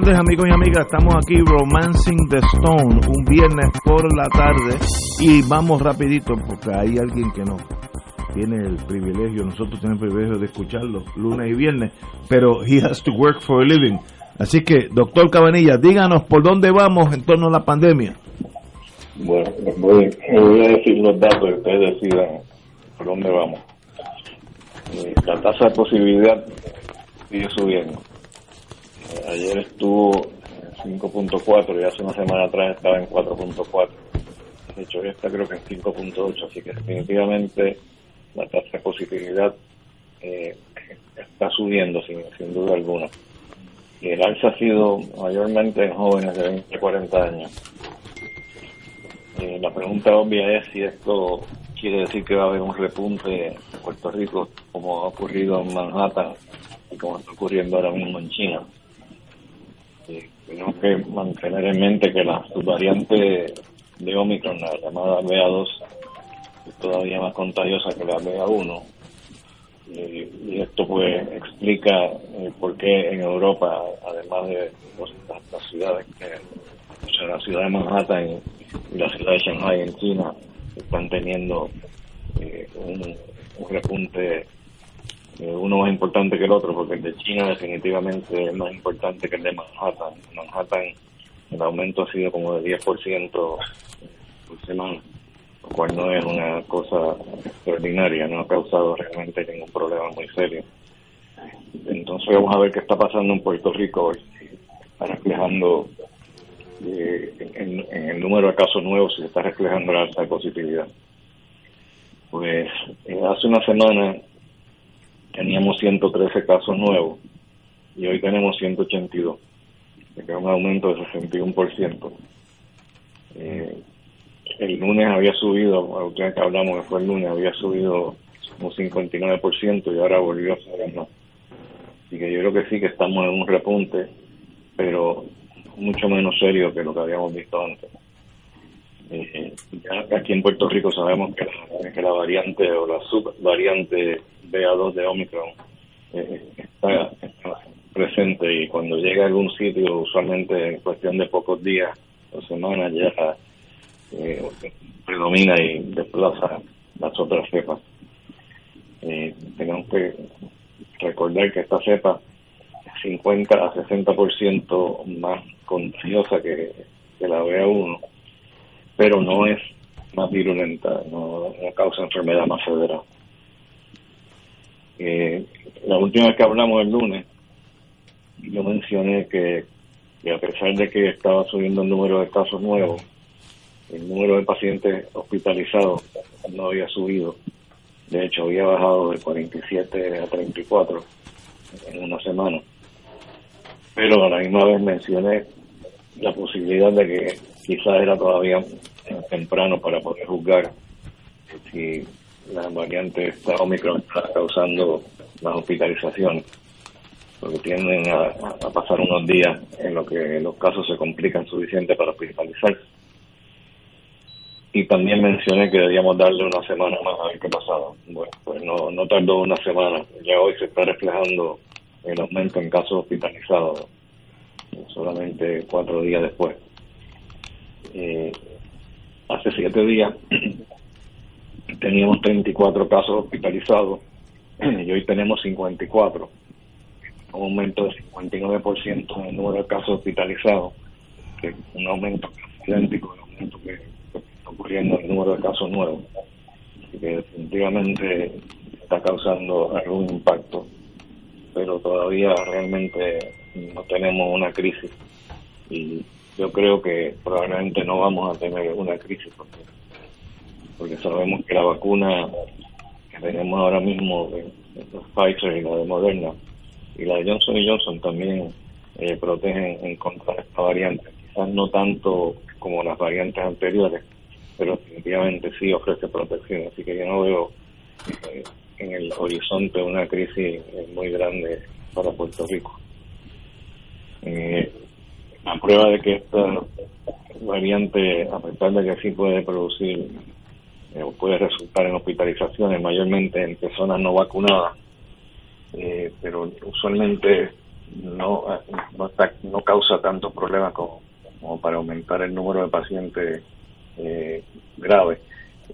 Tardes amigos y amigas, estamos aquí Romancing the Stone un viernes por la tarde y vamos rapidito porque hay alguien que no tiene el privilegio, nosotros tenemos el privilegio de escucharlo lunes y viernes, pero he has to work for a living. Así que, doctor Cabanilla, díganos por dónde vamos en torno a la pandemia. Bueno, voy, voy a decir los datos y ustedes decidan por dónde vamos. Eh, la tasa de posibilidad sigue subiendo ayer estuvo en 5.4 y hace una semana atrás estaba en 4.4. De hecho, ya está creo que en 5.8, así que definitivamente la tasa de positividad eh, está subiendo sin, sin duda alguna. Y el alza ha sido mayormente en jóvenes de 20 a 40 años. Eh, la pregunta obvia es si esto quiere decir que va a haber un repunte en Puerto Rico como ha ocurrido en Manhattan y como está ocurriendo ahora mismo en China tenemos que mantener en mente que la subvariante de Omicron, la llamada BA2, es todavía más contagiosa que la BA1. Y, esto pues explica eh, por qué en Europa, además de las, ciudades que, la ciudad de Manhattan y, la ciudad de Shanghai en China, están teniendo eh, un repunte uno más importante que el otro, porque el de China definitivamente es más importante que el de Manhattan. En Manhattan el aumento ha sido como de 10% por semana, lo cual no es una cosa extraordinaria, no ha causado realmente ningún problema muy serio. Entonces vamos a ver qué está pasando en Puerto Rico hoy. Reflejando eh, en, el número de casos nuevos, se está reflejando la alta positividad. Pues eh, hace una semana teníamos 113 casos nuevos y hoy tenemos 182, que es un aumento de 61%. Eh, el lunes había subido, que hablamos que fue el lunes, había subido un 59% y ahora volvió a subir más. Así que yo creo que sí que estamos en un repunte, pero mucho menos serio que lo que habíamos visto antes. Eh, ya aquí en Puerto Rico sabemos que la variante o la subvariante BA2 de Omicron eh, está, presente y cuando llega a algún sitio, usualmente en cuestión de pocos días o semanas, ya eh, predomina y desplaza las otras cepas. Eh, tenemos que recordar que esta cepa es 50 a 60% más contagiosa que, la BA1, pero no es más virulenta, no causa enfermedad más severa. Eh, la última vez que hablamos el lunes, yo mencioné que, a pesar de que estaba subiendo el número de casos nuevos, el número de pacientes hospitalizados no había subido. De hecho, había bajado de 47 a 34 en una semana. Pero a la misma vez mencioné la posibilidad de que quizás era todavía temprano para poder juzgar si la variante Omicron está causando las hospitalizaciones, porque tienden a, pasar unos días en los que los casos se complican suficiente para hospitalizarse. Y también mencioné que debíamos darle una semana más a ver qué pasaba. Bueno, pues no, no tardó una semana. Ya hoy se está reflejando el aumento en casos hospitalizados, solamente cuatro días después. Eh, hace siete días teníamos 34 casos hospitalizados y hoy tenemos 54. Un aumento de 59% en el número de casos hospitalizados, que es un aumento idéntico al aumento que, está ocurriendo en el número de casos nuevos. Así que definitivamente está causando algún impacto, pero todavía realmente no tenemos una crisis y yo creo que probablemente no vamos a tener una crisis porque, porque sabemos que la vacuna que tenemos ahora mismo de, Pfizer y la de Moderna y la de Johnson Johnson también eh, protegen en contra de esta variante quizás no tanto como las variantes anteriores pero definitivamente sí ofrece protección así que yo no veo eh, en el horizonte una crisis muy grande para Puerto Rico. Eh, a prueba de que esta variante, a pesar de que sí puede producir eh, puede resultar en hospitalizaciones, mayormente en personas no vacunadas, eh, pero usualmente no no, no causa tantos problemas como, para aumentar el número de pacientes eh, graves.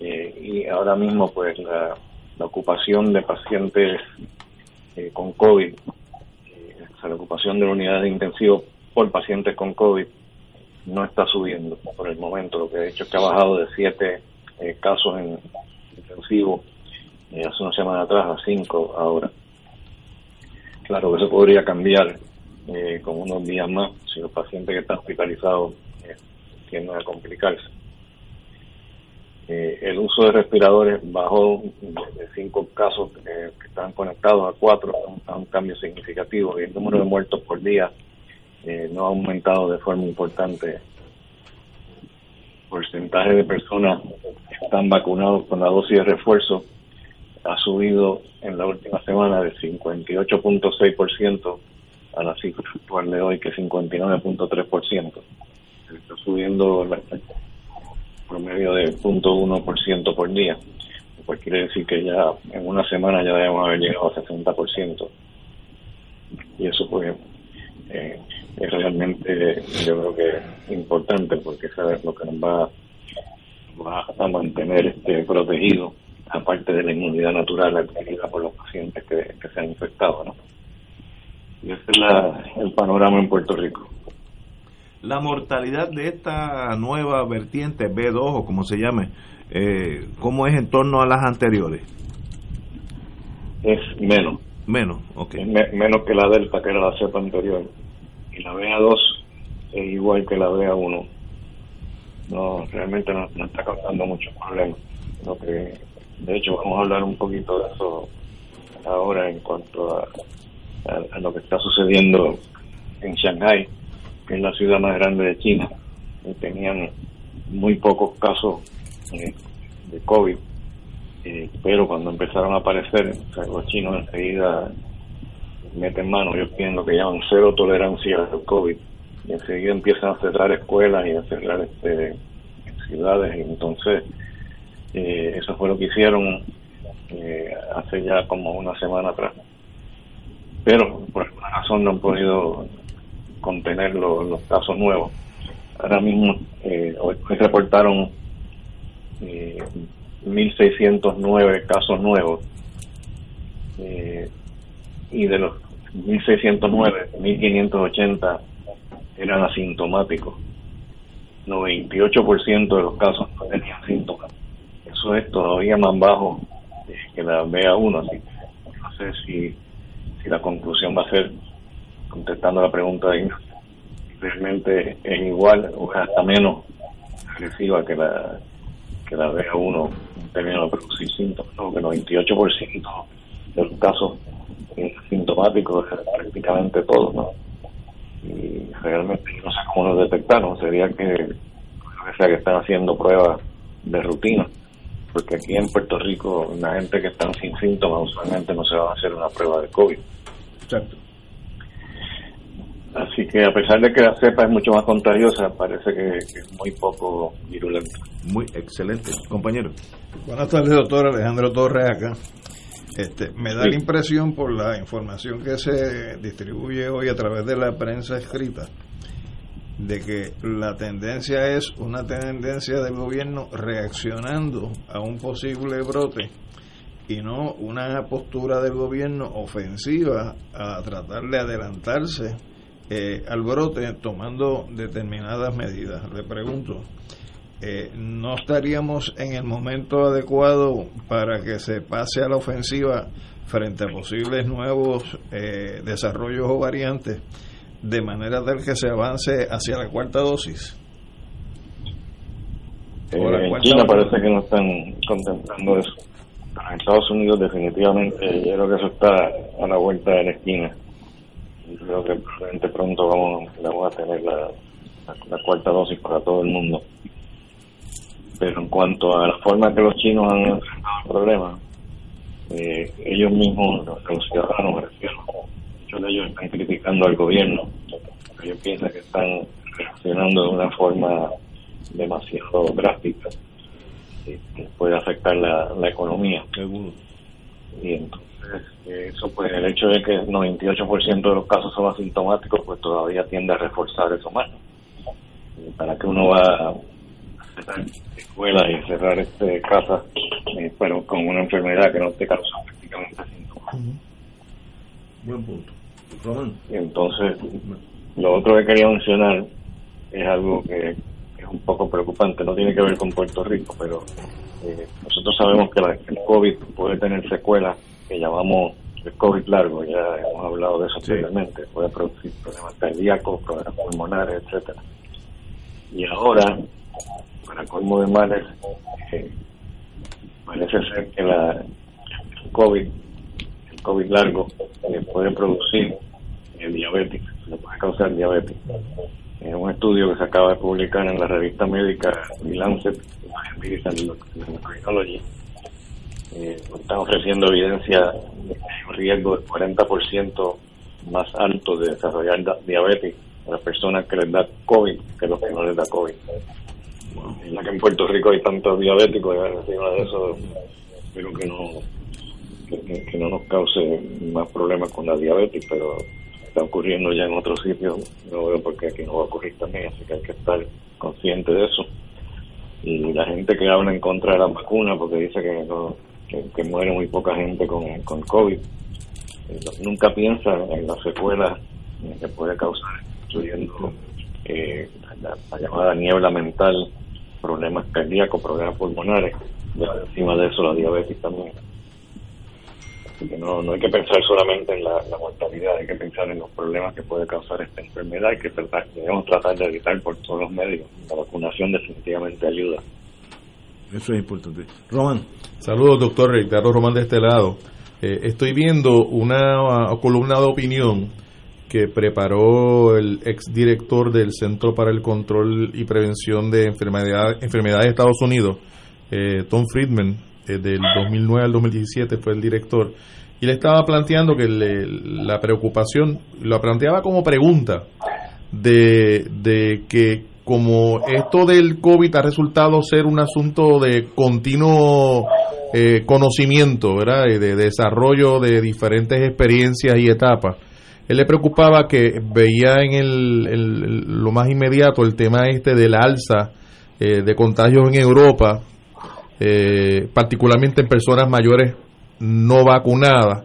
y ahora mismo, pues, la, la ocupación de pacientes eh, con COVID, eh, o sea, la ocupación de unidades de intensivo por pacientes con COVID no está subiendo por el momento, lo que ha hecho es que ha bajado de siete eh, casos en intensivo hace una semana atrás a cinco ahora. Claro que eso podría cambiar con unos días más si los pacientes que están hospitalizados tienden a complicarse. Eh, el uso de respiradores bajó de cinco casos que estaban conectados a cuatro, a un, cambio significativo y el número de muertos por día eh, no ha aumentado de forma importante. Porcentaje de personas que están vacunados con la dosis de refuerzo ha subido en la última semana de 58.6% a la cifra actual de hoy que es 59.3%. Está subiendo promedio de 0.1% por día, pues quiere decir que ya en una semana ya debemos haber llegado a 60%. Y eso pues eh, es realmente yo creo que importante porque eso es lo que nos va, va a mantener este protegido aparte de la inmunidad natural adquirida por los pacientes que, se han infectado ¿no? y ese es la, el panorama en Puerto Rico la mortalidad de esta nueva vertiente B2 o como se llame, eh, ¿cómo es en torno a las anteriores? Es menos. Menos, ok. menos que la Delta, que era la cepa anterior. Y la BA2 es igual que la BA1. No, realmente no, está causando muchos problemas. Lo que, de hecho, vamos a hablar un poquito de eso ahora en cuanto a, a lo que está sucediendo en Shanghai que es la ciudad más grande de China, y tenían muy pocos casos de COVID, eh, pero cuando empezaron a aparecer, los chinos enseguida meten mano, ellos tienen lo que llaman cero tolerancia al COVID, y enseguida empiezan a cerrar escuelas y a cerrar este, ciudades, y entonces eh, eso fue lo que hicieron hace ya como una semana atrás. Pero por alguna razón no han podido contener los, casos nuevos. Ahora mismo eh, hoy reportaron eh, 1.609 casos nuevos eh, y de los 1.609, 1.580 eran asintomáticos. 98% de los casos no tenían síntomas. Eso es todavía más bajo que la BA1, así no sé si, si la conclusión va a ser contestando la pregunta de realmente es igual o hasta menos agresiva que la que la vea uno en términos de producir síntomas, ¿no? que el 98% de los casos sintomáticos prácticamente todos, ¿no? Y realmente no sé cómo lo detectaron, sería que, que sea que están haciendo pruebas de rutina, porque aquí en Puerto Rico la gente que están sin síntomas usualmente no se va a hacer una prueba de COVID. Exacto. Así que a pesar de que la cepa es mucho más contagiosa, parece que, es muy poco virulenta. Muy excelente, compañero. Buenas tardes, doctor Alejandro Torres acá. Este, me da la impresión por la información que se distribuye hoy a través de la prensa escrita de que la tendencia es una tendencia del gobierno reaccionando a un posible brote y no una postura del gobierno ofensiva a tratar de adelantarse eh, al brote tomando determinadas medidas. Le pregunto, eh, ¿no estaríamos en el momento adecuado para que se pase a la ofensiva frente a posibles nuevos eh, desarrollos o variantes de manera tal que se avance hacia la cuarta dosis? en China parece que no están contemplando eso. En Estados Unidos definitivamente yo creo que eso está a la vuelta de la esquina. Y creo que pronto vamos, vamos a tener la, la, cuarta dosis para todo el mundo pero en cuanto a la forma que los chinos han enfrentado el problema eh, ellos mismos los, ciudadanos muchos de ellos están criticando al gobierno ellos piensan que están reaccionando de una forma demasiado drástica puede afectar la, la economía. Y entonces, eso pues, el hecho de que el 98% de los casos son asintomáticos, pues todavía tiende a reforzar eso más. ¿Para que uno va a cerrar escuelas y cerrar este, casas, eh, pero con una enfermedad que no te causa prácticamente síntomas? Buen punto. Entonces, lo otro que quería mencionar es algo que un poco preocupante, no tiene que ver con Puerto Rico, pero eh, nosotros sabemos que el COVID puede tener secuelas que llamamos el COVID largo, ya hemos hablado de eso anteriormente, puede producir problemas cardíacos, problemas pulmonares, etcétera. Y ahora, para colmo de males, eh, parece ser que la, el COVID, el COVID largo, eh, puede producir el diabetes, le puede causar diabetes en un estudio que se acaba de publicar en la revista médica The Lancet eh, están ofreciendo evidencia de un riesgo del 40% más alto de desarrollar diabetes a las personas que les da COVID que los que no les da COVID. Ya que en Puerto Rico hay tantos diabéticos, encima de eso espero que no que no nos cause más problemas con la diabetes, pero está ocurriendo ya en otros sitios, no veo por qué aquí no va a ocurrir también, así que hay que estar consciente de eso. Y la gente que habla en contra de la vacuna, porque dice que, no, que, muere muy poca gente con, con COVID, eh, nunca piensa en las secuelas que puede causar, incluyendo eh, la, llamada niebla mental, problemas cardíacos, problemas pulmonares, y encima de eso la diabetes también que no, no hay que pensar solamente en la, mortalidad, hay que pensar en los problemas que puede causar esta enfermedad y que debemos tratar de evitar por todos los medios. La vacunación definitivamente ayuda. Eso es importante. Román. Saludos, doctor Ricardo Román de este lado. Eh, estoy viendo una columna de opinión que preparó el exdirector del Centro para el Control y Prevención de Enfermedades, de Estados Unidos, eh, Tom Friedman, eh, del 2009 al 2017 fue el director, y le estaba planteando que la preocupación, lo planteaba como pregunta, de, de que como esto del COVID ha resultado ser un asunto de continuo eh, conocimiento, ¿verdad? De, desarrollo de diferentes experiencias y etapas. Él le preocupaba que veía en el, lo más inmediato el tema este del alza eh, de contagios en Europa, eh, particularmente en personas mayores no vacunadas.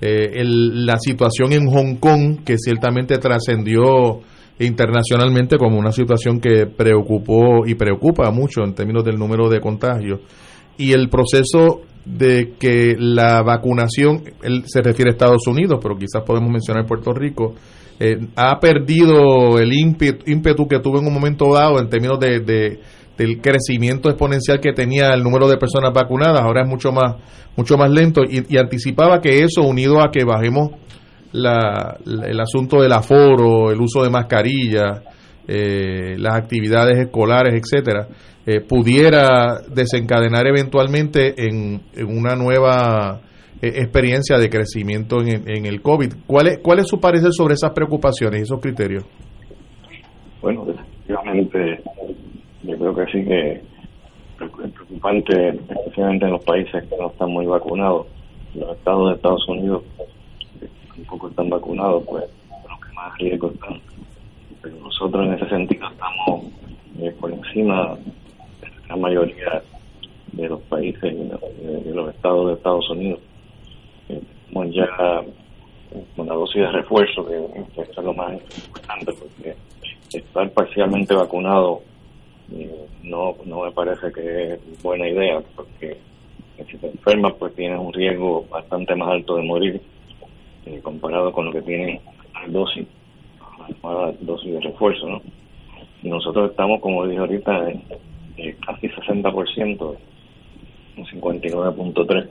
Eh, la situación en Hong Kong, que ciertamente trascendió internacionalmente como una situación que preocupó y preocupa mucho en términos del número de contagios. Y el proceso de que la vacunación, él se refiere a Estados Unidos, pero quizás podemos mencionar Puerto Rico, eh, ha perdido el ímpetu, que tuvo en un momento dado en términos de del crecimiento exponencial que tenía el número de personas vacunadas, ahora es mucho más, mucho más lento y, anticipaba que eso unido a que bajemos la, el asunto del aforo, el uso de mascarillas, eh, las actividades escolares, etcétera, eh, pudiera desencadenar eventualmente en, una nueva eh, experiencia de crecimiento en, en, el COVID. ¿Cuál es, ¿Cuál es su parecer sobre esas preocupaciones y esos criterios? Bueno, definitivamente yo creo que sí que es preocupante, especialmente en los países que no están muy vacunados. Los estados de Estados Unidos tampoco están vacunados, pues los que más riesgo están. Pero nosotros en ese sentido estamos eh, por encima de la mayoría de los países y de, los estados de Estados Unidos. Eh, ya una dosis de refuerzo, que, es lo más importante, porque estar parcialmente vacunado eh, no, no me parece que es buena idea, porque si te enfermas, pues tienes un riesgo bastante más alto de morir eh, comparado con lo que tiene la dosis, dosis de refuerzo, ¿no? Y nosotros estamos, como dije ahorita, en, casi 60%, un 59.3%,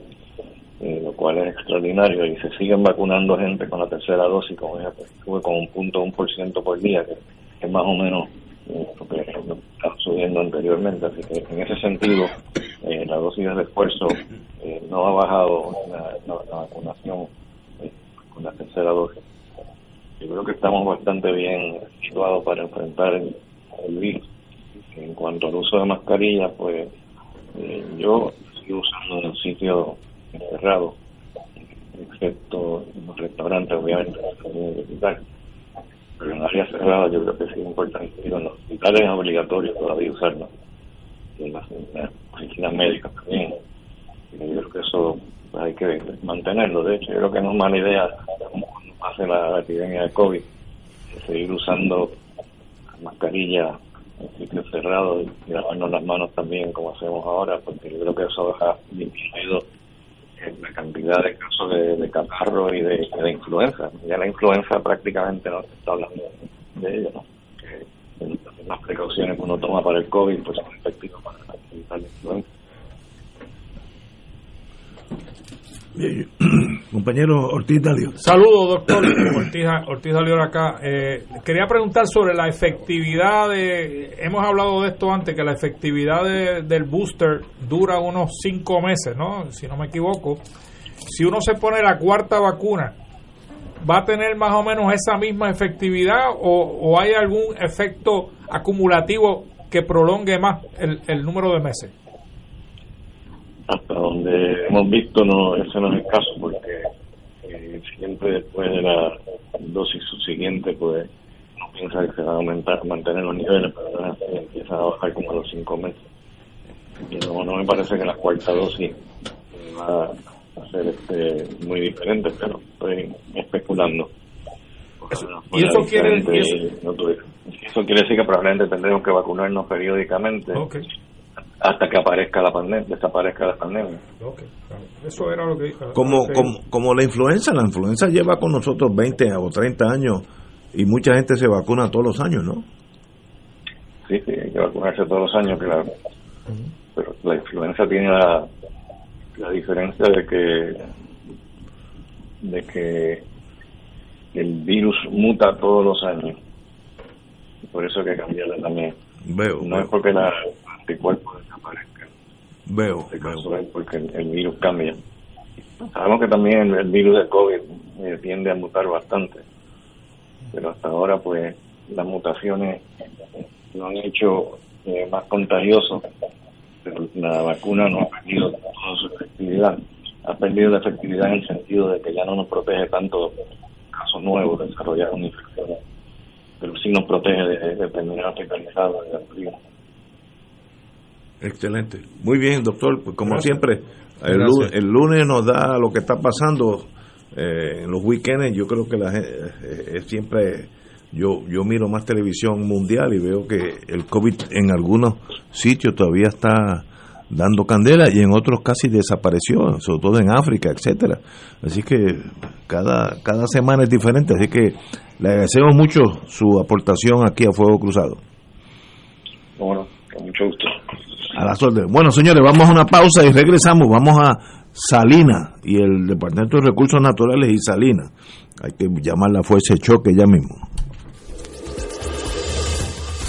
eh, lo cual es extraordinario, y se siguen vacunando gente con la tercera dosis, como dije, pues, con un punto, un por ciento por día, que, es más o menos eh, lo que estaba subiendo anteriormente, así que en ese sentido, eh, la dosis de refuerzo eh, no ha bajado la, vacunación con la tercera dosis. Yo creo que estamos bastante bien situados para enfrentar el, virus. En cuanto al uso de mascarilla, pues yo sigo usando en el sitio cerrado, excepto en los restaurantes, obviamente, pero en áreas cerradas yo creo que sí es importante. en los hospitales es obligatorio todavía usarlo en las, oficinas médicas también. Yo creo que eso hay que mantenerlo. De hecho, yo creo que no es mala idea, pase la, epidemia de COVID, seguir usando mascarilla en sitios cerrados y lavarnos las manos también, como hacemos ahora, porque yo creo que eso ha disminuido la cantidad de casos de, catarro y de, influenza. Ya la influenza prácticamente no se está hablando de ella, ¿no? las precauciones que uno toma para el COVID pues son efectivas para evitar la influenza. Compañero Ortiz Dalio. Saludos, doctor Ortiz, Ortiz Dalio acá. Eh, quería preguntar sobre la efectividad de. Hemos hablado de esto antes, que la efectividad del booster dura unos cinco meses, ¿no? Si no me equivoco. Si uno se pone la cuarta vacuna, ¿va a tener más o menos esa misma efectividad o, hay algún efecto acumulativo que prolongue más el, número de meses? Hasta donde hemos visto, no ese no es el caso, porque eh, siempre después de la dosis subsiguiente, pues no piensa que se va a aumentar, mantener los niveles, pero empieza a bajar como a los cinco meses. Y no, no me parece que la cuarta dosis va ser este, muy diferente, pero estoy especulando. y eso quiere, eso quiere decir que probablemente tendremos que vacunarnos periódicamente hasta que aparezca la pandemia, desaparezca la pandemia. Eso era lo que Como, como, como la influenza, la influenza lleva con nosotros 20 o 30 años y mucha gente se vacuna todos los años, ¿no? Sí, sí, hay que vacunarse todos los años, claro. Pero la influenza tiene la, la diferencia de que de que el virus muta todos los años. Por eso hay que cambiarla también. Veo no es porque la veo, es porque el, virus cambia. Sabemos que también el, virus de COVID eh, tiende a mutar bastante pero hasta ahora pues las mutaciones lo han hecho eh, más contagioso pero la vacuna no ha perdido toda su efectividad. Ha perdido la efectividad en el sentido de que ya no nos protege tanto casos nuevos de desarrollar una infección, pero sí nos protege de, de terminar hospitalizado Excelente. Muy bien, doctor. Pues como siempre, el lunes, nos da lo que está pasando eh, en los weekends. Yo creo que la gente eh, eh, siempre yo, yo miro más televisión mundial y veo que el COVID en algunos sitios todavía está dando candela y en otros casi desapareció, sobre todo en África, etcétera. Así que cada, cada semana es diferente, así que le agradecemos mucho su aportación aquí a Fuego Cruzado. Bueno, con mucho gusto. A las órdenes. Bueno, señores, vamos a una pausa y regresamos. Vamos a Salina y el Departamento de Recursos Naturales y Salina. Hay que llamar la fuerza de choque ya mismo.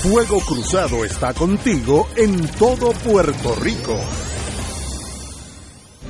Fuego Cruzado está contigo en todo Puerto Rico.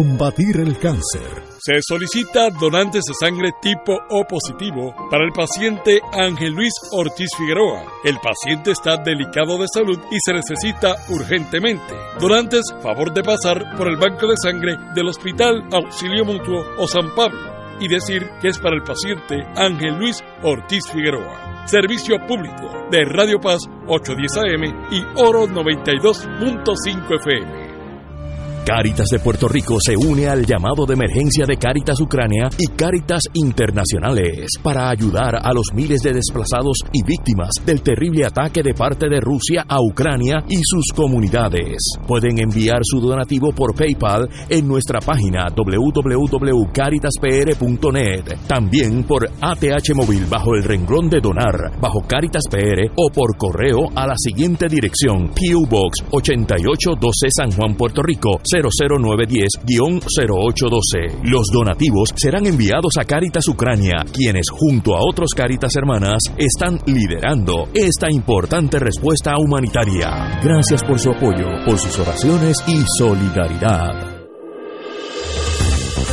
combatir el cáncer. Se solicita donantes de sangre tipo O positivo para el paciente Ángel Luis Ortiz Figueroa. El paciente está delicado de salud y se necesita urgentemente. Donantes, favor de pasar por el banco de sangre del Hospital Auxilio Mutuo o San Pablo y decir que es para el paciente Ángel Luis Ortiz Figueroa. Servicio público de Radio Paz 810 AM y Oro 92.5 FM. Cáritas de Puerto Rico se une al llamado de emergencia de Cáritas Ucrania y Cáritas Internacionales para ayudar a los miles de desplazados y víctimas del terrible ataque de parte de Rusia a Ucrania y sus comunidades. Pueden enviar su donativo por PayPal en nuestra página www.caritaspr.net, también por ATH móvil bajo el renglón de donar bajo Caritas PR o por correo a la siguiente dirección: PO Box 8812 San Juan, Puerto Rico 00910-0812. Los donativos serán enviados a Caritas Ucrania, quienes junto a otros Caritas hermanas están liderando esta importante respuesta humanitaria. Gracias por su apoyo, por sus oraciones y solidaridad.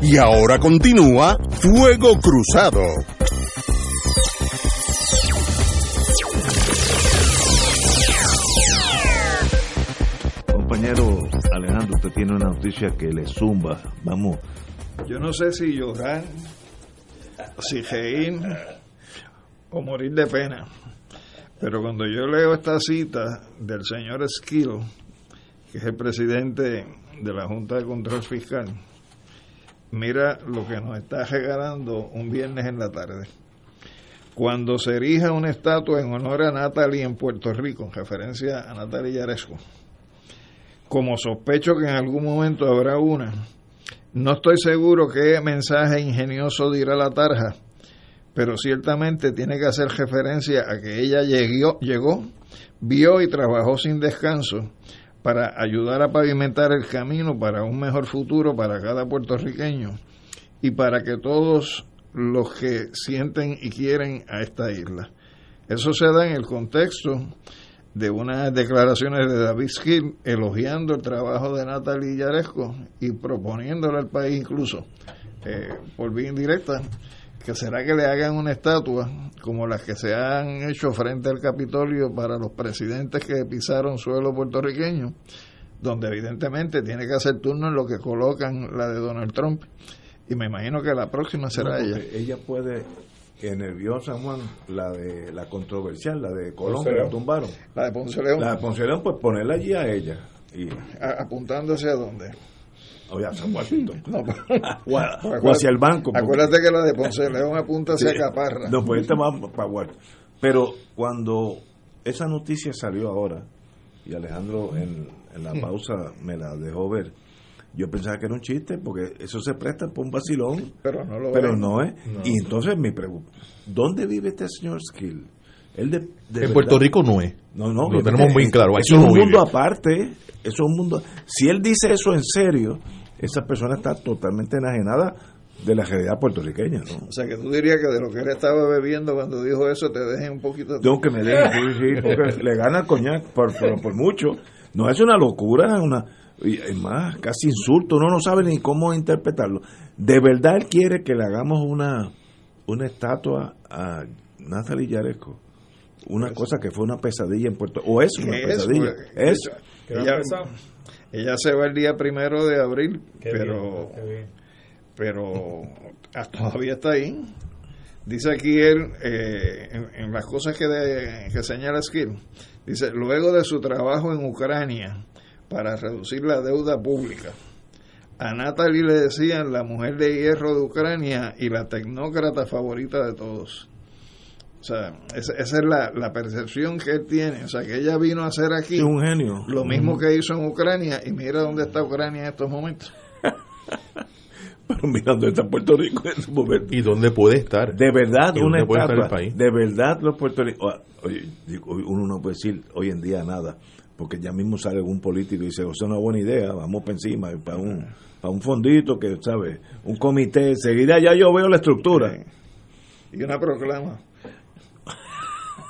Y ahora continúa Fuego Cruzado. Compañero Alejandro, usted tiene una noticia que le zumba. Vamos. Yo no sé si llorar, si reír o morir de pena. Pero cuando yo leo esta cita del señor Esquilo, que es el presidente de la Junta de Control Fiscal, mira lo que nos está regalando un viernes en la tarde. Cuando se erija una estatua en honor a Natalie en Puerto Rico, en referencia a Natalie Yaresco, como sospecho que en algún momento habrá una, no estoy seguro qué mensaje ingenioso dirá la tarja, pero ciertamente tiene que hacer referencia a que ella llegó, llegó vio y trabajó sin descanso para ayudar a pavimentar el camino para un mejor futuro para cada puertorriqueño y para que todos los que sienten y quieren a esta isla. Eso se da en el contexto de unas declaraciones de David Skill elogiando el trabajo de Natalie Yaresco y proponiéndole al país incluso, eh, por vía indirecta, que será que le hagan una estatua como las que se han hecho frente al Capitolio para los presidentes que pisaron suelo puertorriqueño, donde evidentemente tiene que hacer turno en lo que colocan la de Donald Trump. Y me imagino que la próxima será ella. Ella puede, en el Bion San Juan, la de la controversial, la de Colón, que la tumbaron. La de Ponce León. La de Ponce León, pues ponerla allí a ella. Y, apuntándose a dónde. O San Washington. No, o, o hacia el banco. porque- Acuérdate que la de Ponce León apunta hacia Caparra. No, pues este va para Washington. Pero cuando esa noticia salió ahora, y Alejandro en, en la pausa me la dejó ver, yo pensaba que era un chiste, porque eso se presta por un vacilón. Pero no lo Pero no es. Y entonces mi pregunta, ¿dónde vive este señor Skill? Él de, de En verdad- Puerto Rico no es. No, no, Lo tenemos muy claro. Eso es no un vive. mundo aparte. Eso es un mundo. Si él dice eso en serio, esa persona está totalmente enajenada de la realidad puertorriqueña. ¿no? O sea, que tú dirías que de lo que él estaba bebiendo cuando dijo eso te dejen un poquito... Tengo que me dejen, sí, sí, porque le gana el coñac por, por, por mucho. No es una locura, es una y es más, casi insulto, uno no sabe ni cómo interpretarlo. ¿De verdad él quiere que le hagamos una, una estatua a Nathalie Yaresco? Una cosa que fue una pesadilla en Puerto o es una ¿Qué es? pesadilla. Pues, Es, ¿Qué va a ella, se va el día primero de abril, Qué pero bien, qué bien. pero ah, todavía está ahí. Dice aquí él, eh, en, en las cosas que, de- que señala Skill, dice, luego de su trabajo en Ucrania para reducir la deuda pública, a Natalie le decían la mujer de hierro de Ucrania y la tecnócrata favorita de todos. O sea, esa, esa es la, la percepción que él tiene. O sea, que ella vino a hacer aquí es un genio. lo mismo que hizo en Ucrania y mira dónde está Ucrania en estos momentos. Pero mirando está Puerto Rico en su momento. ¿Y dónde puede estar? De verdad, ¿Y una dónde puede estar el estatua. país? De verdad, los puertorriqueños. Digo, uno no puede decir hoy en día nada, porque ya mismo sale algún político y dice: "O sea, es una buena idea, vamos para encima, para un, para un fondito que, ¿sabes? Un comité. Enseguida ya yo veo la estructura. Y una proclama.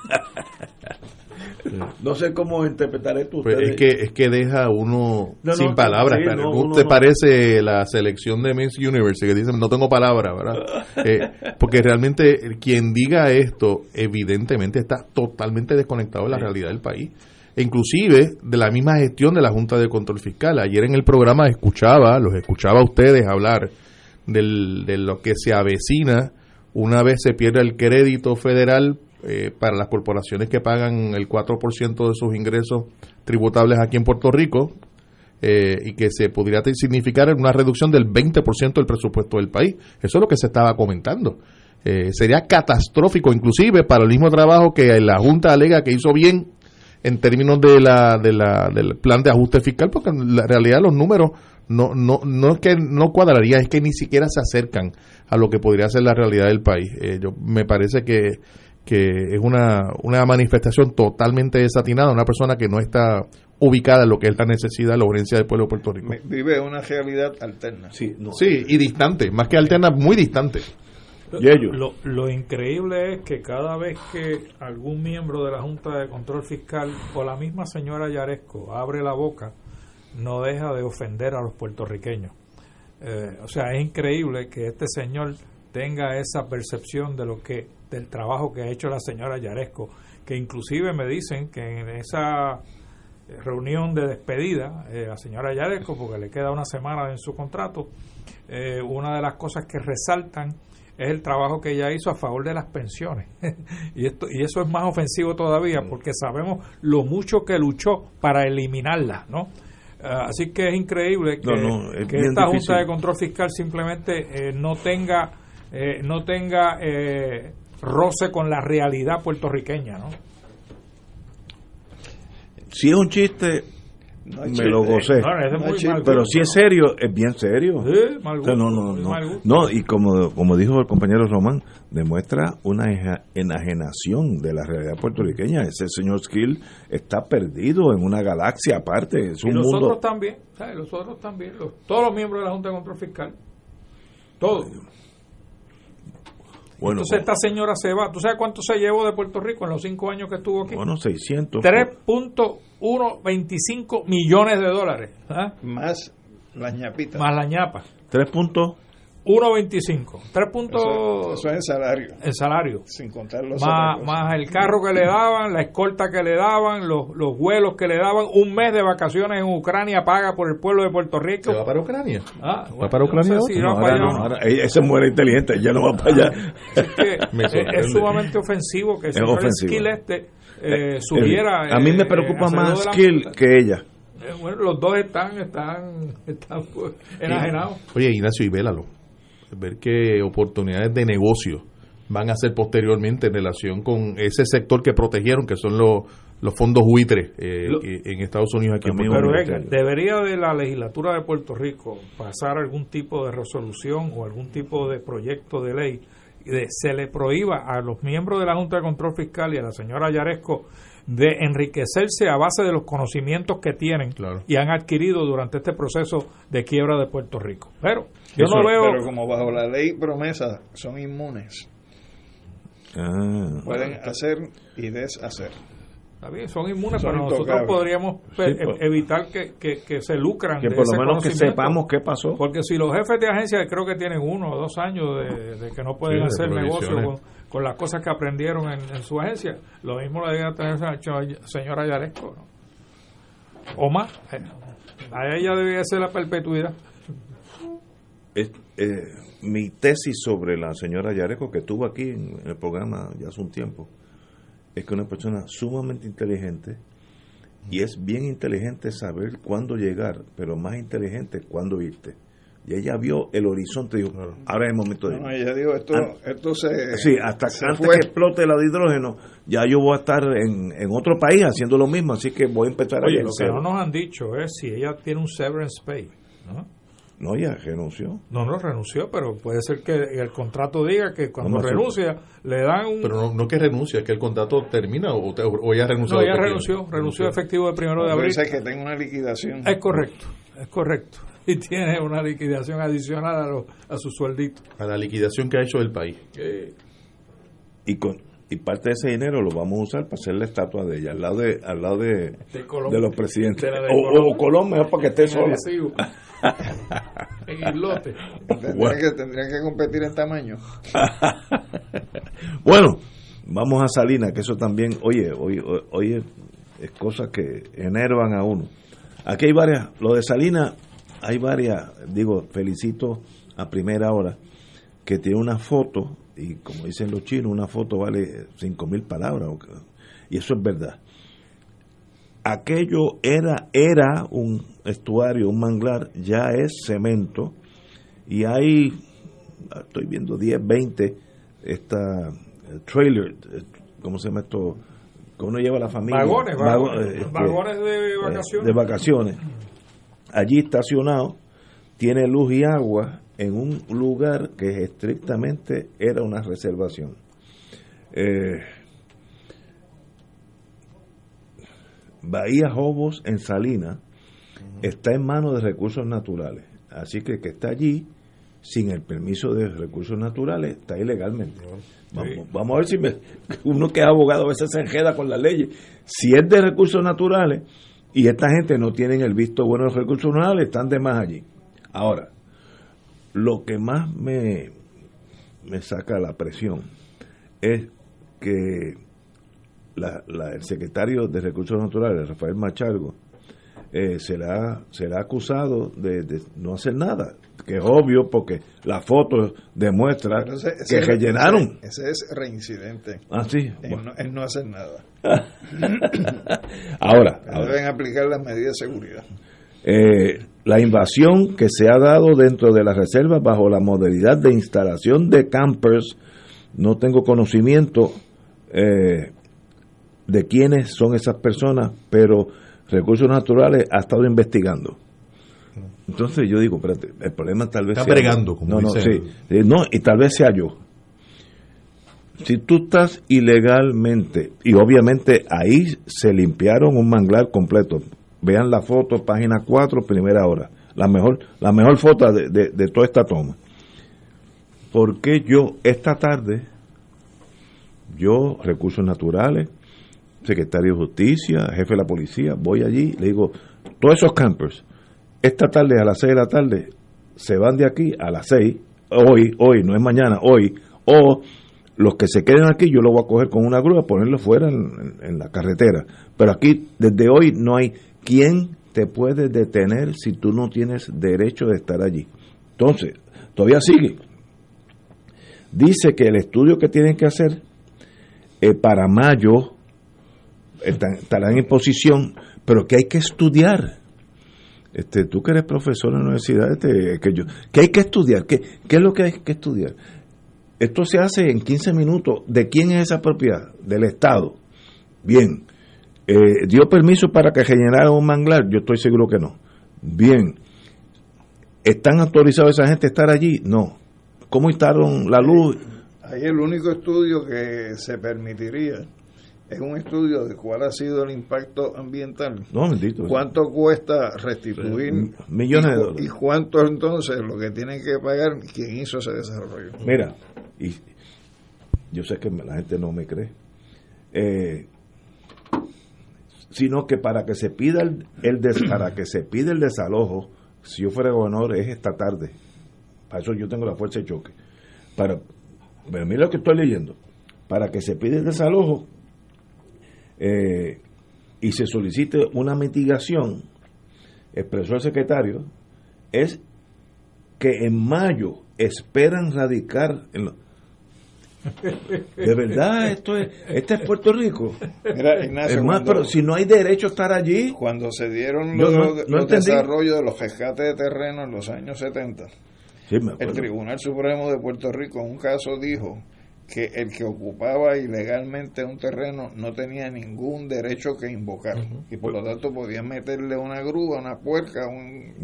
No sé cómo interpretar esto. Pues es que es que deja uno No, no, sin palabras. sí, claro. no, ¿Cómo uno te parece la selección de Miss Universe que dicen no tengo palabras, verdad? Eh, porque realmente quien diga esto evidentemente está totalmente desconectado de la realidad del país. E inclusive de la misma gestión de la Junta de Control Fiscal. Ayer en el programa escuchaba, los escuchaba a ustedes hablar del, de lo que se avecina una vez se pierde el crédito federal eh, para las corporaciones que pagan el 4% de sus ingresos tributables aquí en Puerto Rico eh, y que se podría significar una reducción del 20% del presupuesto del país. Eso es lo que se estaba comentando. Eh, sería catastrófico, inclusive para el mismo trabajo que la Junta alega que hizo bien en términos de la, de la, del plan de ajuste fiscal, porque en la realidad los números no, no, no es que no cuadraría, es que ni siquiera se acercan a lo que podría ser la realidad del país. Eh, yo, me parece que, que es una, una manifestación totalmente desatinada, una persona que no está ubicada en lo que es la necesidad, la urgencia del pueblo de Puerto Rico. Vive una realidad alterna. Sí, no. Sí, y distante, más que alterna, muy distante. Y ellos. Lo, lo increíble es que cada vez que algún miembro de la Junta de Control Fiscal o la misma señora Yaresco abre la boca, no deja de ofender a los puertorriqueños. Eh, o sea, es increíble que este señor tenga esa percepción de lo que del trabajo que ha hecho la señora Yaresco, que inclusive me dicen que en esa reunión de despedida, eh, la señora Yaresco, porque le queda una semana en su contrato, eh, una de las cosas que resaltan es el trabajo que ella hizo a favor de las pensiones. y, esto, y eso es más ofensivo todavía porque sabemos lo mucho que luchó para eliminarlas, ¿no? Ah, así que es increíble que, No, no, es que bien esta difícil. Junta de Control Fiscal simplemente eh, no tenga, eh, no tenga eh, roce con la realidad puertorriqueña, ¿no? Si es un chiste, No me chiste. lo gocé. No, muy mal Pero gusto, si es serio, es bien serio. Sí, mal O sea, no, no, gusto, no. gusto. No, y como, como dijo el compañero Román, demuestra una enajenación de la realidad puertorriqueña. Ese señor Skill está perdido en una galaxia aparte. Es Y un los mundo. otros también, ¿sabes? Los otros también, los- todos los miembros de la Junta de Control Fiscal, todos. Bueno, Entonces esta señora se va. ¿Tú sabes cuánto se llevó de Puerto Rico en los cinco años que estuvo aquí? bueno, 600. 3.125 millones de dólares. ¿ah? Más las ñapitas. Más la ñapa. 3 puntos. 1.25. 3 puntos Eso, eso es el salario. el salario. Sin contar los Más, más el carro que le daban, la escolta que le daban, los, los vuelos que le daban, un mes de vacaciones en Ucrania paga por el pueblo de Puerto Rico. ¿Se va para Ucrania? Ah, ¿Va para Ucrania no sé si va No, para allá no, ahora- ella- ese muere inteligente, ella no va para allá. Es que Me es, es sumamente ofensivo que el Es señor. Skill este eh, subiera. a mí me eh, preocupa eh, más la- Skill que ella. Eh, bueno, los dos están, están, están pues, enajenados. Oye, Ignacio, y vélalo. Ver qué oportunidades de negocio van a hacer posteriormente en relación con ese sector que protegieron, que son los, los fondos buitres eh, Lo- en Estados Unidos aquí en Pero venga, debería de la legislatura de Puerto Rico pasar algún tipo de resolución o algún tipo de proyecto de ley y de, se le prohíba a los miembros de la Junta de Control Fiscal y a la señora Yaresco de enriquecerse a base de los conocimientos que tienen y han adquirido durante este proceso de quiebra de Puerto Rico. Pero yo no veo... Pero como bajo la ley promesa son inmunes. Ah. Pueden hacer y deshacer. Está bien, son inmunes, Son pero nosotros podríamos Sí, pe- pues. evitar que, que- que se lucran Que de por ese lo menos que sepamos qué pasó. Porque si los jefes de agencia creo que tienen uno o dos años de, de que no pueden Sí, hacer negocio con, con las cosas que aprendieron en, en su agencia, lo mismo le debe tener la señora Yaresco. O más. Eh, A ella debía ser la perpetuidad. Eh, mi tesis sobre la señora Yareco, que estuvo aquí en el programa ya hace un tiempo, es que una persona sumamente inteligente y es bien inteligente saber cuándo llegar, pero más inteligente cuándo irte. Y ella vio el horizonte y dijo, ahora es el momento de No, irme". ella dijo, esto, esto se... Sí, hasta se antes fue. que explote la de hidrógeno, ya yo voy a estar en, en otro país haciendo lo mismo, así que voy a empezar Oye, a lo que no nos han dicho es si ella tiene un severance pay. ¿no? No, ella renunció. No, no renunció, pero puede ser que el contrato diga que cuando renuncia le dan un... Pero no, no que renuncia, que el contrato termina o, te- o ella renunció. no, a ella renunció, renunció efectivo el primero de abril. ser que tenga una liquidación. Es correcto, es correcto. Y tiene una liquidación adicional a, lo- a su sueldito. A la liquidación que ha hecho el país. y con y parte de ese dinero lo vamos a usar para hacer la estatua de ella al lado de al lado de, De Colón. de los presidentes De la de o, Colón. o Colón mejor para que esté En sola en Islote. Tendría, Bueno. que, tendría que competir en tamaño. bueno vamos a Salinas que eso también oye oye oye es cosas que enervan a uno aquí hay varias lo de Salinas hay varias digo felicito a primera hora que tiene una foto y como dicen los chinos una foto vale cinco mil palabras y eso es verdad aquello era era un estuario, un manglar, ya es cemento y hay, estoy viendo 10, 20, esta eh, trailer, eh, ¿cómo se llama esto? Que uno lleva a la familia. Vagones, Vago- vagones, eh, este, vagones de vacaciones. de vacaciones. Allí estacionado, tiene luz y agua en un lugar que estrictamente era una reservación. Eh, Bahía Jobos en Salinas está en manos de recursos naturales. Así que el que está allí sin el permiso de recursos naturales está ilegalmente. Vamos, vamos a ver si me- uno que es abogado a veces se enjeda con las leyes. Si es de recursos naturales y esta gente no tienen el visto bueno de los recursos naturales, están de más allí. Ahora, lo que más me, me saca la presión es que la- la- el secretario de Recursos Naturales, Rafael Machargo, eh, será, será acusado de, de no hacer nada, que es obvio porque la foto demuestra ese- que rellenaron. Ese, ese es reincidente. Ah, sí. En no, en no hacer nada. Ahora, ahora, Deben aplicar las medidas de seguridad. eh, la invasión que se ha dado dentro de la reserva bajo la modalidad de instalación de campers, no tengo conocimiento eh, de quiénes son esas personas, pero Recursos Naturales ha estado investigando. Entonces yo digo, espérate, el problema tal vez Está sea bregando, como no, no, sí, sí, no, y tal vez sea yo. Si tú estás ilegalmente, y obviamente ahí se limpiaron un manglar completo. Vean la foto, página 4, primera hora. La mejor, la mejor foto de, de- de toda esta toma. ¿Por qué yo esta tarde, yo, recursos naturales, secretario de justicia, jefe de la policía, voy allí, le digo, todos esos campers, esta tarde a las 6 de la tarde, se van de aquí a las 6, hoy, hoy, no es mañana, hoy, o los que se queden aquí yo los voy a coger con una grúa, ponerlos fuera en, la carretera. Pero aquí, desde hoy, no hay quien te puede detener si tú no tienes derecho de estar allí. Entonces, todavía sigue. Dice que el estudio que tienen que hacer eh, para mayo están- estarán en posición, pero que hay que estudiar. Este, tú que eres profesor en la universidad, este, que yo, que hay que estudiar, ¿Qué, ¿qué es lo que hay que estudiar? Esto se hace en 15 minutos. ¿De quién es esa propiedad? Del Estado. Bien. Eh, ¿Dio permiso para que generara un manglar? Yo estoy seguro que no. Bien. ¿Están autorizados esa gente a estar allí? No. ¿Cómo instalaron la luz? Ahí el único estudio que se permitiría es un estudio de cuál ha sido el impacto ambiental. No, bendito. ¿Cuánto cuesta restituir? Millones de dólares. ¿Y cuánto entonces lo que tienen que pagar quien hizo ese desarrollo? Mira, y yo sé que la gente no me cree, eh, sino que para que se pida el, el des- para que se pida el desalojo, si yo fuera gobernador es esta tarde. Para eso yo tengo la fuerza de choque. Para, pero mira lo que estoy leyendo. Para que se pida el desalojo eh, y se solicite una mitigación, expresó el secretario, es que en mayo esperan radicar en de verdad esto es este es Puerto Rico. Mira, Ignacio, Hermano, cuando- pero si no hay derecho a estar allí Cuando se dieron los, no- no desarrollos de los rescates de terreno en los años 70, Sí, me el. Tribunal Supremo de Puerto Rico en un caso dijo que el que ocupaba ilegalmente un terreno no tenía ningún derecho que invocar y por lo tanto podían meterle una grúa, una puerca un,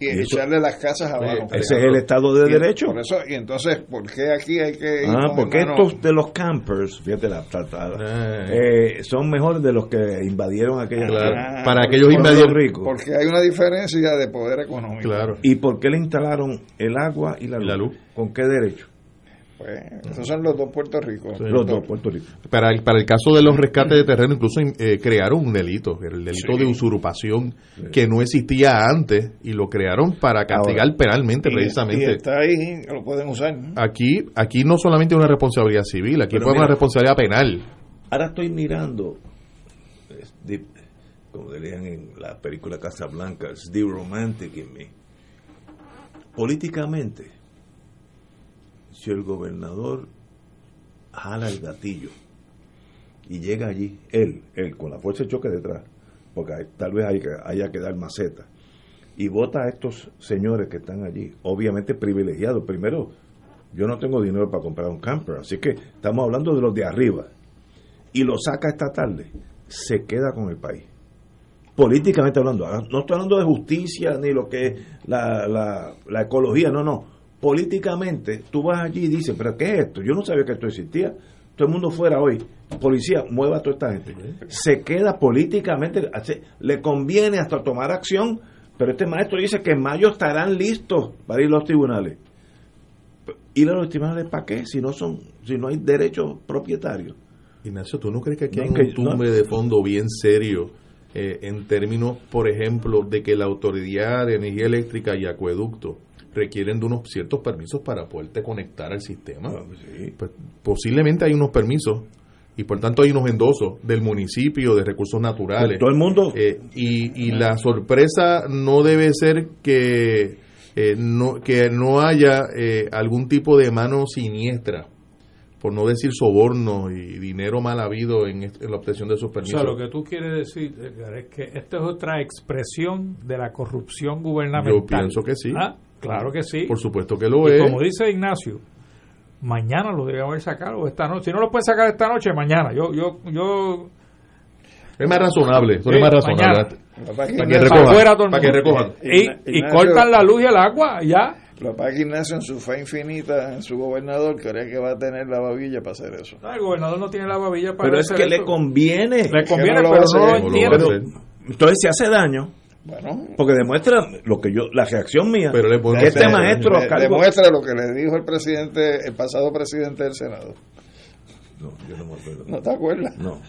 Y, echarle las casas abajo. ese es el estado de Y- derecho Por eso, y entonces, ¿por qué aquí hay que ah, porque estos de los campers fíjate la tratada Eh. eh, son mejores de los que invadieron aquella Claro. Ah, Para aquellos invadieron- rico Porque hay una diferencia de poder económico. Claro. y por qué le instalaron el agua y la luz, la luz. con qué derecho Pues, esos son los dos Puerto Rico. los dos Puerto Rico Para el, para el caso de los rescates de terreno, incluso eh, crearon un delito, el delito de usurpación, que no existía antes y lo crearon para castigar Ahora, penalmente, Y- precisamente. Y está ahí, lo pueden usar. ¿no? Aquí aquí no solamente una responsabilidad civil, aquí fue una responsabilidad penal. ahora estoy mirando es de- como dirían en la película Casablanca it's the romantic in me políticamente si el gobernador jala el gatillo y llega allí él él con la fuerza de choque detrás porque tal vez haya que dar maceta y vota a estos señores que están allí obviamente privilegiados primero yo no tengo dinero para comprar un camper así que estamos hablando de los de arriba y lo saca esta tarde, se queda con el país. Políticamente hablando, no estoy hablando de justicia ni lo que es la, la, la ecología, no, no. Políticamente, tú vas allí y dices, pero ¿qué es esto? Yo no sabía que esto existía. Todo el mundo fuera hoy. Policía, mueva a toda esta gente. Se queda políticamente, le conviene hasta tomar acción, pero este maestro dice que en mayo estarán listos para ir a los tribunales. ¿Ir a los tribunales para qué? Si no son, si no hay derechos propietarios. Ignacio, ¿tú no crees que aquí No, hay un tumbe no. de fondo bien serio eh, en términos, por ejemplo, de que la Autoridad de Energía Eléctrica y Acueducto requieren de unos ciertos permisos para poderte conectar al sistema? Ah, pues sí. Pues, posiblemente hay unos permisos y por tanto hay unos endosos del municipio de recursos naturales. Todo el mundo. Eh, y, y la sorpresa no debe ser que eh, no que no haya eh, algún tipo de mano siniestra por no decir soborno y dinero mal habido en, en la obtención de esos O permisos. sea, lo que tú quieres decir Edgar, es que esta es otra expresión de la corrupción gubernamental. Yo pienso que sí. Ah, claro que sí. Por supuesto que lo Y es. como dice Ignacio, mañana lo deben haber sacado esta noche. Si no lo pueden sacar esta noche, mañana. Yo, yo, yo Es más razonable, eso Sí, es más razonable. mañana. Que es que Para que recojan. afuera todo el Para que recojan. y, cortan la luz y el agua, ya. Lo que pasa es que Ignacio, en su fe infinita, en su gobernador, cree que va a tener la babilla para hacer eso. No, el gobernador no tiene la babilla para Pero es hacer que le eso. conviene. Le conviene, no pero no lo entiende. Entonces se hace daño. Bueno, Porque demuestra lo que yo, la reacción mía. Pero le que este le- maestro cargo- demuestra lo que le dijo el presidente, el pasado presidente del Senado. No, yo no me acuerdo. ¿No te acuerdas? No,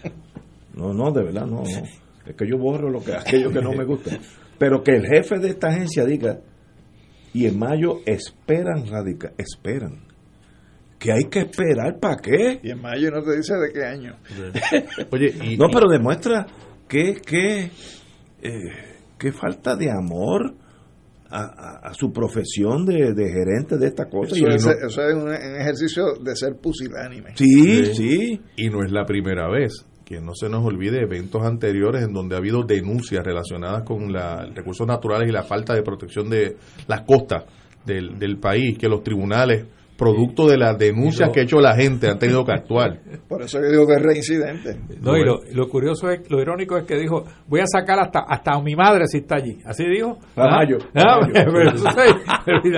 no, no, de verdad, no, no. Es que yo borro lo que aquello que no me gusta. Pero que el jefe de esta agencia diga, y en mayo esperan radical, esperan. Que hay que esperar, ¿para qué? Y en mayo no te dice de qué año. Oye, y, No, pero demuestra que, que, eh, que falta de amor a, a- a su profesión de, de gerente de esta cosa. Eso Y es, no- eso es un, un ejercicio de ser pusilánime. sí, sí. Y no es la primera vez. Que no se nos olvide eventos anteriores en donde ha habido denuncias relacionadas con la, recursos naturales y la falta de protección de las costas del, del país, que los tribunales producto de las denuncias que ha hecho la gente, han tenido que actuar. Por eso yo digo que es reincidente. No, y lo, lo curioso es, lo irónico es que dijo, voy a sacar hasta hasta a mi madre si está allí. Así dijo. Ramallo. Ah, Ramallo. pero, eso sí,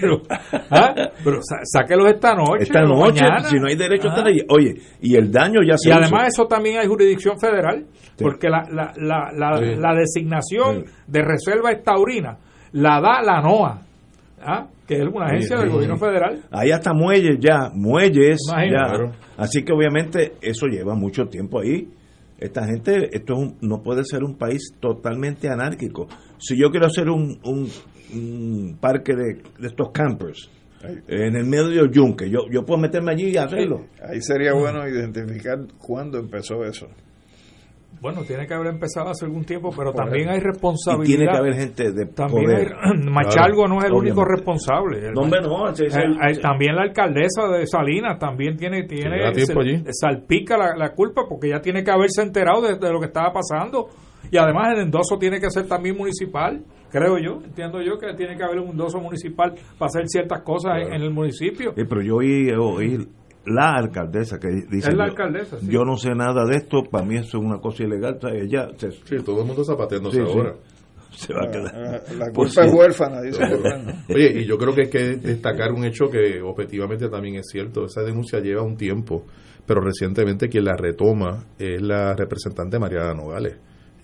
pero, ah, pero sa- esta noche. Esta noche, mañana. si no hay derecho a Ah. estar allí. Oye, y el daño ya se Y hizo. además eso también hay jurisdicción federal, porque la, la, la, la, Sí. la designación de reserva estaurina la da la NOAA, ¿ah? que es una agencia Sí, del sí. gobierno federal. Ahí hasta muelles ya, muelles Imagínate. ya. Claro. Así que obviamente eso lleva mucho tiempo ahí. Esta gente, esto es un- no puede ser un país totalmente anárquico. Si yo quiero hacer un, un, un parque de, de estos campers en el medio del yunque, yo, yo puedo meterme allí y hacerlo. Ahí sería bueno identificar cuándo empezó eso. Bueno, tiene que haber empezado hace algún tiempo, pero también hay Y responsabilidad. tiene que haber gente de También poder. hay- Machalgo no es el único responsable. El- No, hombre, no, ese- ese- Eh, eh, también la alcaldesa de Salinas también tiene, tiene se- allí. salpica la, la culpa porque ya tiene que haberse enterado de, de lo que estaba pasando. Y además el endoso tiene que ser también municipal, creo yo. Entiendo yo que tiene que haber un endoso municipal para hacer ciertas cosas en, en el municipio. Sí, pero yo oí, oí la alcaldesa que dice Es la yo- alcaldesa, sí. yo no sé nada de esto para mí eso es una cosa ilegal ella se, Sí, todo el mundo zapateándose Sí, sí. ahora. se va a quedar Ah, La Por culpa es huérfana, dice. Oye, y yo creo que hay que destacar un hecho que objetivamente también es cierto. Esa denuncia lleva un tiempo, pero recientemente quien la retoma es la representante Mariana Nogales.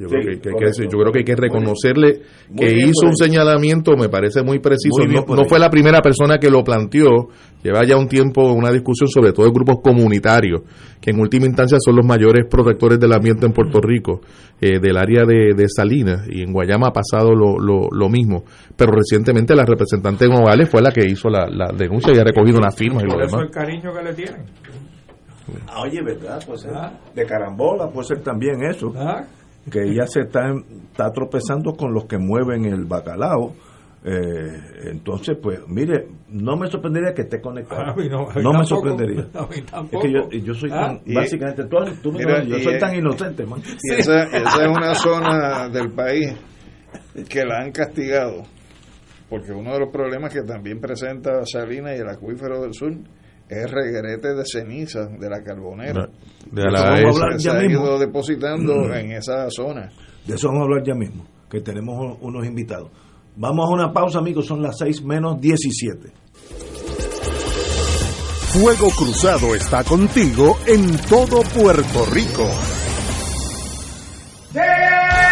Yo, Sí, creo que, que hay que correcto. yo creo que hay que reconocerle Muy que hizo un señalamiento, me parece muy preciso. Muy no fue la primera persona que lo planteó. Lleva ya un tiempo una discusión sobre todo de grupos comunitarios, que en última instancia son los mayores protectores del ambiente en Puerto Rico, eh, del área de, de Salinas, y en Guayama ha pasado lo, lo, lo mismo. Pero recientemente la representante de Nogales fue la que hizo la, la denuncia y ha recogido una firma y lo Por eso demás. el cariño que le tienen. Ah, oye verdad pues Ah. de carambola puede ser también eso Ah. Que ella se está está tropezando con los que mueven el bacalao eh, entonces pues mire no me sorprendería que esté conectado A mí no, a mí me tampoco. sorprendería A mí es tampoco. que yo, yo soy Ah. tan Y- básicamente tú, tú me Mira, conoces, yo soy tan inocente man Y esa, esa es una zona del país que la han castigado, porque uno de los problemas que también presenta Salinas y el acuífero del sur es el reguerete de ceniza de la carbonera. De Eso la vamos a hablar se ya ha mismo. ido depositando en esa zona. De eso vamos a hablar ya mismo, que tenemos un- unos invitados. Vamos a una pausa, amigos, son las 6 menos 17. Fuego Cruzado está contigo en todo Puerto Rico.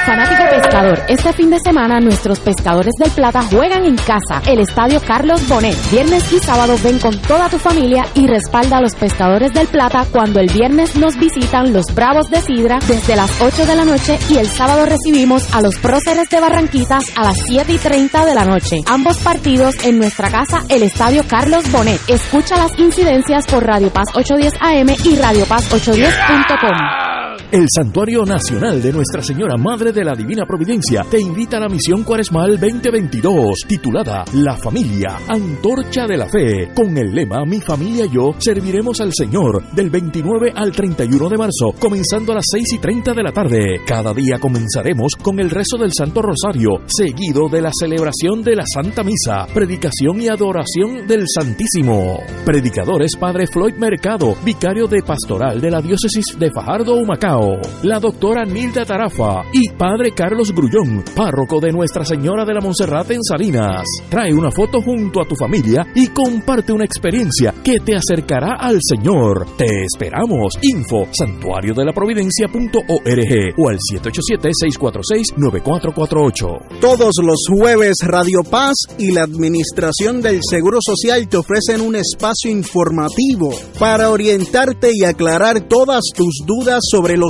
Fanático pescador, este fin de semana nuestros pescadores del Plata juegan en casa, el Estadio Carlos Bonet. Viernes y sábado ven con toda tu familia y respalda a los pescadores del Plata cuando el viernes nos visitan los Bravos de Sidra desde las 8 de la noche y el sábado recibimos a los Próceres de Barranquitas a las 7 y 30 de la noche. Ambos partidos en nuestra casa, el Estadio Carlos Bonet. Escucha las incidencias por Radio Paz 810 AM y Radio Paz 810.com. El Santuario Nacional de Nuestra Señora Madre de la Divina Providencia te invita a la misión cuaresmal 2022, titulada La Familia, Antorcha de la Fe, con el lema Mi familia y yo serviremos al Señor del 29 al 31 de marzo, comenzando a las 6 y 30 de la tarde. Cada día comenzaremos con el rezo del Santo Rosario, seguido de la celebración de la Santa Misa, predicación y adoración del Santísimo. Predicadores Padre Floyd Mercado, vicario de pastoral de la diócesis de Fajardo, Humacao, la doctora Nilda Tarafa y Padre Carlos Grullón, párroco de Nuestra Señora de la Monserrate en Salinas. Trae una foto junto a tu familia y comparte una experiencia que te acercará al Señor. Te esperamos. Info santuario de la providencia.org o al 787-646-9448. Todos los jueves Radio Paz y la Administración del Seguro Social te ofrecen un espacio informativo para orientarte y aclarar todas tus dudas sobre los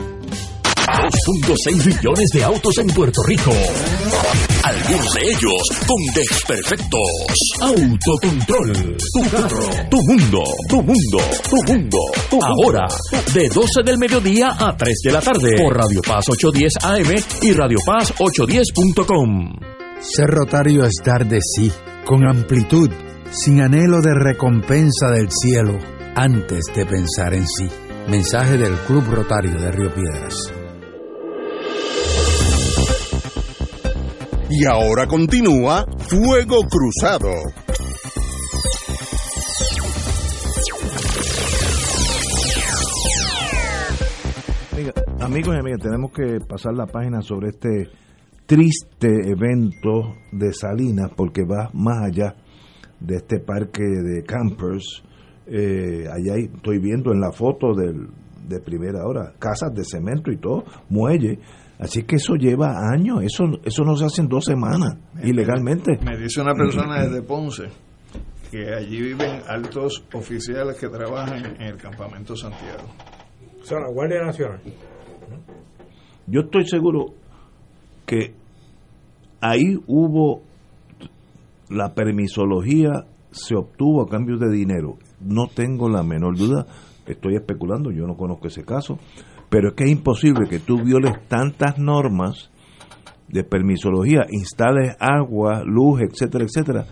2.6 millones de autos en Puerto Rico. algunos de ellos con desperfectos. Autocontrol. Tu carro. Tu mundo. Tu mundo. Tu mundo. Ahora, de 12 del mediodía a 3 de la tarde. Por Radio Paz 810 AM y Radio Paz 810.com. Ser rotario es dar de sí, con amplitud, sin anhelo de recompensa del cielo, antes de pensar en sí. Mensaje del Club Rotario de Río Piedras. Y ahora continúa Fuego Cruzado. Amigos y amigas, tenemos que pasar la página sobre este triste evento de Salinas porque va más allá de este parque de campers. Eh, allá estoy viendo en la foto del, de primera hora casas de cemento y todo, muelle. Así que eso lleva años, eso, eso no se hace en dos semanas, ilegalmente. Me dice una persona desde Ponce que allí viven altos oficiales que trabajan en el campamento Santiago. O sea, la Guardia Nacional. Yo estoy seguro que ahí hubo la permisología se obtuvo a cambio de dinero. No tengo la menor duda, estoy especulando, yo no conozco ese caso, pero es que es imposible que tú violes tantas normas de permisología, instales agua, luz, etcétera, etcétera,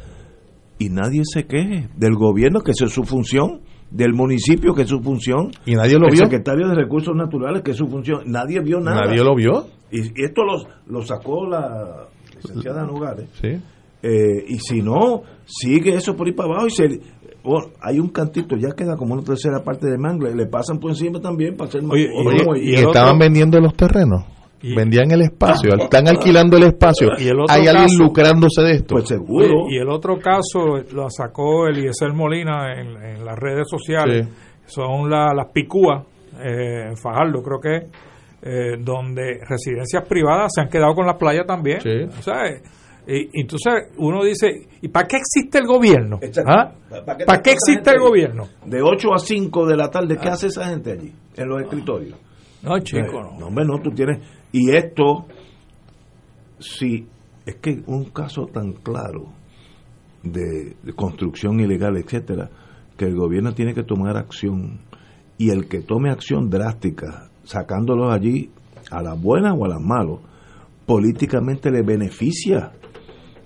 y nadie se queje del gobierno, que esa es su función, del municipio, que es su función, y nadie lo el vio. secretario de Recursos Naturales, que es su función, nadie vio nada. Nadie lo vio. Y, y esto lo, lo sacó la licenciada Nogales. Sí. Eh, y si no, sigue eso por ahí para abajo y se... oh, hay un cantito, ya queda como una tercera parte de mangle, le pasan por encima también para hacer Oye, y, estaban vendiendo los terrenos. Vendían el espacio, están alquilando el espacio. Y el otro Hay alguien caso- lucrándose de esto. Pues seguro. Oye, y el otro caso lo sacó Eliezer Molina en, en las redes sociales. Son la- las picúas eh, en Fajardo, creo que eh, donde residencias privadas se han quedado con la playa también. O sea, y, entonces uno dice, ¿y para qué existe el gobierno? ¿Ah? ¿Para qué existe el gobierno? De 8 a 5 de la tarde, ¿qué hace esa gente allí? En los escritorios. No, chico, Eh, no. No, hombre, no, tú tienes... Y esto, si es que un caso tan claro de, de construcción ilegal, etcétera, que el gobierno tiene que tomar acción y el que tome acción drástica, sacándolos allí a las buenas o a las malas, políticamente le beneficia.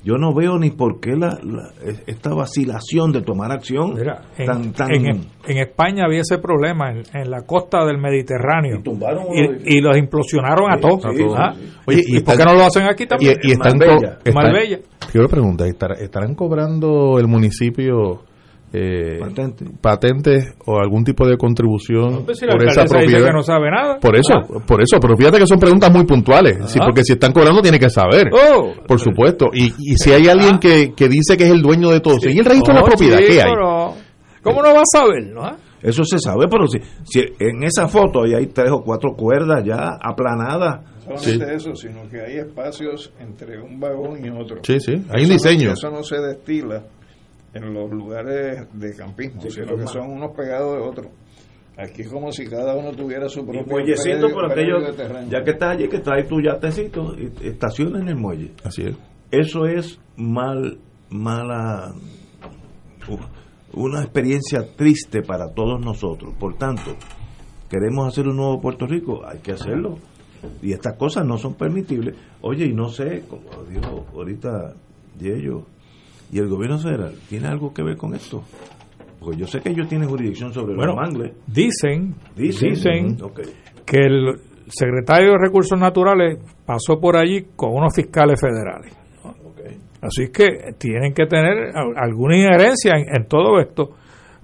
Yo no veo ni por qué la, la- esta vacilación de tomar acción En, tan, tan en- en España había ese problema en, en la costa del Mediterráneo. Y, tumbaron y los implosionaron a todos. sí, ¿ah? sí. Oye, ¿y, por están- qué no lo hacen aquí también? Y, y están Marbella. están- Marbella. Quiero preguntar, ¿estar- ¿estarán cobrando el municipio eh, patentes o algún tipo de contribución pues si por esa propiedad? que no sabe nada. Por eso, Ah. por eso, pero fíjate que son preguntas muy puntuales, sí, Ah. porque si están cobrando tiene que saber, Oh. por supuesto, y, y si hay alguien que, que dice que es el dueño de todo, si hay el registro de la Oh, propiedad, chico, ¿qué hay? no. ¿Cómo no va a saber? no? Eso se sabe, pero si, si en esa foto ahí hay tres o cuatro cuerdas ya aplanadas. No solamente eso, sino que hay espacios entre un vagón y otro. Sí, sí, hay un Eso no- diseño. eso no se destila en los lugares de campismo, Sí, sino que son unos pegados de otros. Aquí es como si cada uno tuviera su Y propio muellecito predio aquello, ya que estás allí, que traes tu yatecito, y estaciona en el muelle. Así es. Eso es mal, mala, una experiencia triste para todos nosotros. Por tanto, queremos hacer un nuevo Puerto Rico, hay que hacerlo. Y estas cosas no son permitibles. Oye, y no sé, como dijo ahorita Yello, y el gobierno federal, ¿tiene algo que ver con esto? Porque yo sé que ellos tienen jurisdicción sobre Bueno, los mangles. dicen, Dicen. que el secretario de Recursos Naturales pasó por allí con unos fiscales federales. ¿no? Así que tienen que tener alguna injerencia en, en todo esto,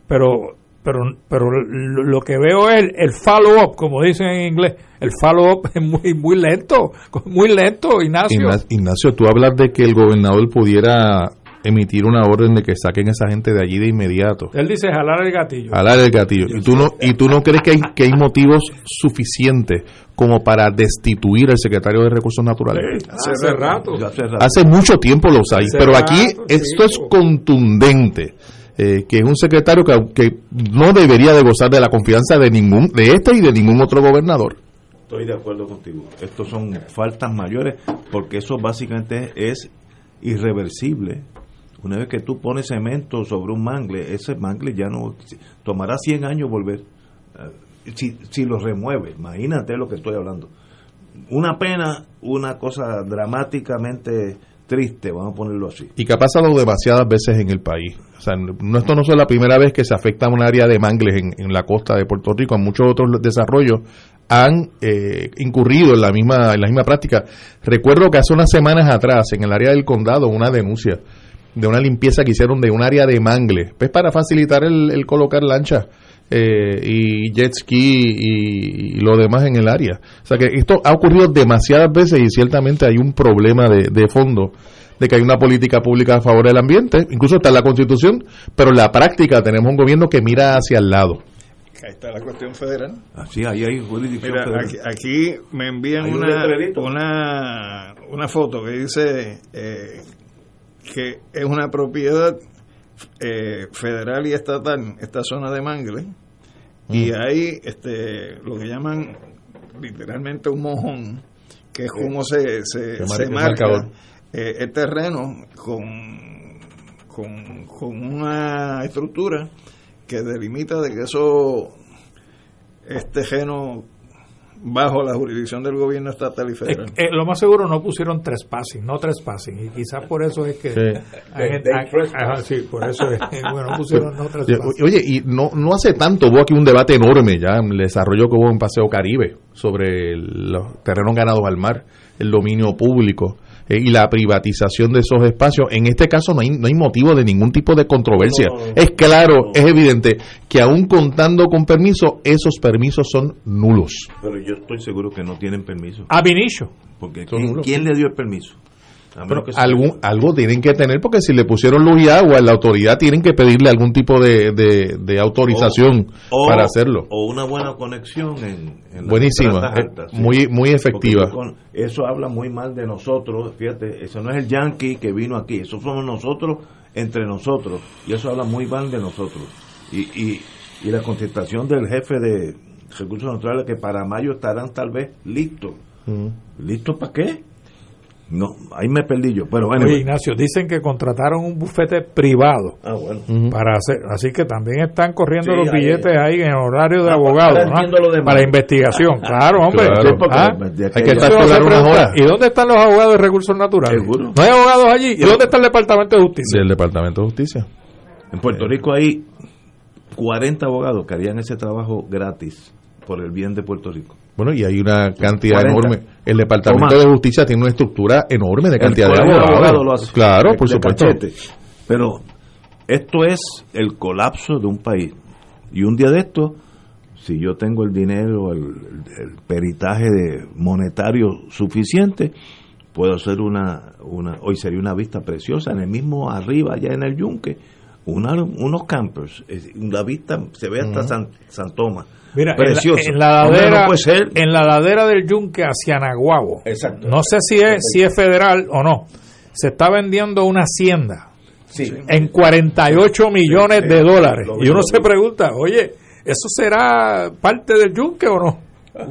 pero pero pero lo que veo es el, el follow up, como dicen en inglés, el follow up es muy muy lento, muy lento, Ignacio. Igna- Ignacio, tú hablas de que el gobernador pudiera emitir una orden de que saquen a esa gente de allí de inmediato. Él dice jalar el gatillo. Jalar el gatillo. Y tú no, y tú no crees que hay, que hay motivos suficientes como para destituir al secretario de Recursos Naturales. Hace, hace rato. Hace mucho tiempo los hay, Hace pero aquí rato, esto es contundente. eh, que es un secretario que, que no debería de gozar de la confianza de ningún de este y de ningún otro gobernador. Estoy de acuerdo contigo. Estos son faltas mayores porque eso básicamente es irreversible. Una vez que tú pones cemento sobre un mangle, ese mangle ya no tomará 100 años volver. Eh, Si, si lo remueve, imagínate lo que estoy hablando. Una pena, una cosa dramáticamente triste, vamos a ponerlo así. y que ha pasado demasiadas veces en el país. O sea, no, esto no es la primera vez que se afecta a un área de mangles en, en la costa de Puerto Rico. En muchos otros desarrollos han eh, incurrido en la misma en la misma práctica. Recuerdo que hace unas semanas atrás, en el área del condado, una denuncia de una limpieza que hicieron de un área de mangles, pues para facilitar el, el colocar lanchas eh, y jet ski y, y lo demás en el área. O sea que esto ha ocurrido demasiadas veces y ciertamente hay un problema de, de fondo de que hay una política pública a favor del ambiente, incluso está en la Constitución, pero en la práctica tenemos un gobierno que mira hacia el lado. Ahí está la cuestión federal. Así, ahí hay jurisdicción Mira, federal. aquí, aquí me envían un una, letrerito. una, una foto que dice eh, que es una propiedad eh, federal y estatal, esta zona de Mangle, y hay este, lo que llaman literalmente un mojón, que es como se, se, marca eh, el terreno con, con, con una estructura que delimita de que eso es terreno bajo la jurisdicción del gobierno estatal y federal. Eh, eh, lo más seguro no pusieron trespassing, no trespassing, y quizás por eso es que... Sí. hay ajá, sí, por eso es, bueno, no pusieron no trespassing. Oye, y no, no hace tanto hubo aquí un debate enorme ya en el desarrollo que hubo en Paseo Caribe sobre el- los terrenos ganados al mar, el dominio público eh, y la privatización de esos espacios. En este caso no hay, no hay motivo de ningún tipo de controversia. No, no, no. es claro, es evidente que aún contando con permiso, esos permisos son nulos. Pero yo estoy seguro que no tienen permiso. Ab initio. Porque Son ¿quién, nulos. quién le dio el permiso? A menos Pero que sea- algún, algo tienen que tener porque si le pusieron luz y agua, la autoridad tienen que pedirle algún tipo de, de- de autorización o- para hacerlo. O una buena conexión en, en Buenísima, eh, altas, muy- muy efectiva. Con- eso habla muy mal de nosotros, fíjate, eso no es el yankee que vino aquí, eso somos nosotros entre nosotros, y eso habla muy mal de nosotros. Y, y, y la contestación del jefe de recursos naturales que para mayo estarán tal vez listos. ¿Listos para qué? No, ahí me perdí yo, pero bueno. Oye, Ignacio, dicen que contrataron un bufete privado Ah, bueno. para hacer, así que también están corriendo Sí, los ahí- billetes ahí en horario de Ah, abogado, lo demás. para investigación. Claro, hombre. Claro. Sí, Ah, hay que estar. ¿Y dónde están los abogados de recursos naturales? Seguro. No hay abogados allí. ¿Y dónde está el Departamento de Justicia? del Departamento de Justicia. En Puerto Rico hay 40 abogados que harían ese trabajo gratis por el bien de Puerto Rico. Bueno, y hay una cantidad 40. enorme. El Departamento de Justicia tiene una estructura enorme de cantidad de abogados. Claro, De- por de supuesto. cachete. Pero esto es el colapso de un país. Y un día de esto, si yo tengo el dinero, el, el peritaje de monetario suficiente, puedo hacer una, una, hoy sería una vista preciosa, en el mismo arriba, allá en el yunque, una- unos campers, la vista se ve hasta. San, San Tomás. Mira, en la, Precioso. en la Hombre, ladera, no puede ser. en la ladera del Yunque hacia Naguabo. Exacto. No sé si es, si es federal o no. Se está vendiendo una hacienda Sí. en 48 millones de sí. dólares. Lo Y uno se pregunta, oye, ¿eso será parte del Yunque o no?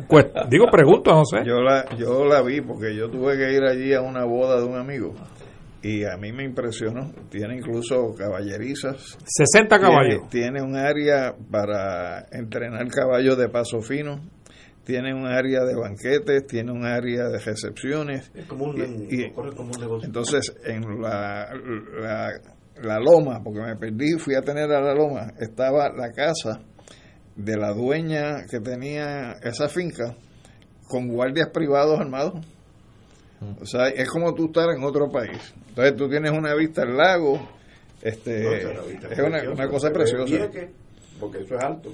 Pues, digo, pregunto, no sé. Yo la, yo la vi porque yo tuve que ir allí a una boda de un amigo y a mí me impresionó. Tiene incluso caballerizas. 60 caballos. Tiene, tiene un área para entrenar caballos de paso fino. Tiene un área de banquetes, tiene un área de recepciones. Es como un, Y- y- corre como un negocio. Entonces, en la, la, la loma, porque me perdí, fui a tener a la loma, estaba la casa de la dueña que tenía esa finca con guardias privados armados. O sea, es como tú estar en otro país. Entonces tú tienes una vista al lago, este, No, es la vista es una, cosa preciosa. que- porque eso es alto.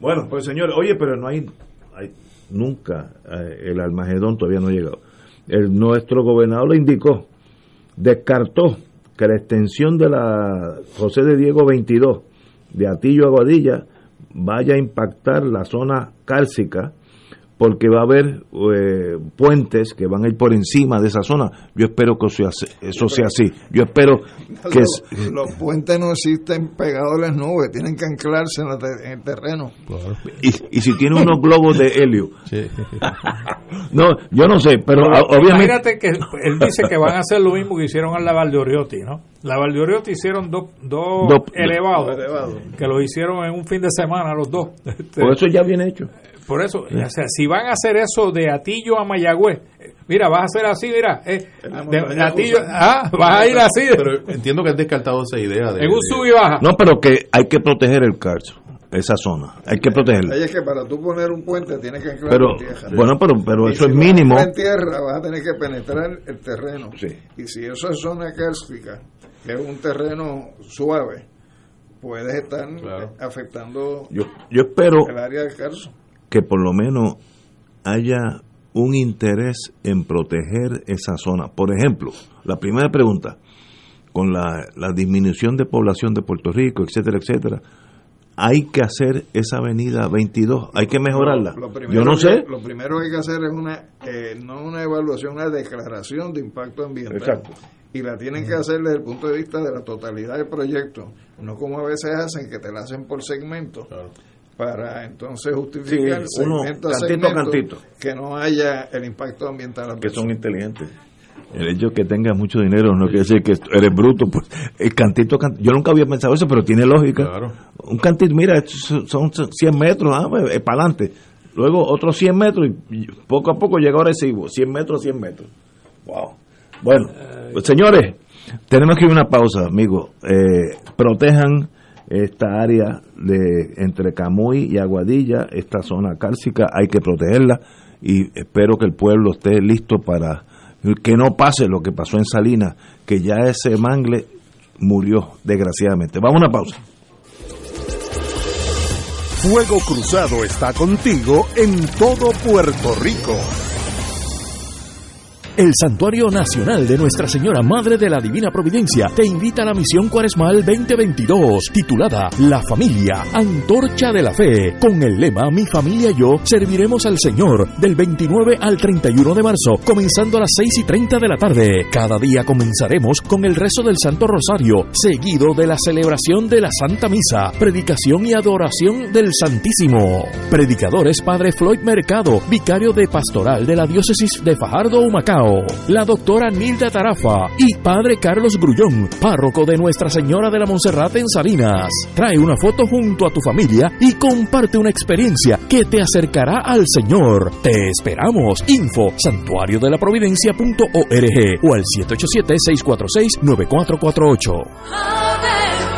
Bueno, pues señores, oye, pero no hay, hay nunca, eh, el Almagedón todavía no ha llegado. El, nuestro gobernador lo indicó, descartó que la extensión de la José de Diego 22 de Atillo a Guadilla vaya a impactar la zona cálcica porque va a haber eh, puentes que van a ir por encima de esa zona. Yo espero que eso sea, eso sea así. Yo espero que... Los, los puentes no existen pegados a las nubes, tienen que anclarse en, la te- en el terreno. Y, y si tiene unos globos de helio. No, yo no sé, pero Pero a- obviamente... Imagínate que él dice que van a hacer lo mismo que hicieron en la Valdeoriotti, ¿no? La Valdeoriotti hicieron dos dos Dos- elevados, que lo hicieron en un fin de semana los dos. Este, Por eso ya viene hecho. Por eso, o sea, si van a hacer eso de Atillo a Mayagüez, eh, mira, vas a hacer así, mira, eh, de, de Atillo, ah, vas a ir así, Pero entiendo que has descartado esa idea. De, en un sub y baja. No, pero que hay que proteger el carso, esa zona. Hay que protegerla. Es que para tú poner un puente tienes que anclar Pero, en tierra. bueno, pero, pero Y eso si es mínimo. en tierra vas a tener que penetrar el terreno. Y si eso es zona kárstica, que es un terreno suave, puedes estar afectando Yo, yo espero el área del carso. Que por lo menos haya un interés en proteger esa zona. Por ejemplo, la primera pregunta, con la, la disminución de población de Puerto Rico, etcétera, etcétera, hay que hacer esa avenida 22, hay que mejorarla. Lo primero Yo no que- sé. Lo primero que hay que hacer es una, eh, no una evaluación, una declaración de impacto ambiental. Exacto. Y la tienen que hacer desde el punto de vista de la totalidad del proyecto. No como a veces hacen, que te la hacen por segmento. Para entonces justificar Sí, uno, segmento cantito a segmento, cantito. que no haya el impacto ambiental. que son inteligentes. El hecho que tengas mucho dinero no quiere decir que eres bruto. Pues, el cantito, can- yo nunca había pensado eso, pero tiene lógica. Un cantito, mira, estos son 100 metros, ah, pues, es para adelante. Luego otros 100 metros y poco a poco llega ahora Recibo, 100 metros, 100 metros. Wow. Bueno, pues, señores, tenemos que ir a una pausa, amigos. Eh, protejan esta área de entre Camuy y Aguadilla, esta zona cárcica, hay que protegerla y espero que el pueblo esté listo para que no pase lo que pasó en Salinas, que ya ese mangle murió desgraciadamente. Vamos a una pausa. Fuego Cruzado está contigo en todo Puerto Rico. El Santuario Nacional de Nuestra Señora Madre de la Divina Providencia te invita a la misión cuaresmal 2022, titulada La Familia, Antorcha de la Fe, con el lema Mi familia y yo serviremos al Señor, del 29 al 31 de marzo, comenzando a las 6 y 30 de la tarde. Cada día comenzaremos con el rezo del Santo Rosario, seguido de la celebración de la Santa Misa, predicación y adoración del Santísimo. Predicadores Padre Floyd Mercado, vicario de pastoral de la diócesis de Fajardo, Humacao, la doctora Nilda Tarafa y Padre Carlos Grullón, párroco de Nuestra Señora de la Monserrate en Salinas. Trae una foto junto a tu familia y comparte una experiencia que te acercará al Señor. Te esperamos. Info santuario de la providencia.org o al 787-646-9448.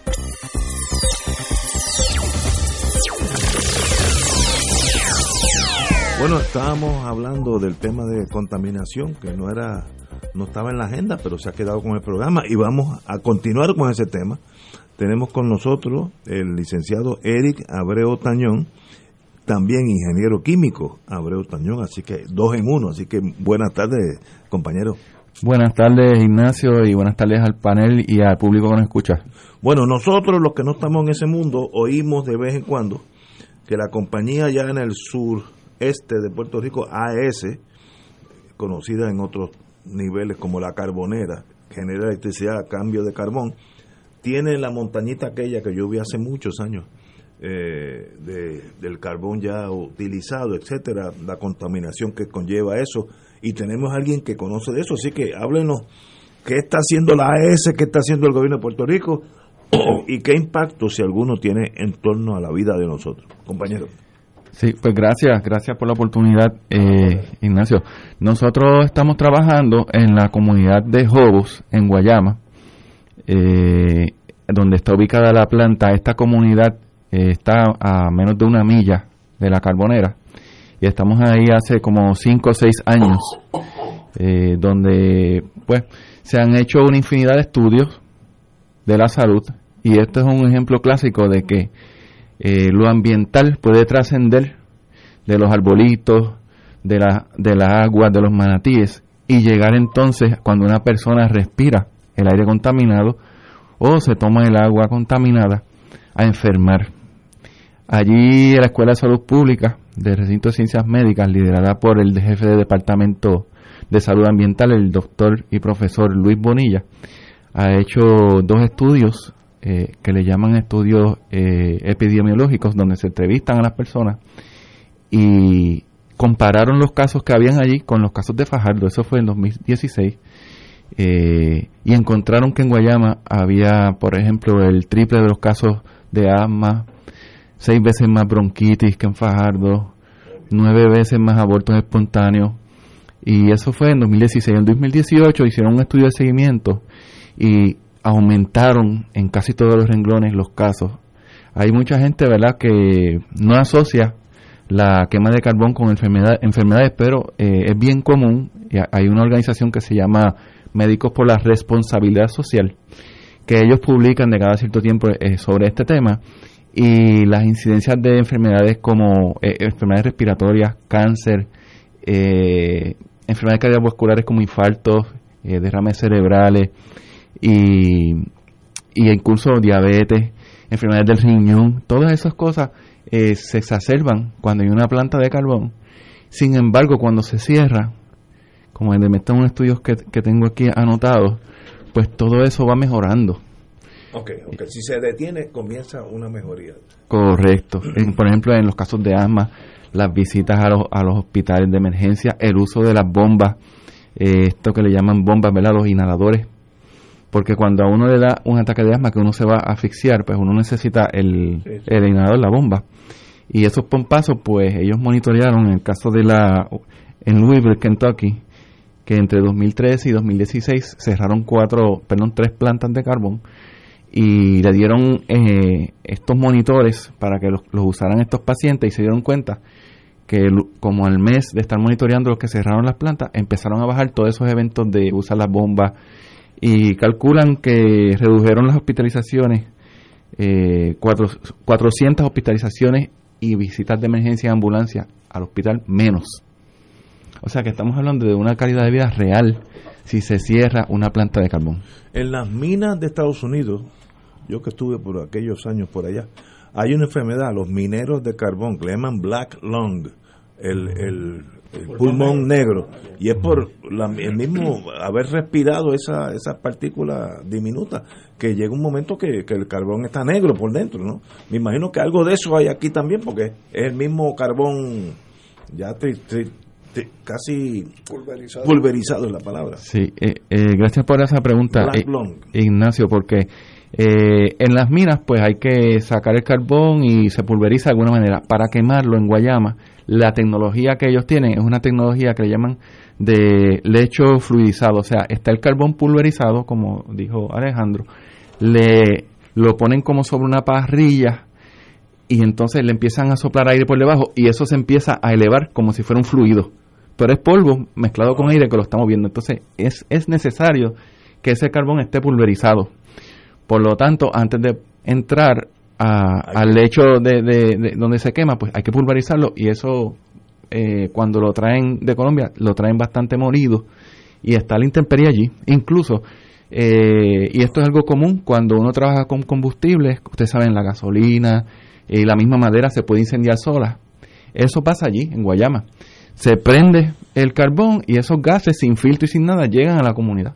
Bueno, estábamos hablando del tema de contaminación que no era no estaba en la agenda, pero se ha quedado con el programa y vamos a continuar con ese tema. Tenemos con nosotros el licenciado Eric Abreu Tañón, también ingeniero químico Abreu Tañón, así que dos en uno, así que buenas tardes, compañero. Buenas tardes, Ignacio, y buenas tardes al panel y al público que nos escucha. Bueno, nosotros los que no estamos en ese mundo oímos de vez en cuando que la compañía ya en el sur este de Puerto Rico, AES, conocida en otros niveles como la carbonera, genera electricidad a cambio de carbón, tiene la montañita aquella que yo vi hace muchos años, eh, de, del carbón ya utilizado, etcétera, la contaminación que conlleva eso, y tenemos a alguien que conoce de eso, así que háblenos qué está haciendo la AES, qué está haciendo el gobierno de Puerto Rico y qué impacto, si alguno, tiene en torno a la vida de nosotros. Compañero. Sí, pues gracias, gracias por la oportunidad, eh, Ignacio. Nosotros estamos trabajando en la comunidad de Jobos, en Guayama, eh, donde está ubicada la planta. Esta comunidad eh, está a menos de una milla de la carbonera y estamos ahí hace como cinco o seis años, donde pues se han hecho una infinidad de estudios de la salud y este es un ejemplo clásico de que eh, lo ambiental puede trascender de los arbolitos, de la, de la agua, de los manatíes y llegar entonces cuando una persona respira el aire contaminado o se toma el agua contaminada a enfermar. Allí la Escuela de Salud Pública del Recinto de Ciencias Médicas, liderada por el jefe de Departamento de Salud Ambiental, el doctor y profesor Luis Bonilla, ha hecho dos estudios eh, que le llaman estudios eh, epidemiológicos, donde se entrevistan a las personas y compararon los casos que habían allí con los casos de Fajardo, eso fue en 2016, eh, y encontraron que en Guayama había, por ejemplo, el triple de los casos de asma, seis veces más bronquitis que en Fajardo, nueve veces más abortos espontáneos, y eso fue en 2016. En 2018 hicieron un estudio de seguimiento y aumentaron en casi todos los renglones los casos. Hay mucha gente, ¿verdad?, que no asocia la quema de carbón con enfermedad, enfermedades, pero eh, es bien común. Hay una organización que se llama Médicos por la Responsabilidad Social, que ellos publican de cada cierto tiempo eh, sobre este tema y las incidencias de enfermedades como eh, enfermedades respiratorias, cáncer, enfermedades cardiovasculares como infartos, derrames cerebrales, y, y incluso diabetes, enfermedades del riñón, todas esas cosas eh, se exacerban cuando hay una planta de carbón. Sin embargo, cuando se cierra, como en unos estudios que, que tengo aquí anotados, pues todo eso va mejorando. Ok, okay. si se detiene, comienza una mejoría. Correcto. por ejemplo, en los casos de asma, las visitas a los, a los hospitales de emergencia, el uso de las bombas, eh, esto que le llaman bombas, ¿verdad? Los inhaladores porque cuando a uno le da un ataque de asma que uno se va a asfixiar, pues uno necesita el, el inhalador, la bomba. Y esos pompazos, pues ellos monitorearon en el caso de la, en Louisville, Kentucky, que entre 2013 y 2016 cerraron cuatro, perdón, tres plantas de carbón y le dieron eh, estos monitores para que los, los, usaran estos pacientes y se dieron cuenta que como al mes de estar monitoreando los que cerraron las plantas, empezaron a bajar todos esos eventos de usar las bombas y calculan que redujeron las hospitalizaciones, eh, cuatro, 400 hospitalizaciones y visitas de emergencia en ambulancia al hospital menos. O sea que estamos hablando de una calidad de vida real si se cierra una planta de carbón. En las minas de Estados Unidos, yo que estuve por aquellos años por allá, hay una enfermedad, los mineros de carbón, que le llaman black lung, el, el, pulmón negro, y es por el mismo haber respirado esa, esa partícula diminuta, que llega un momento que, el carbón está negro por dentro, ¿no? Me imagino que algo de eso hay aquí también, porque es el mismo carbón ya casi pulverizado. pulverizado es la palabra. Sí, eh, eh, gracias por esa pregunta, eh, Ignacio, porque en las minas pues hay que sacar el carbón y se pulveriza de alguna manera. Para quemarlo en Guayama, la tecnología que ellos tienen es una tecnología que le llaman de lecho fluidizado, o sea, está el carbón pulverizado, como dijo Alejandro, le lo ponen como sobre una parrilla y entonces le empiezan a soplar aire por debajo y eso se empieza a elevar como si fuera un fluido pero es polvo mezclado con aire que lo estamos viendo. Entonces es, es necesario que ese carbón esté pulverizado. Por lo tanto, antes de entrar al lecho de, donde se quema, pues hay que pulverizarlo y eso eh, cuando lo traen de Colombia, lo traen bastante molido y está la intemperie allí. Incluso, eh, y esto es algo común, cuando uno trabaja con combustibles, ustedes saben, la gasolina y la misma madera se puede incendiar sola. Eso pasa allí, en Guayama se prende el carbón y esos gases sin filtro y sin nada llegan a la comunidad.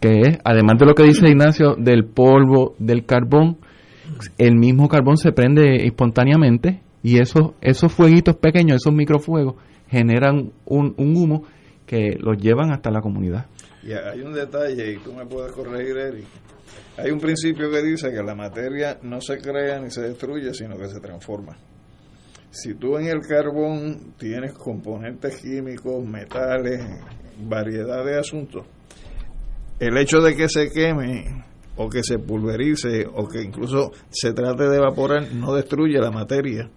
Que es, además de lo que dice Ignacio, del polvo del carbón, el mismo carbón se prende espontáneamente y esos, esos fueguitos pequeños, esos microfuegos, generan un, un humo que los llevan hasta la comunidad. Y hay un detalle, y tú me puedes corregir, Eric. Hay un principio que dice que la materia no se crea ni se destruye, sino que se transforma si tú en el carbón tienes componentes químicos, metales, variedad de asuntos, el hecho de que se queme o que se pulverice o que incluso se trate de evaporar no destruye la materia.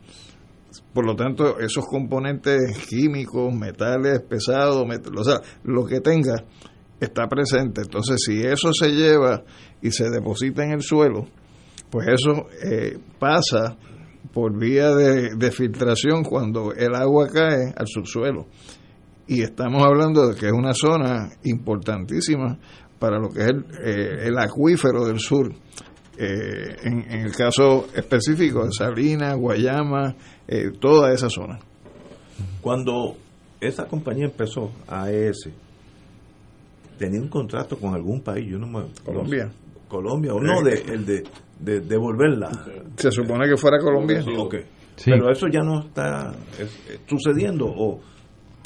Por lo tanto, esos componentes químicos, metales pesados, o sea, lo que tenga está presente. Entonces, si eso se lleva y se deposita en el suelo, pues eso eh, pasa por vía de, filtración cuando el agua cae al subsuelo. Y estamos hablando de que es una zona importantísima para lo que es el, eh, acuífero del sur. Eh, en, el caso específico de Salinas, Guayama, eh, toda esa zona. Cuando esa compañía empezó, AES, tenía un contrato con algún país, yo no me... Colombia. Colombia, o no, de, el de de devolverla. Se supone que fuera Colombia. Pero eso ya no está sucediendo o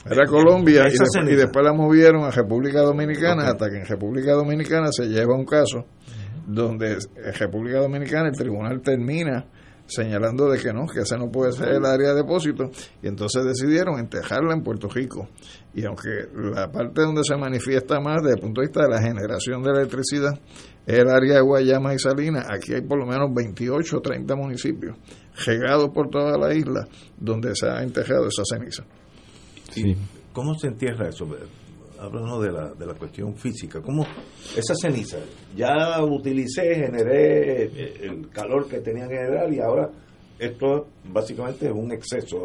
era Colombia y, después la movieron a República Dominicana hasta que en República Dominicana se lleva un caso donde en República Dominicana el tribunal termina señalando de que no, que ese no puede ser el área de depósito y entonces decidieron entejarla en Puerto Rico. Y aunque la parte donde se manifiesta más desde el punto de vista de la generación de electricidad es el área de Guayama y Salinas, aquí hay por lo menos 28 o 30 municipios regados por toda la isla donde se ha entejado esa ceniza. Sí. ¿Cómo se entierra eso? Háblanos de la, de la cuestión física. ¿Cómo esa ceniza? Ya utilicé, generé el calor que tenía que generar y ahora esto básicamente es un exceso,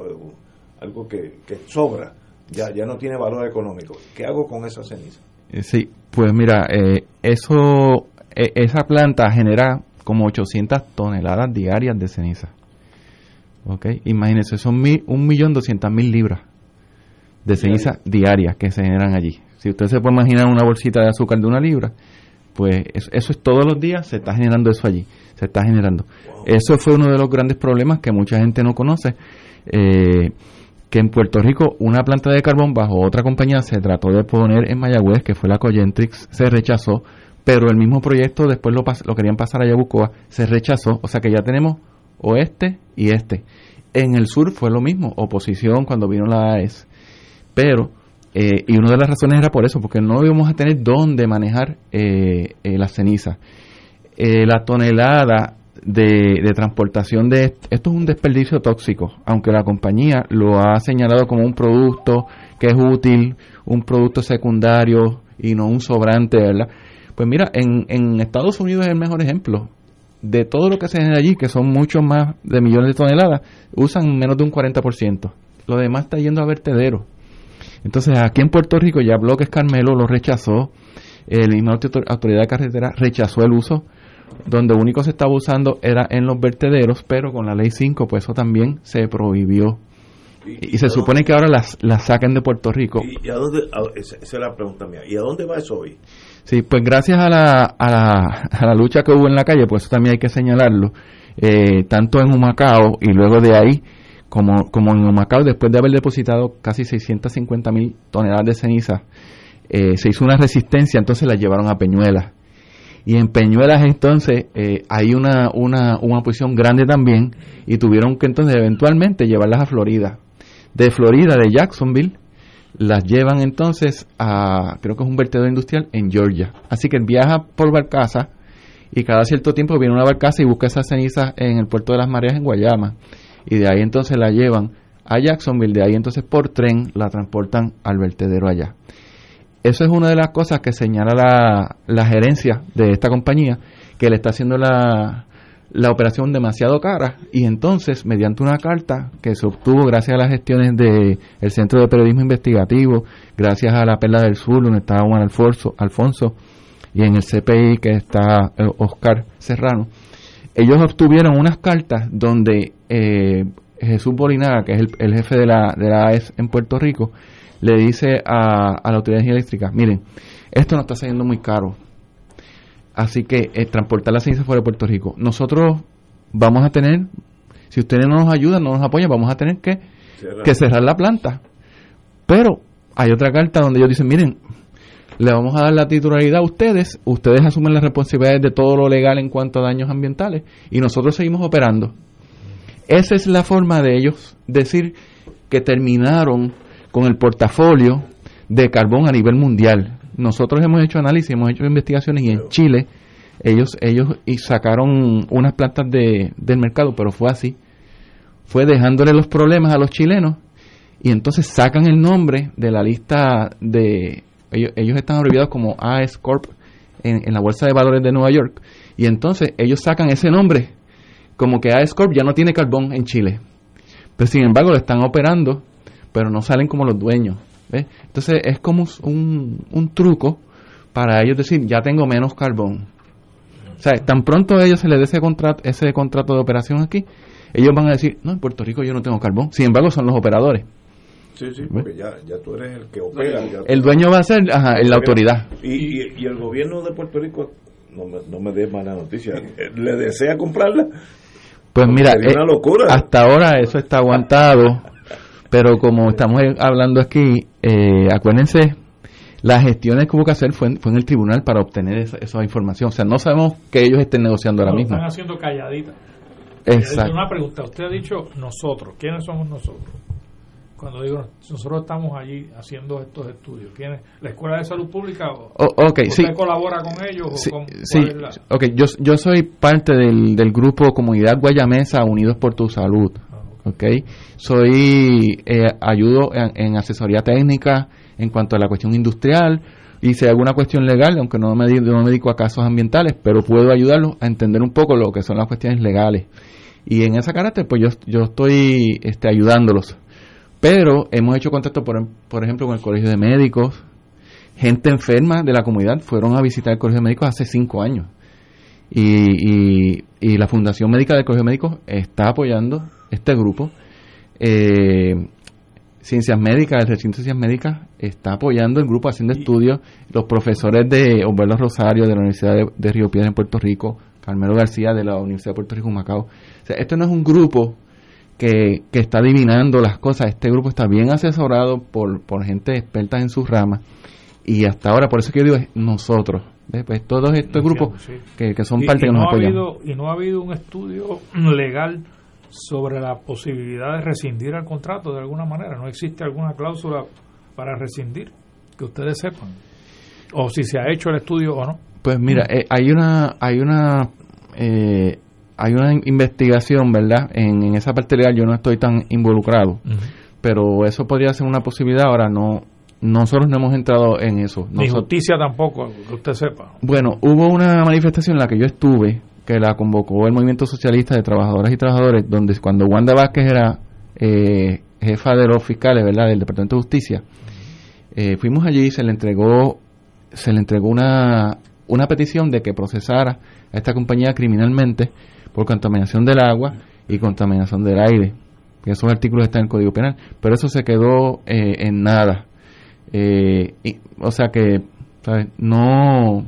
algo que, que sobra, ya, ya no tiene valor económico. ¿Qué hago con esa ceniza? Eh, sí, pues mira, eh, eso, eh, esa planta genera como 800 toneladas diarias de ceniza. ¿Ok? Imagínense, son mil, 1.200.000 libras de ceniza diarias que se generan allí. Si usted se puede imaginar una bolsita de azúcar de una libra, pues eso, es todos los días, se está generando eso allí, se está generando. Eso fue uno de los grandes problemas que mucha gente no conoce, eh, que en Puerto Rico una planta de carbón bajo otra compañía se trató de poner en Mayagüez, que fue la Coyentrix, se rechazó, pero el mismo proyecto después lo, lo querían pasar a Yabucoa, se rechazó, o sea que ya tenemos oeste y este. En el sur fue lo mismo, oposición cuando vino la AES pero, eh, y una de las razones era por eso, porque no íbamos a tener dónde manejar eh, eh las cenizas. Eh, la tonelada de, transportación de esto es un desperdicio tóxico, aunque la compañía lo ha señalado como un producto que es útil, un producto secundario y no un sobrante, ¿verdad? Pues mira, en, en Estados Unidos es el mejor ejemplo. De todo lo que se genera allí, que son muchos más de millones de toneladas, usan menos de un 40%. Lo demás está yendo a vertedero. Entonces, aquí en Puerto Rico ya Bloques Carmelo lo rechazó. El mismo Autoridad de Carretera rechazó el uso. Donde único se estaba usando era en los vertederos, pero con la ley 5, pues eso también se prohibió. Y, se supone que ahora las, las saquen de Puerto Rico. ¿Y a dónde? esa, es la pregunta mía. ¿Y a dónde va eso hoy? Sí, pues gracias a la, a la, a la lucha que hubo en la calle, pues eso también hay que señalarlo, eh, tanto en Humacao y luego de ahí, como, como en Humacao, después de haber depositado casi 650 mil toneladas de ceniza, eh, se hizo una resistencia, entonces la llevaron a Peñuelas. Y en Peñuelas entonces eh, hay una, una, una posición grande también y tuvieron que entonces eventualmente llevarlas a Florida. De Florida, de Jacksonville, las llevan entonces a, creo que es un vertedero industrial en Georgia. Así que viaja por barcaza y cada cierto tiempo viene una barcaza y busca esas cenizas en el puerto de las Mareas en Guayama. Y de ahí entonces la llevan a Jacksonville, de ahí entonces por tren la transportan al vertedero allá. Eso es una de las cosas que señala la, la gerencia de esta compañía, que le está haciendo la, la operación demasiado cara y entonces mediante una carta que se obtuvo gracias a las gestiones del el Centro de Periodismo Investigativo, gracias a la Perla del Sur donde estaba Juan Alfonso, Alfonso y en el CPI que está eh, Oscar Serrano, ellos obtuvieron unas cartas donde eh, Jesús Bolinaga, que es el, jefe de la, de la AES en Puerto Rico, le dice a, a la autoridad eléctrica, miren, esto no está saliendo muy caro, Así que eh, transportar la ciencia fuera de Puerto Rico. Nosotros vamos a tener, si ustedes no nos ayudan, no nos apoyan, vamos a tener que, que cerrar la planta. Pero hay otra carta donde ellos dicen, miren, le vamos a dar la titularidad a ustedes, ustedes asumen las responsabilidades de todo lo legal en cuanto a daños ambientales y nosotros seguimos operando. Esa es la forma de ellos decir que terminaron con el portafolio de carbón a nivel mundial nosotros hemos hecho análisis, hemos hecho investigaciones y en Chile ellos ellos sacaron unas plantas de, del mercado, pero fue así. Fue dejándole los problemas a los chilenos y entonces sacan el nombre de la lista de... Ellos, ellos están abreviados como AS Corp en, en, la Bolsa de Valores de Nueva York y entonces ellos sacan ese nombre como que AS Corp ya no tiene carbón en Chile. Pero sin embargo lo están operando, pero no salen como los dueños. Entonces es como un, un truco para ellos decir, ya tengo menos carbón. O sea, tan pronto a ellos se les dé ese contrato, ese contrato de operación aquí, ellos van a decir, no, en Puerto Rico yo no tengo carbón. Sin embargo, son los operadores. Sí, sí, porque ya, ya, tú eres el que opera. el dueño va a ser la autoridad. Y, y, el gobierno de Puerto Rico, no me, no me dé mala noticia, ¿le desea comprarla? Pues mira, eh, hasta ahora eso está aguantado. Pero como estamos hablando aquí, eh, acuérdense, las gestiones que hubo que hacer fue en, fue en el tribunal para obtener esa, información. O sea, no sabemos que ellos estén negociando ahora mismo. Están haciendo calladita. Exacto. Una pregunta, usted ha dicho nosotros, ¿quiénes somos nosotros? Cuando digo nosotros estamos allí haciendo estos estudios, ¿quiénes? ¿La Escuela de Salud Pública? O, okay, ¿Usted colabora con ellos? Sí, sí. ok, yo, yo soy parte del, del grupo Comunidad Guayamesa Unidos por tu Salud. Okay. Soy, eh, ayudo en, asesoría técnica en cuanto a la cuestión industrial y si hay alguna cuestión legal, aunque no me, no me dedico a casos ambientales, pero puedo ayudarlos a entender un poco lo que son las cuestiones legales. Y en ese carácter, pues yo, yo estoy este, ayudándolos. Pero hemos hecho contacto, por, por ejemplo, con el Colegio de Médicos. Gente enferma de la comunidad fueron a visitar el Colegio de Médicos hace cinco años. Y, y, y la Fundación Médica del Colegio de Médicos está apoyando este grupo, eh, Ciencias Médicas, el recinto de Ciencias Médicas, está apoyando el grupo haciendo estudios. Los profesores de Osvaldo Rosario de la Universidad de, Río Piedra en Puerto Rico, Carmelo García de la Universidad de Puerto Rico, Macao. O sea, esto no es un grupo que, que, está adivinando las cosas. Este grupo está bien asesorado por, por gente experta en sus ramas. Y hasta ahora, por eso que yo digo, es nosotros. Pues todos estos grupos que, que, son parte y que no nos ha apoyan. Habido, y no ha habido un estudio legal sobre la posibilidad de rescindir el contrato de alguna manera. ¿No existe alguna cláusula para rescindir? Que ustedes sepan. O si se ha hecho el estudio o no. Pues mira, eh, hay una hay una eh, hay una investigación, ¿verdad? En, esa parte legal yo no estoy tan involucrado, pero eso podría ser una posibilidad. Ahora no nosotros no hemos entrado en eso. Ni Nosotros- justicia tampoco, que usted sepa. Bueno, hubo una manifestación en la que yo estuve, que la convocó el Movimiento Socialista de Trabajadoras y Trabajadores, donde cuando Wanda Vázquez era eh, jefa de los fiscales, ¿verdad?, del Departamento de Justicia, eh, fuimos allí y se le entregó, se le entregó una, una petición de que procesara a esta compañía criminalmente por contaminación del agua y contaminación del aire. Que esos artículos están en el Código Penal, pero eso se quedó eh, en nada. Eh, y- o sea que, ¿sabes? No,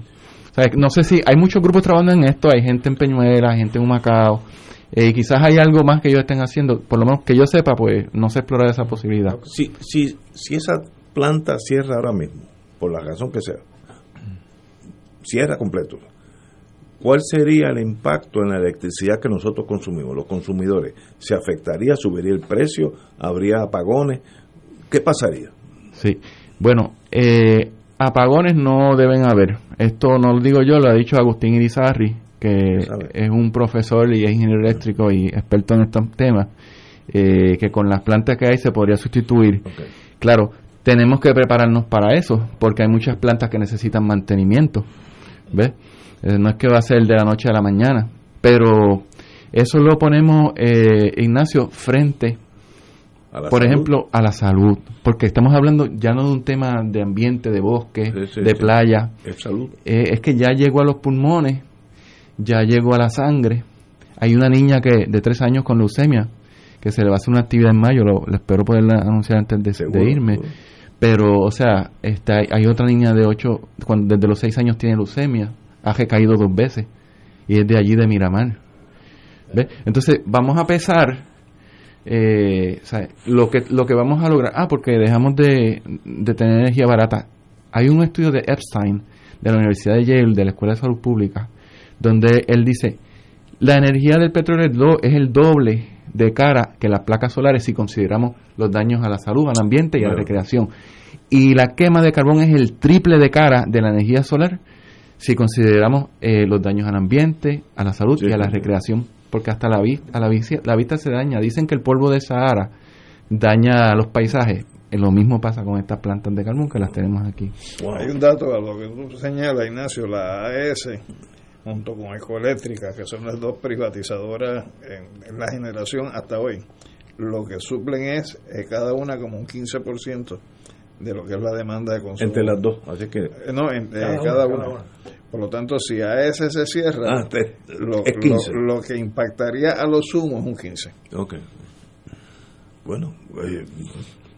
no sé si hay muchos grupos trabajando en esto, hay gente en Peñuela, hay gente en Humacao, eh, quizás hay algo más que ellos estén haciendo, por lo menos que yo sepa, pues no se explora esa posibilidad. Si, si, si esa planta cierra ahora mismo, por la razón que sea, cierra completo, ¿cuál sería el impacto en la electricidad que nosotros consumimos, los consumidores? ¿Se afectaría? ¿Subiría el precio? ¿Habría apagones? ¿Qué pasaría? Sí, bueno, eh, apagones no deben haber. Esto no lo digo yo, lo ha dicho Agustín Irizarri, que es un profesor y es ingeniero eléctrico y experto en estos temas, eh, que con las plantas que hay se podría sustituir. Claro, tenemos que prepararnos para eso, porque hay muchas plantas que necesitan mantenimiento. ¿Ves? Eh, no es que va a ser de la noche a la mañana, pero eso lo ponemos, eh, Ignacio, frente por salud. ejemplo, a la salud, porque estamos hablando ya no de un tema de ambiente, de bosque, sí, de sí. playa, Es salud. Eh, es que ya llegó a los pulmones, ya llegó a la sangre. Hay una niña que de tres años con leucemia, que se le va a hacer una actividad en mayo, lo, lo espero poderla anunciar antes de, Seguro, de irme. seguro. Pero, o sea, está, hay otra niña de ocho, cuando, desde los seis años tiene leucemia, ha recaído dos veces, y es de allí de Miramar. ¿Ves? Entonces, vamos a pesar eh, lo que lo que vamos a lograr. Ah porque dejamos de, de tener energía barata. Hay un estudio de Epstein de la Universidad de Yale de la Escuela de Salud Pública donde él dice la energía del petróleo es el doble de cara que las placas solares si consideramos los daños a la salud al ambiente y a la recreación. Y la quema de carbón es el triple de cara de la energía solar si consideramos eh, los daños al ambiente, a la salud Sí, y a la recreación, porque hasta la, vi- a la, vista, la vista se daña. Dicen que el polvo de Sahara daña los paisajes. Eh, Lo mismo pasa con estas plantas de carbón que las tenemos aquí. Hay un dato a lo que tú señalas, Ignacio, la AES junto con Ecoeléctrica, que son las dos privatizadoras en, en la generación hasta hoy, lo que suplen es eh, cada una como un 15% de lo que es la demanda de consumo. Entre las dos, así que... Eh, No, en- eh, Cada una. Por lo tanto, si AES se cierra, Ah, te- lo, es 15. lo- lo que impactaría a lo sumo es un 15. Ok. Bueno, eh,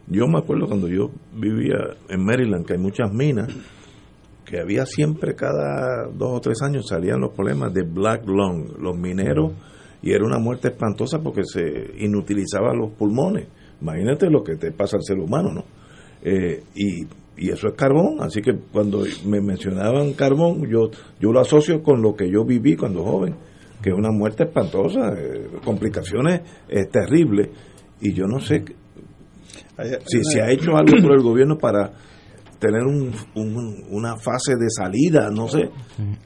yo me acuerdo cuando yo vivía en Maryland, que hay muchas minas, que había siempre cada dos o tres años salían los problemas de black lung, los mineros, y era una muerte espantosa porque se inutilizaban los pulmones. Imagínate lo que te pasa al ser humano, ¿no? Eh, y, y eso es carbón, así que cuando me mencionaban carbón, yo, yo lo asocio con lo que yo viví cuando joven, que es una muerte espantosa, eh, complicaciones eh, terribles, y yo no sé si se ha hecho algo por el gobierno para tener un, un- una fase de salida, no sé.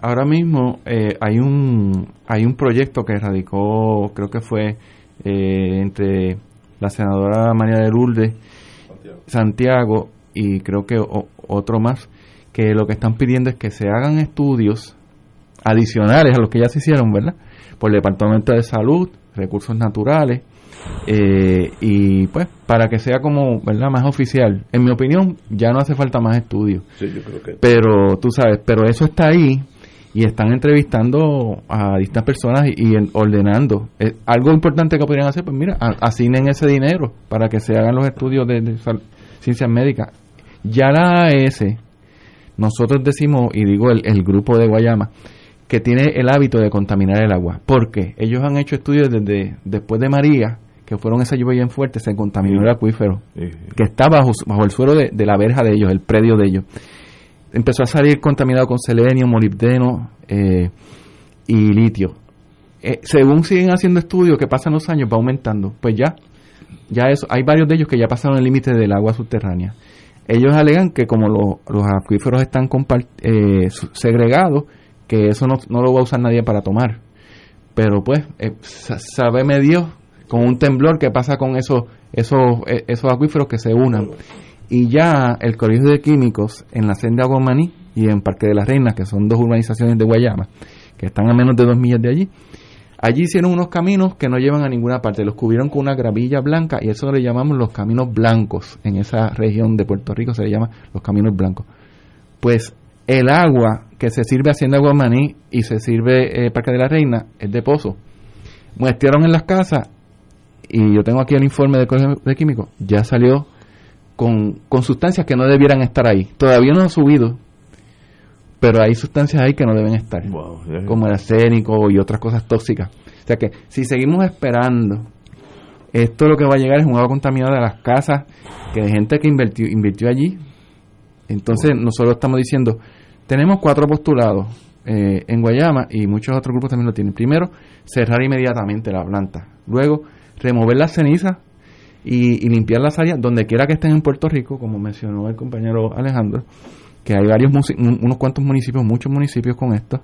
Ahora mismo eh, hay un hay un proyecto que radicó, creo que fue eh, entre la senadora María de Lourdes, Santiago y creo que o- otro más, que lo que están pidiendo es que se hagan estudios adicionales a los que ya se hicieron, ¿verdad? Por el Departamento de Salud, Recursos Naturales, eh, y pues para que sea como, ¿verdad? Más oficial. En mi opinión, ya no hace falta más estudios. Sí, yo creo que Pero tú sabes, pero eso está ahí y están entrevistando a distintas personas y, y en- ordenando. Algo importante que podrían hacer, pues mira, asignen ese dinero para que se hagan los estudios de, ciencias médicas. Ya la AES, nosotros decimos, y digo el, el grupo de Guayama, que tiene el hábito de contaminar el agua. porque Ellos han hecho estudios desde después de María, que fueron esa lluvia bien fuerte, se contaminó el acuífero, que está bajo, bajo el suelo de, de la verja de ellos, el predio de ellos empezó a salir contaminado con selenio, molibdeno eh, y litio. Eh, según siguen haciendo estudios que pasan los años, va aumentando. Pues ya, ya eso, hay varios de ellos que ya pasaron el límite del agua subterránea. Ellos alegan que como lo- los acuíferos están eh, segregados, que eso no, no lo va a usar nadie para tomar. Pero pues, eh, sa- sábeme Dios con un temblor que pasa con esos, esos, esos acuíferos que se unan. Y ya el Colegio de Químicos en la senda Aguamaní y en Parque de las Reinas, que son dos urbanizaciones de Guayama, que están a menos de dos millas de allí, allí hicieron unos caminos que no llevan a ninguna parte, los cubrieron con una gravilla blanca y eso le llamamos los caminos blancos. En esa región de Puerto Rico se le llama los caminos blancos. Pues el agua que se sirve Hacienda Guamaní y se sirve eh, Parque de la Reina es de pozo. Muestrearon en las casas y yo tengo aquí el informe de Colegio de Químicos, ya salió con, con sustancias que no debieran estar ahí. Todavía no ha subido, pero hay sustancias ahí que no deben estar, como el arsénico y otras cosas tóxicas. O sea que si seguimos esperando, esto lo que va a llegar es un agua contaminada de las casas, que hay gente que invirtió, invirtió allí. Entonces nosotros estamos diciendo, tenemos cuatro postulados eh, en Guayama y muchos otros grupos también lo tienen. Primero, cerrar inmediatamente la planta. Luego, remover las cenizas y, y limpiar las áreas donde quiera que estén en Puerto Rico, como mencionó el compañero Alejandro, que hay varios unos cuantos municipios, muchos municipios con esto.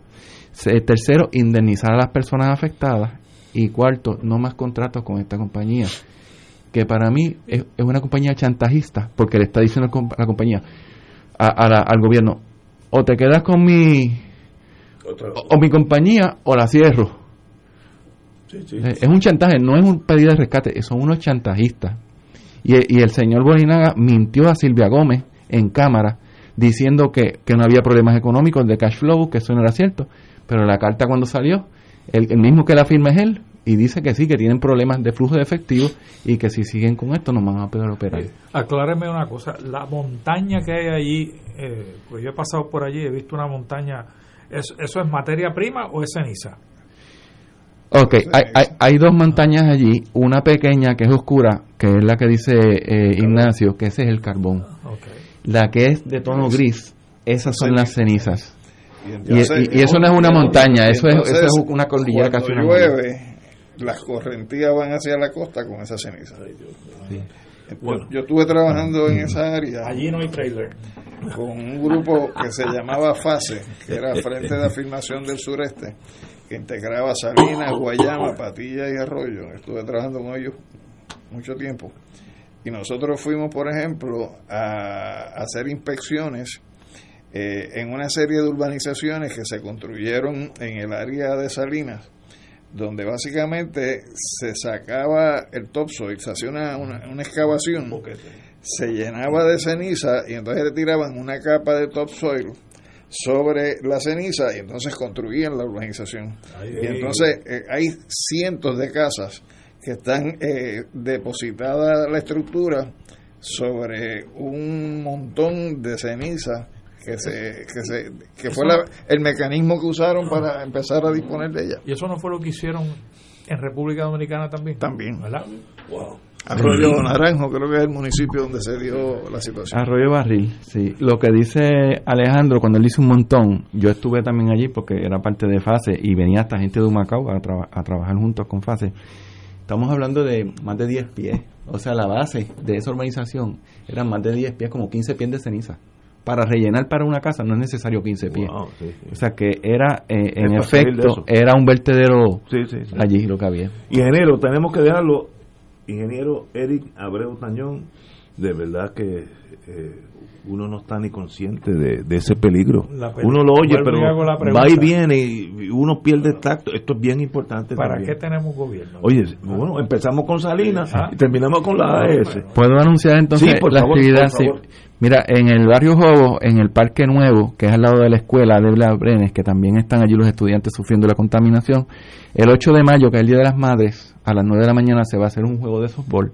Tercero, indemnizar a las personas afectadas. Y cuarto, no más contratos con esta compañía, que para mí es, una compañía chantajista, porque le está diciendo a la compañía, al gobierno, o te quedas con mi, o, mi compañía, o la cierro. Es un chantaje, no es un pedido de rescate, son unos chantajistas. Y, y el señor Bolinaga mintió a Silvia Gómez en cámara diciendo que, que, no había problemas económicos de cash flow, que eso no era cierto. Pero la carta cuando salió, el, mismo que la firma es él, y dice que sí, que tienen problemas de flujo de efectivo y que si siguen con esto no van a poder operar. acláreme una cosa, la montaña que hay allí, eh, pues yo he pasado por allí, he visto una montaña, ¿eso, es materia prima o es ceniza? Ok, hay, hay, hay, dos montañas allí, una pequeña que es oscura, que es la que dice eh, Ignacio, que ese es el carbón. La que es de tono gris, esas son las cenizas. Y, eso no es una montaña, eso, es, eso es una cordillera casi una llueve, las correntías van hacia la costa con esa ceniza. Yo, estuve trabajando en esa área. Allí no hay trailer. Con un grupo que se llamaba FASE, que era Frente de Afirmación del Sureste, que integraba Salinas, Guayama, Patilla y Arroyo. Estuve trabajando con ellos mucho tiempo. Y nosotros fuimos, por ejemplo, a, hacer inspecciones eh, en una serie de urbanizaciones que se construyeron en el área de Salinas, donde básicamente se sacaba el topsoil, se hacía una, una, excavación, se llenaba de ceniza y entonces le tiraban una capa de topsoil sobre la ceniza y entonces construían la urbanización. y entonces eh, hay cientos de casas que están eh, depositada la estructura sobre un montón de ceniza que se que se que fue el mecanismo que usaron para empezar a disponer de ella. Y eso no fue lo que hicieron en República Dominicana también. También. ¿verdad? Arroyo Naranjo creo que es el municipio donde se dio la situación Arroyo Barril sí lo que dice Alejandro cuando él dice un montón yo estuve también allí porque era parte de FASE y venía hasta gente de Humacao a, a trabajar juntos con FASE Estamos hablando de más de 10 pies. O sea, la base de esa urbanización eran más de 10 pies, como 15 pies de ceniza. Para rellenar para una casa no es necesario 15 pies. O sea que era, eh, en efecto, era un vertedero allí lo que había. Ingeniero, tenemos que dejarlo. Ingeniero Eric Abreu Tañón, de verdad que eh, uno no está ni consciente de, ese peligro. Uno lo oye, pero va y viene y uno pierde el tacto. Esto es bien importante. ¿Para qué tenemos gobierno? Oye, bueno, empezamos con Salinas y terminamos con la AES. ¿Puedo anunciar entonces la actividad? Mira, en el barrio Jobo, en el Parque Nuevo, que es al lado de la escuela de Brenes, que también están allí los estudiantes sufriendo la contaminación, el 8 de mayo, que es el Día de las Madres, a las 9 de la mañana se va a hacer un juego de softball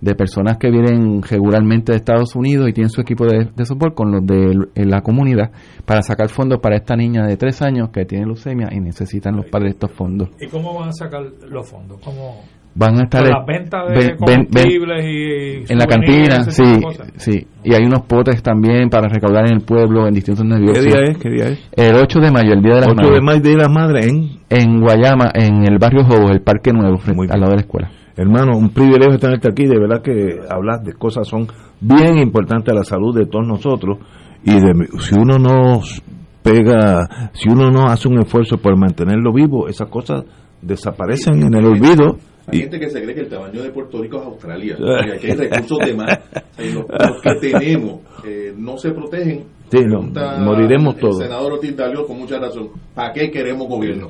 de personas que vienen regularmente de Estados Unidos y tienen su equipo de, de soporte con los de la comunidad para sacar fondos para esta niña de tres años que tiene leucemia y necesitan los padres estos fondos. ¿Y cómo van a sacar los fondos? ¿Cómo? Van a estar en las ventas de combustibles y, en la cantina, sí, sí. Y hay unos potes también para recaudar en el pueblo, en distintos negocios. ¿Qué día es? ¿Qué día es? El 8 de mayo, el Día de las 8 de mayo, Día de las Madres, ¿en? En Guayama, en el barrio Jobo, el Parque Nuevo, al lado de la escuela. Hermano, un privilegio tenerte aquí, de verdad que hablar de cosas son bien importantes a la salud de todos nosotros y de, si uno no pega, si uno no hace un esfuerzo por mantenerlo vivo, esas cosas desaparecen en el olvido. Hay gente que se cree que el tamaño de Puerto Rico es Australia, y aquí hay recursos de más. los, los, que tenemos eh, no se protegen. Sí, no, moriremos todos. El senador Ortiz Dalio, con mucha razón, ¿para qué queremos gobierno?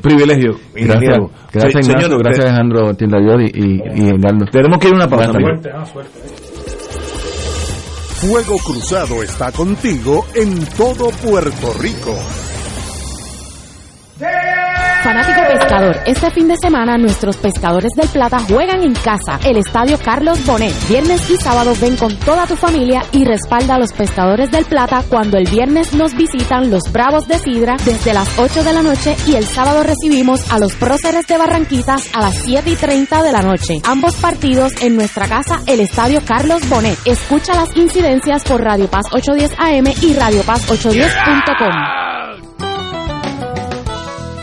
Privilegio. Gracias, gracias sí, Ignacio, gracias Alejandro Tildayod y, y, y Tenemos que ir a una pausa. Suerte, ah, suerte. Fuego Cruzado está contigo en todo Puerto Rico. Fanático pescador, este fin de semana nuestros pescadores del Plata juegan en casa, el Estadio Carlos Bonet. Viernes y sábado ven con toda tu familia y respalda a los pescadores del Plata cuando el viernes nos visitan los Bravos de Sidra desde las 8 de la noche y el sábado recibimos a los próceres de Barranquitas a las 7 y 30 de la noche. Ambos partidos en nuestra casa, el Estadio Carlos Bonet. Escucha las incidencias por Radio Paz 810 AM y Radio Paz 810.com.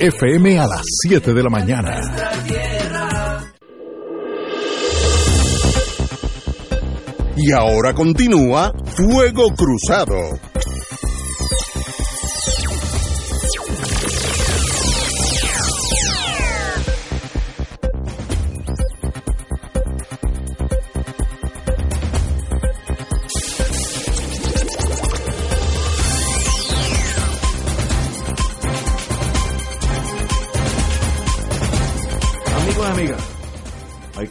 FM a las 7 de la mañana. Y ahora continúa Fuego Cruzado.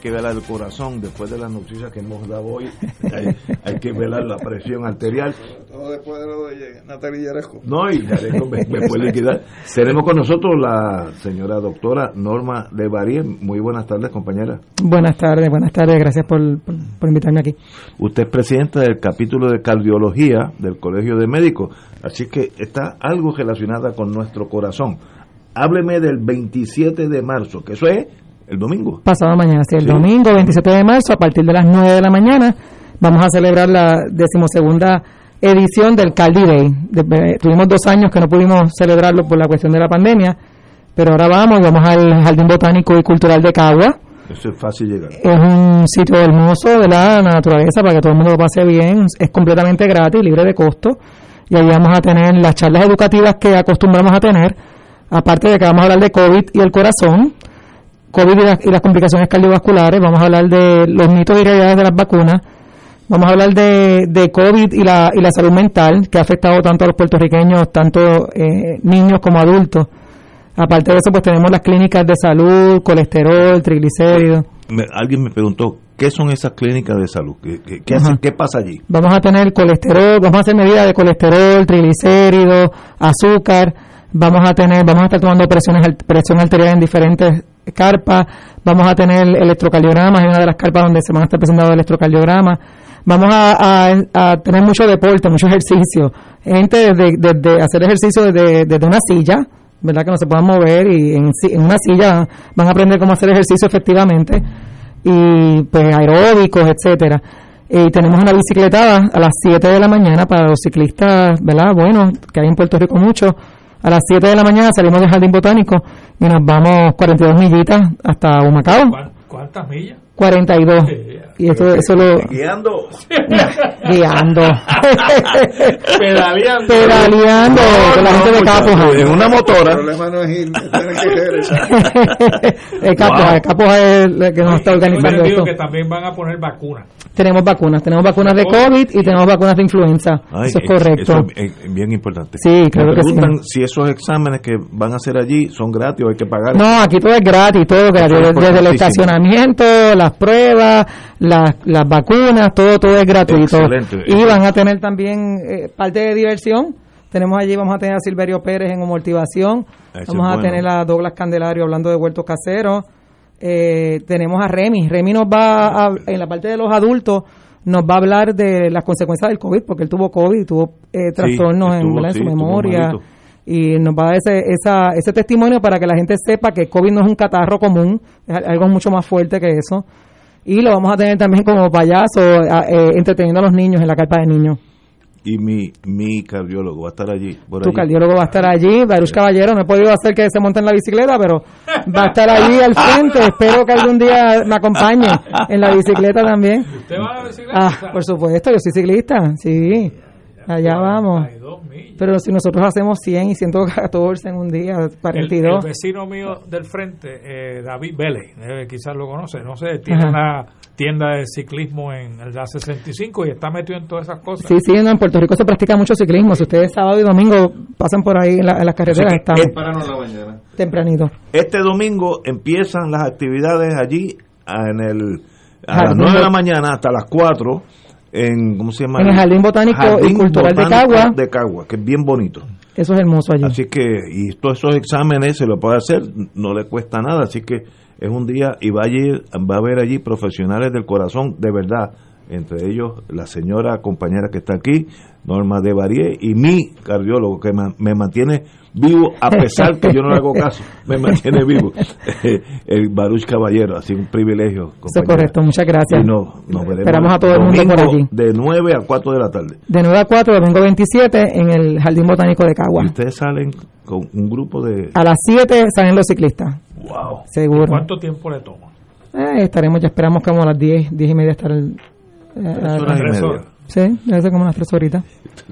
Que velar el corazón después de las noticias que hemos dado hoy. Hay, hay que velar la presión arterial. Todo después de lo de Natalia Yaresco. No, y Yaresco me, me puede liquidar. Tenemos con nosotros la señora doctora Norma Levarie. Muy buenas tardes, compañera. Buenas tardes, buenas tardes. Gracias por, por, por invitarme aquí. Usted es presidenta del capítulo de cardiología del Colegio de Médicos, así que está algo relacionada con nuestro corazón. Hábleme del 27 de marzo, que eso es el domingo. Pasado mañana, sí, el Sí. domingo 27 de marzo, a partir de las 9 de la mañana, vamos a celebrar la decimosegunda edición del Caldi Day. De- tuvimos dos años que no pudimos celebrarlo por la cuestión de la pandemia, pero ahora vamos, vamos al Jardín Botánico y Cultural de Cagua. Eso es fácil llegar. Es un sitio hermoso de la naturaleza para que todo el mundo lo pase bien. Es completamente gratis, libre de costo. Y ahí vamos a tener las charlas educativas que acostumbramos a tener. Aparte de que vamos a hablar de COVID y el corazón, COVID y, las- y las complicaciones cardiovasculares, vamos a hablar de los mitos y realidades de las vacunas, vamos a hablar de, de COVID y la, y la salud mental, que ha afectado tanto a los puertorriqueños, tanto eh, niños como adultos. Aparte de eso, pues tenemos las clínicas de salud, colesterol, triglicéridos. Me- alguien me preguntó, ¿qué son esas clínicas de salud? ¿Qué, qué- qué hace- Ajá. qué pasa allí? Vamos a tener colesterol, vamos a hacer medidas de colesterol, triglicéridos, azúcar, vamos a tener, vamos a estar tomando presiones, presión arterial en diferentes carpas, vamos a tener electrocardiogramas en una de las carpas donde se van a estar presentando electrocardiogramas, vamos a, a- a tener mucho deporte, mucho ejercicio, gente desde, desde hacer ejercicio desde, desde una silla, ¿verdad? Que no se puedan mover y en, en una silla van a aprender cómo hacer ejercicio efectivamente y pues aeróbicos, etcétera. Y tenemos una bicicletada a las 7 de la mañana para los ciclistas, ¿verdad? Bueno, que hay en Puerto Rico mucho. A las 7 de la mañana salimos del Jardín Botánico y nos vamos 42 millitas hasta Humacao. ¿Cuántas millas? 42. Eh, Y eso, eso lo... Guiando. Guiando. Pedaleando. Pedaleando con la gente de Capoja. En una motora. El problema no es ir, tienen que el Capoja, el Capoja es el que nos está organizando Tengo esto. que también van a poner vacunas. Tenemos vacunas, tenemos vacunas de COVID y tenemos vacunas de influenza. Ay, eso es correcto. eso es bien importante. Sí, claro Me que sí. preguntan si esos exámenes que van a hacer allí son gratis o hay que pagar. No, aquí todo es gratis, todo gratis, desde, desde el estacionamiento, las pruebas, las, las vacunas, todo todo es gratuito. Excelente. Y van a tener también eh, parte de diversión. Tenemos allí, vamos a tener a Silverio Pérez en Motivación, Ese vamos a tener a Douglas Candelario hablando de huertos caseros, eh, tenemos a Remy, Remy nos va a, en la parte de los adultos, nos va a hablar de las consecuencias del COVID, porque él tuvo COVID, tuvo eh, trastornos en, en sí, su memoria y nos va a dar ese, esa, ese testimonio para que la gente sepa que COVID no es un catarro común, es algo mucho más fuerte que eso. Y lo vamos a tener también como payaso, eh, entreteniendo a los niños en la carpa de niños. Y mi, mi cardiólogo va a estar allí. Por Tu allí. cardiólogo va a estar allí, Baruch Caballero, no he podido hacer que se monte en la bicicleta, pero va a estar allí al frente. Espero que algún día me acompañe en la bicicleta también. ¿Usted va a la bicicleta? Ah, por supuesto, yo soy ciclista, sí. Allá vamos. Pero si nosotros hacemos 100 y 114 en un día, El, 42. el vecino mío del frente, eh, David Vélez, eh, quizás lo conoce, no sé, tiene Ajá. una tienda de ciclismo en el la 65 y está metido en todas esas cosas. Sí, sí, no, en Puerto Rico se practica mucho ciclismo. Si ustedes sábado y domingo pasan por ahí en, la- en las carreteras, están es- mañana. tempranito. Este domingo empiezan las actividades allí en el, a las Jardín 9 de la mañana hasta las 4 en ¿cómo se llama? En el Jardín Botánico y Cultural de Botánico Cagua. de Cagua, que es bien bonito. Eso es hermoso allí. Así que y todos esos exámenes se lo puede hacer, no le cuesta nada, así que es un día y va allí, va a haber allí profesionales del corazón de verdad, entre ellos la señora compañera que está aquí, Norma de Barié y mi cardiólogo que me mantiene vivo a pesar que yo no le hago caso, me mantiene vivo. el Baruch Caballero, así un privilegio. Eso es correcto, muchas gracias. Y no- nos veremos Esperamos a todo el mundo por allí. De 9 a 4 de la tarde. De 9 a 4, domingo 27, en el Jardín Botánico de Cagua. Y ustedes salen con un grupo de... A las 7 salen los ciclistas. Wow. Seguro. ¿Cuánto tiempo le toma? Eh, estaremos, ya esperamos como a las 10, 10 y media estar el, eh, Sí, debe ser como unas 3 horitas.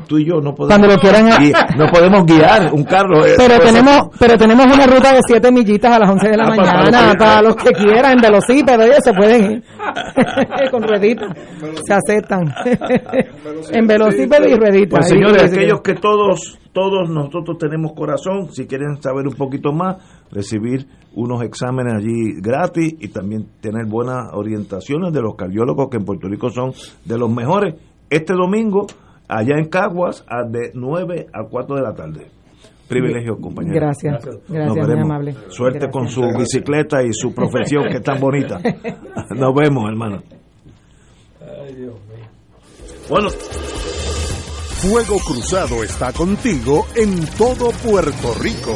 Tú y yo no podemos, Cuando lo quieran- gui- no podemos guiar un carro. eh, Pero pues, tenemos pero tenemos una ruta de 7 millitas a las 11 de la Ah, para- mañana para- para los que quieran, en velocípedo, ellos se pueden ir. Con rueditas. Se aceptan. en velocípedo y rueditas. Pues señores, ahí- aquellos que todos, todos nosotros tenemos corazón, si quieren saber un poquito más, recibir unos exámenes allí gratis y también tener buenas orientaciones de los cardiólogos que en Puerto Rico son de los mejores. Este domingo, allá en Caguas, a de 9 a 4 de la tarde. Privilegio, compañero. Gracias. Nos Gracias, muy veremos. amable. Suerte con Gracias. su bicicleta y su profesión que es tan bonita. Nos vemos, hermano. Bueno, Fuego Cruzado está contigo en todo Puerto Rico.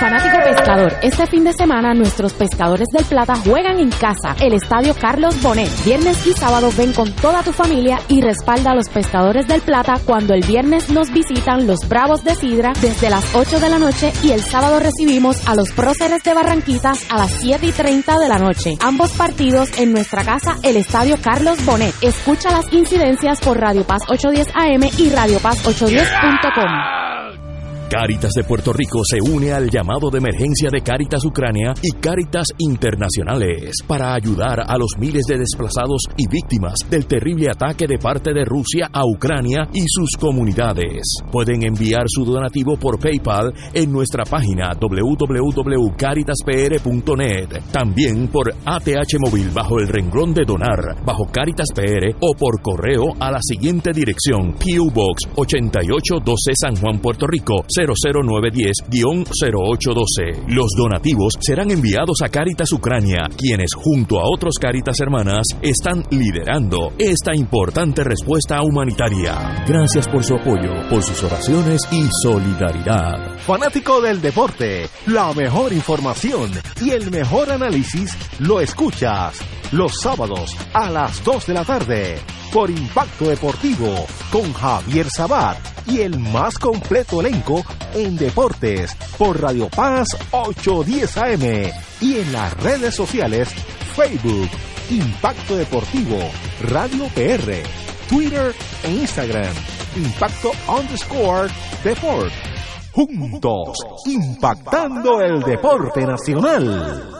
Fanático pescador, este fin de semana nuestros pescadores del Plata juegan en casa, el Estadio Carlos Bonet. Viernes y sábado ven con toda tu familia y respalda a los pescadores del Plata cuando el viernes nos visitan los Bravos de Sidra desde las 8 de la noche y el sábado recibimos a los Próceres de Barranquitas a las 7 y 30 de la noche. Ambos partidos en nuestra casa, el Estadio Carlos Bonet. Escucha las incidencias por Radio Paz 810 AM y Radio Paz 810.com. Cáritas de Puerto Rico se une al llamado de emergencia de Cáritas Ucrania y Cáritas Internacionales para ayudar a los miles de desplazados y víctimas del terrible ataque de parte de Rusia a Ucrania y sus comunidades. Pueden enviar su donativo por PayPal en nuestra página www.caritaspr.net, también por ATH móvil bajo el renglón de donar bajo Caritas PR o por correo a la siguiente dirección: Box 8812 San Juan, Puerto Rico 00910-0812. Los donativos serán enviados a Caritas Ucrania, quienes junto a otros Caritas hermanas están liderando esta importante respuesta humanitaria. Gracias por su apoyo, por sus oraciones y solidaridad. Fanático del deporte, la mejor información y el mejor análisis lo escuchas los sábados a las 2 de la tarde por Impacto Deportivo con Javier Sabat y el más completo elenco en deportes por Radio Paz 810 AM y en las redes sociales Facebook Impacto Deportivo Radio PR Twitter e Instagram Impacto underscore Deport juntos impactando el deporte nacional.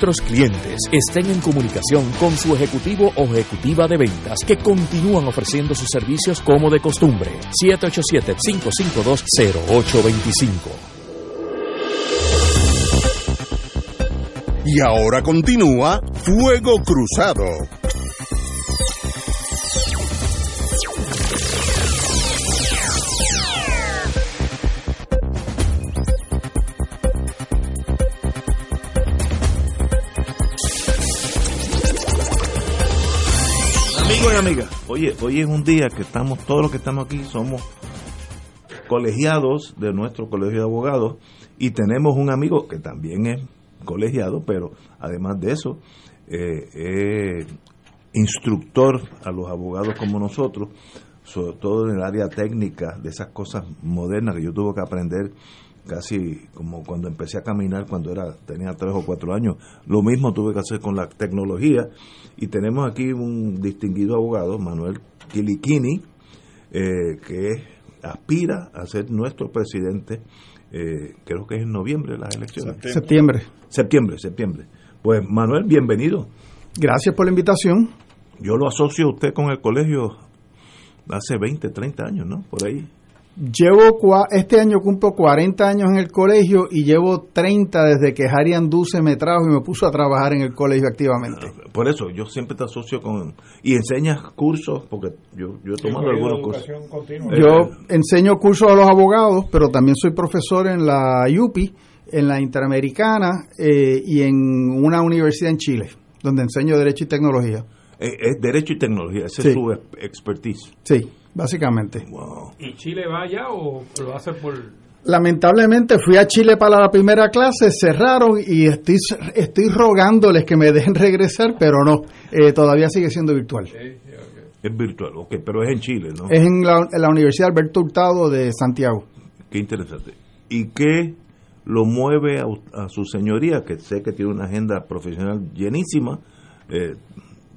nuestros clientes estén en comunicación con su ejecutivo o ejecutiva de ventas que continúan ofreciendo sus servicios como de costumbre. 787-552-0825. Y ahora continúa Fuego Cruzado. Amigos y amigas, oye, hoy es un día que estamos, todos los que estamos aquí somos colegiados de nuestro colegio de abogados y tenemos un amigo que también es colegiado, pero además de eso, eh, instructor a los abogados como nosotros, sobre todo en el área técnica de esas cosas modernas que yo tuve que aprender casi como cuando empecé a caminar cuando era tenía tres o cuatro años. Lo mismo tuve que hacer con la tecnología. Y tenemos aquí un distinguido abogado Manuel Kilikini eh, que aspira a ser nuestro presidente eh, creo que es en noviembre las elecciones. Septiembre. septiembre. Septiembre pues Manuel bienvenido. Gracias por la invitación. yo lo asocio a usted con el colegio hace 20 30 años no por ahí Llevo cua- este año cumplo 40 años en el colegio y llevo 30 desde que Harry Anduce me trajo y me puso a trabajar en el colegio activamente. Por eso, yo siempre te asocio con... Y enseñas cursos, porque yo, yo he tomado algunos cursos. Eh, Yo enseño cursos a los abogados, pero también soy profesor en la UPI, en la Interamericana eh, y en una universidad en Chile, donde enseño Derecho y Tecnología. eh, es Derecho y Tecnología, esa Sí. es su ex- expertise. Sí, básicamente. ¿Y Chile va allá o lo hace por...? Lamentablemente fui a Chile para la primera clase, cerraron y estoy, estoy rogándoles que me dejen regresar, pero no, eh, todavía sigue siendo virtual. Es virtual, ok, pero es en Chile, ¿no? Es en la, en la Universidad Alberto Hurtado de Santiago. Qué interesante. ¿Y qué lo mueve a, u- a su señoría, que sé que tiene una agenda profesional llenísima, eh,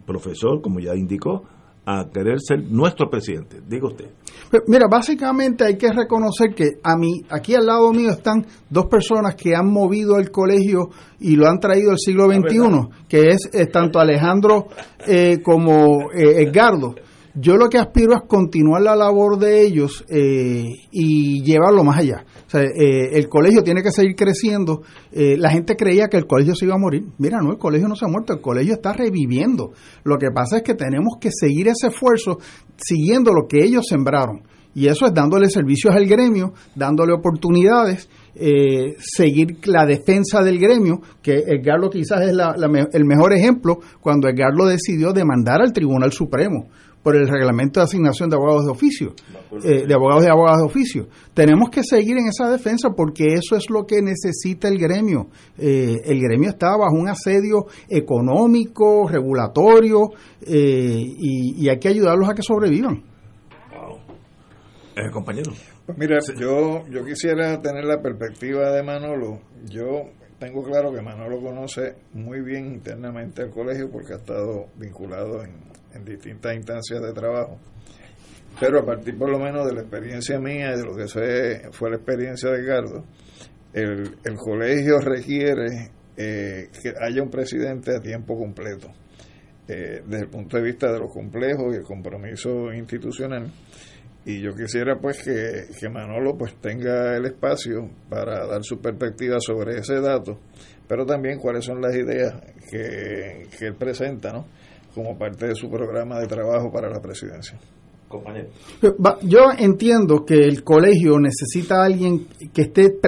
profesor, como ya indicó, a querer ser nuestro presidente? Diga usted. Pero, Mira, básicamente hay que reconocer que a mí, aquí al lado mío están dos personas que han movido el colegio y lo han traído al siglo XXI, que es eh, tanto Alejandro eh, como eh, Edgardo. Yo lo que aspiro es continuar la labor de ellos eh, y llevarlo más allá. Eh, el colegio tiene que seguir creciendo. Eh, la gente creía que el colegio se iba a morir. Mira, no, el colegio no se ha muerto, el colegio está reviviendo. Lo que pasa es que tenemos que seguir ese esfuerzo siguiendo lo que ellos sembraron. Y eso es dándole servicios al gremio, dándole oportunidades, eh, seguir la defensa del gremio, que Edgardo quizás es la- el mejor ejemplo cuando Edgardo decidió demandar al Tribunal Supremo por el reglamento de asignación de abogados de oficio, eh, de abogados y abogadas de oficio. Tenemos que seguir en esa defensa porque eso es lo que necesita el gremio. Eh, el gremio está bajo un asedio económico, regulatorio, eh, y, y hay que ayudarlos a que sobrevivan. Eh, compañero. Pues mira, yo, yo quisiera tener la perspectiva de Manolo. Yo tengo claro que Manolo conoce muy bien internamente el colegio porque ha estado vinculado en, en distintas instancias de trabajo. pero a partir por lo menos de la experiencia mía y de lo que sé, fue la experiencia de Gardo, el, el colegio requiere eh, que haya un presidente a tiempo completo, eh, desde el punto de vista de los complejos y el compromiso institucional. Y yo quisiera pues que, que Manolo pues tenga el espacio para dar su perspectiva sobre ese dato, pero también cuáles son las ideas que, que él presenta, ¿no? Como parte de su programa de trabajo para la presidencia. Yo entiendo que el colegio necesita a alguien que esté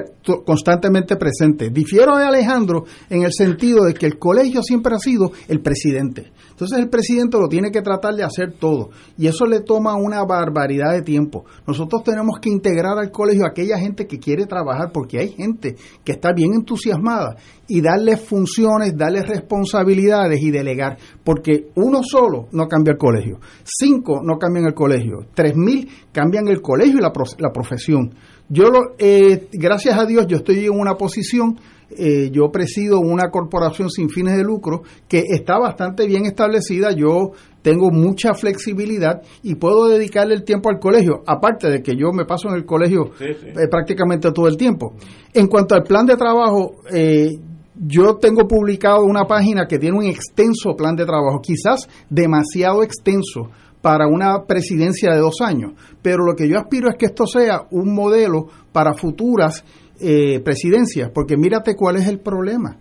constantemente presente. Difiero de Alejandro en el sentido de que el colegio siempre ha sido el presidente. Entonces el presidente lo tiene que tratar de hacer todo y eso le toma una barbaridad de tiempo. Nosotros tenemos que integrar al colegio a aquella gente que quiere trabajar porque hay gente que está bien entusiasmada y darle funciones, darle responsabilidades y delegar, porque uno solo no cambia el colegio, cinco no cambian el colegio, tres mil cambian el colegio y la, la profesión. Yo, lo, eh, gracias a Dios, yo estoy en una posición eh, yo presido una corporación sin fines de lucro que está bastante bien establecida. Yo tengo mucha flexibilidad y puedo dedicarle el tiempo al colegio, aparte de que yo me paso en el colegio eh, prácticamente todo el tiempo. En cuanto al plan de trabajo, eh, yo tengo publicado una página que tiene un extenso plan de trabajo, quizás demasiado extenso para una presidencia de dos años, pero lo que yo aspiro es que esto sea un modelo para futuras eh, presidencias, porque mírate cuál es el problema.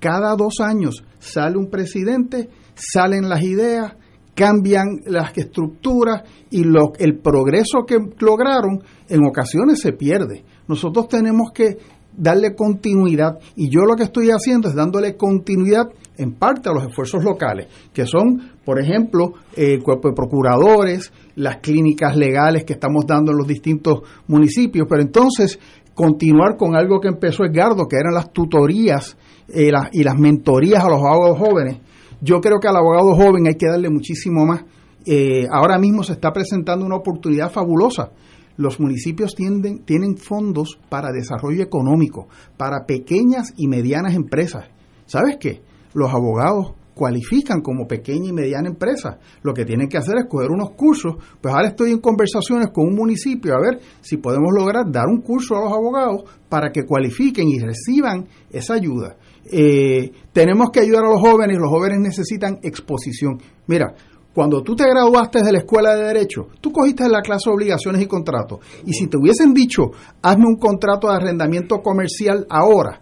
Cada dos años sale un presidente, salen las ideas, cambian las estructuras y lo, el progreso que lograron en ocasiones se pierde. Nosotros tenemos que darle continuidad y yo lo que estoy haciendo es dándole continuidad en parte a los esfuerzos locales, que son, por ejemplo, el cuerpo de procuradores, las clínicas legales que estamos dando en los distintos municipios, pero entonces continuar con algo que empezó Edgardo, que eran las tutorías eh, y las mentorías a los abogados jóvenes. Yo creo que al abogado joven hay que darle muchísimo más. Eh, ahora mismo se está presentando una oportunidad fabulosa. Los municipios tienden, tienen fondos para desarrollo económico, para pequeñas y medianas empresas. ¿Sabes qué? Los abogados cualifican como pequeña y mediana empresa. Lo que tienen que hacer es coger unos cursos. Pues ahora estoy en conversaciones con un municipio a ver si podemos lograr dar un curso a los abogados para que cualifiquen y reciban esa ayuda. Eh, tenemos que ayudar a los jóvenes, los jóvenes necesitan exposición. Mira, cuando tú te graduaste de la escuela de derecho, tú cogiste la clase de obligaciones y contratos. Y si te hubiesen dicho, hazme un contrato de arrendamiento comercial ahora,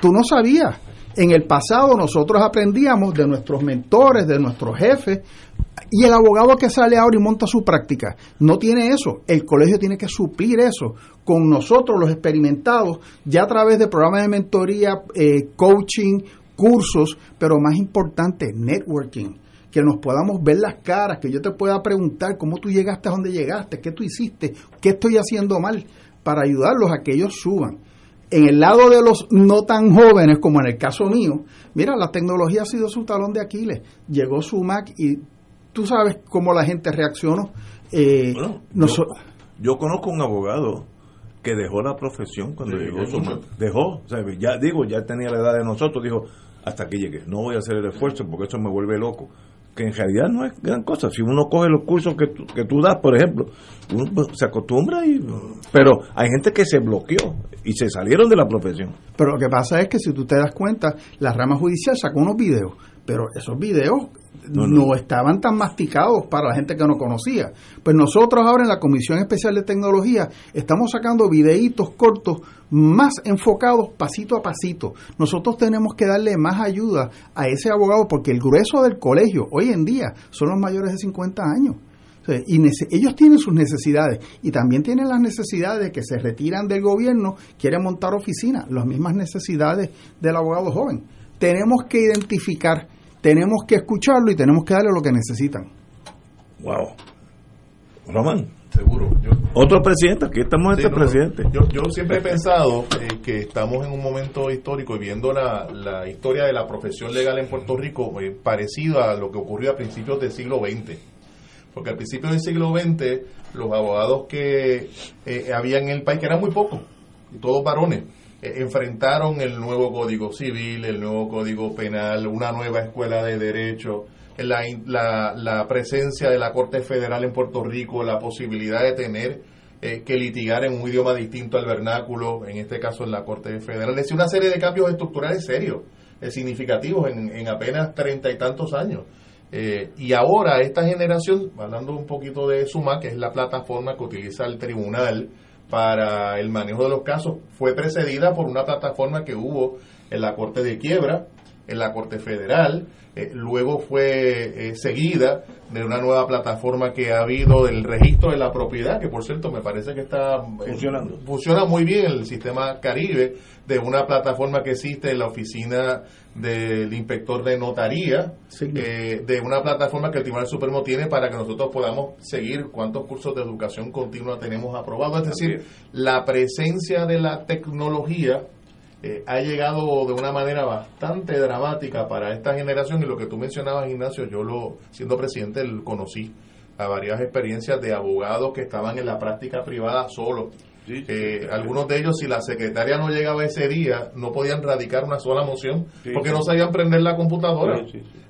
tú no sabías en el pasado nosotros aprendíamos de nuestros mentores, de nuestros jefes, y el abogado que sale ahora y monta su práctica no tiene eso. El colegio tiene que suplir eso con nosotros, los experimentados, ya a través de programas de mentoría, eh, coaching, cursos, pero más importante, networking. Que nos podamos ver las caras, que yo te pueda preguntar cómo tú llegaste a donde llegaste, qué tú hiciste, qué estoy haciendo mal, para ayudarlos a que ellos suban en el lado de los no tan jóvenes, como en el caso mío, mira, la tecnología ha sido su talón de Aquiles. Llegó su Mac y tú sabes cómo la gente reaccionó. Eh, yo, conozco un abogado que dejó la profesión cuando llegó su Mac. Dejó, ya digo, ya tenía la edad de nosotros, dijo, hasta que llegue, no voy a hacer el esfuerzo porque eso me vuelve loco que en realidad no es gran cosa. Si uno coge los cursos que tú, que tú das, por ejemplo, uno pues, se acostumbra y... Pero hay gente que se bloqueó y se salieron de la profesión. Pero lo que pasa es que si tú te das cuenta, la rama judicial sacó unos videos, pero esos videos no, estaban tan masticados para la gente que no conocía. Pues nosotros ahora en la Comisión Especial de Tecnología estamos sacando videitos cortos más enfocados pasito a pasito. Nosotros tenemos que darle más ayuda a ese abogado porque el grueso del colegio hoy en día son los mayores de 50 años. Y ellos tienen sus necesidades y también tienen las necesidades de que se retiran del gobierno, quieren montar oficinas, las mismas necesidades del abogado joven. Tenemos que identificar tenemos que escucharlo y tenemos que darle lo que necesitan. Wow. Román. Seguro. Otro presidente, aquí estamos este presidente. Yo, yo, siempre he pensado eh, que estamos en un momento histórico y viendo la, la historia de la profesión legal en Puerto Rico eh, parecido a lo que ocurrió a principios del siglo XX. Porque al principio del siglo XX los abogados que eh, había en el país, que eran muy pocos, todos varones, eh, enfrentaron el nuevo Código Civil, el nuevo Código Penal, una nueva escuela de derecho. la, la, la presencia de la Corte Federal en Puerto Rico, la posibilidad de tener eh, que litigar en un idioma distinto al vernáculo, en este caso en la Corte Federal. Es una serie de cambios estructurales serios, eh, significativos en, en apenas treinta y tantos años. Eh, y ahora esta generación, hablando un poquito de SUMA, que es la plataforma que utiliza el tribunal para el manejo de los casos, fue precedida por una plataforma que hubo en la Corte de Quiebra, en la Corte Federal, eh, luego fue eh, seguida de una nueva plataforma que ha habido del registro de la propiedad, que por cierto me parece que está eh, Funcionando. funciona muy bien el sistema Caribe, de una plataforma que existe en la oficina del inspector de notaría, eh, de una plataforma que el Tribunal Supremo tiene para que nosotros podamos seguir cuántos cursos de educación continua tenemos aprobados. Es decir, la presencia de la tecnología eh, ha llegado de una manera bastante dramática para esta generación y lo que tú mencionabas, Ignacio, yo lo siendo presidente lo conocí a varias experiencias de abogados que estaban en la práctica privada solos. Eh, algunos de ellos, si la secretaria no llegaba ese día, no podían radicar una sola moción Sí, porque no sabían prender la computadora.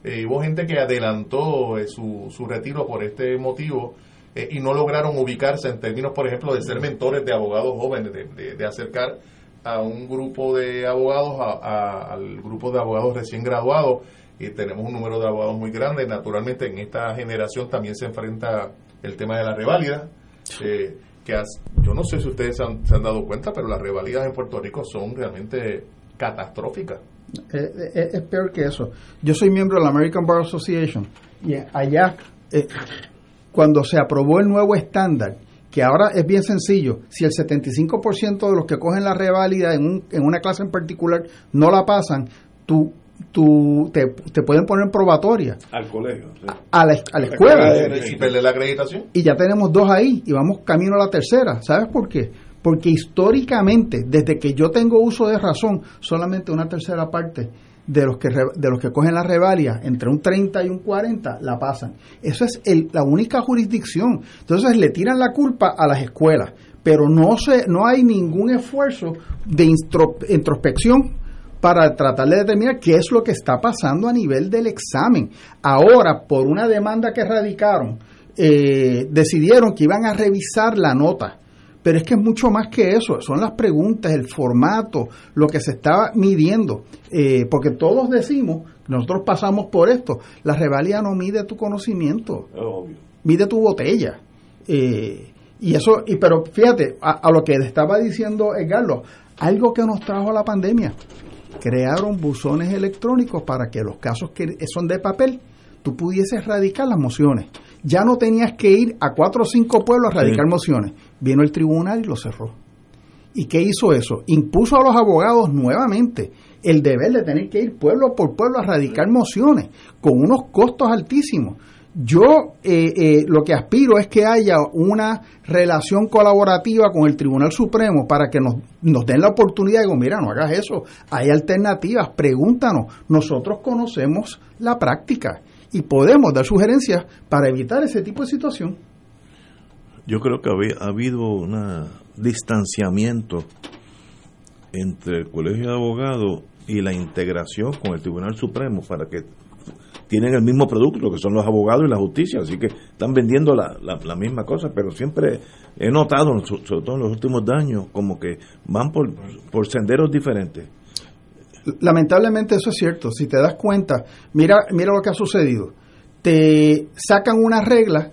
Eh, hubo gente que adelantó eh, su, su retiro por este motivo eh, y no lograron ubicarse en términos, por ejemplo, de ser mentores de abogados jóvenes, de, de- de acercar a un grupo de abogados a- a- al grupo de abogados recién graduados y tenemos un número de abogados muy grande. Naturalmente en esta generación también se enfrenta el tema de la reválida. eh, yo no sé si ustedes se han, dado cuenta, pero las revalidas en Puerto Rico son realmente catastróficas. Eh, eh, es peor que eso. Yo soy miembro de la American Bar Association y allá, eh, cuando se aprobó el nuevo estándar, que ahora es bien sencillo, si el 75% de los que cogen la reválida en, un- en una clase en particular no la pasan, tú, tú te, te pueden poner probatoria Al colegio. sí. a la, a la escuela. Y perder la acreditación. Y ya tenemos dos ahí y vamos camino a la tercera. ¿Sabes por qué? Porque históricamente, desde que yo tengo uso de razón, solamente una tercera parte de los que re- de los que cogen la revalia, entre un 30 y un 40, la pasan. Eso es el- la única jurisdicción. Entonces le tiran la culpa a las escuelas, pero no se no hay ningún esfuerzo de instro- introspección para tratar de determinar qué es lo que está pasando a nivel del examen. Ahora, por una demanda que radicaron, eh, decidieron que iban a revisar la nota. Pero es que es mucho más que eso, son las preguntas, el formato, lo que se estaba midiendo. Eh, porque todos decimos, nosotros pasamos por esto, la revalía no mide tu conocimiento, Obvio. mide tu botella. Eh, y eso, y pero fíjate, a, a lo que estaba diciendo Edgardo, algo que nos trajo la pandemia, crearon buzones electrónicos para que los casos que son de papel, tú pudieses radicar las mociones. Ya no tenías que ir a cuatro o cinco pueblos a radicar Sí. mociones. Vino el tribunal y lo cerró. ¿Y qué hizo eso? Impuso a los abogados nuevamente el deber de tener que ir pueblo por pueblo a radicar mociones con unos costos altísimos. Yo eh, eh, lo que aspiro es que haya una relación colaborativa con el Tribunal Supremo para que nos, nos den la oportunidad de decir, mira, no hagas eso, hay alternativas, pregúntanos, nosotros conocemos la práctica y podemos dar sugerencias para evitar ese tipo de situación. Yo creo que ha habido un distanciamiento entre el Colegio de Abogados y la integración con el Tribunal Supremo para que tienen el mismo producto, que son los abogados y la justicia, así que están vendiendo la, la, la misma cosa, pero siempre he notado, so- sobre todo en los últimos años, como que van por, por senderos diferentes. Lamentablemente eso es cierto. Si te das cuenta, mira, mira lo que ha sucedido. Te sacan una regla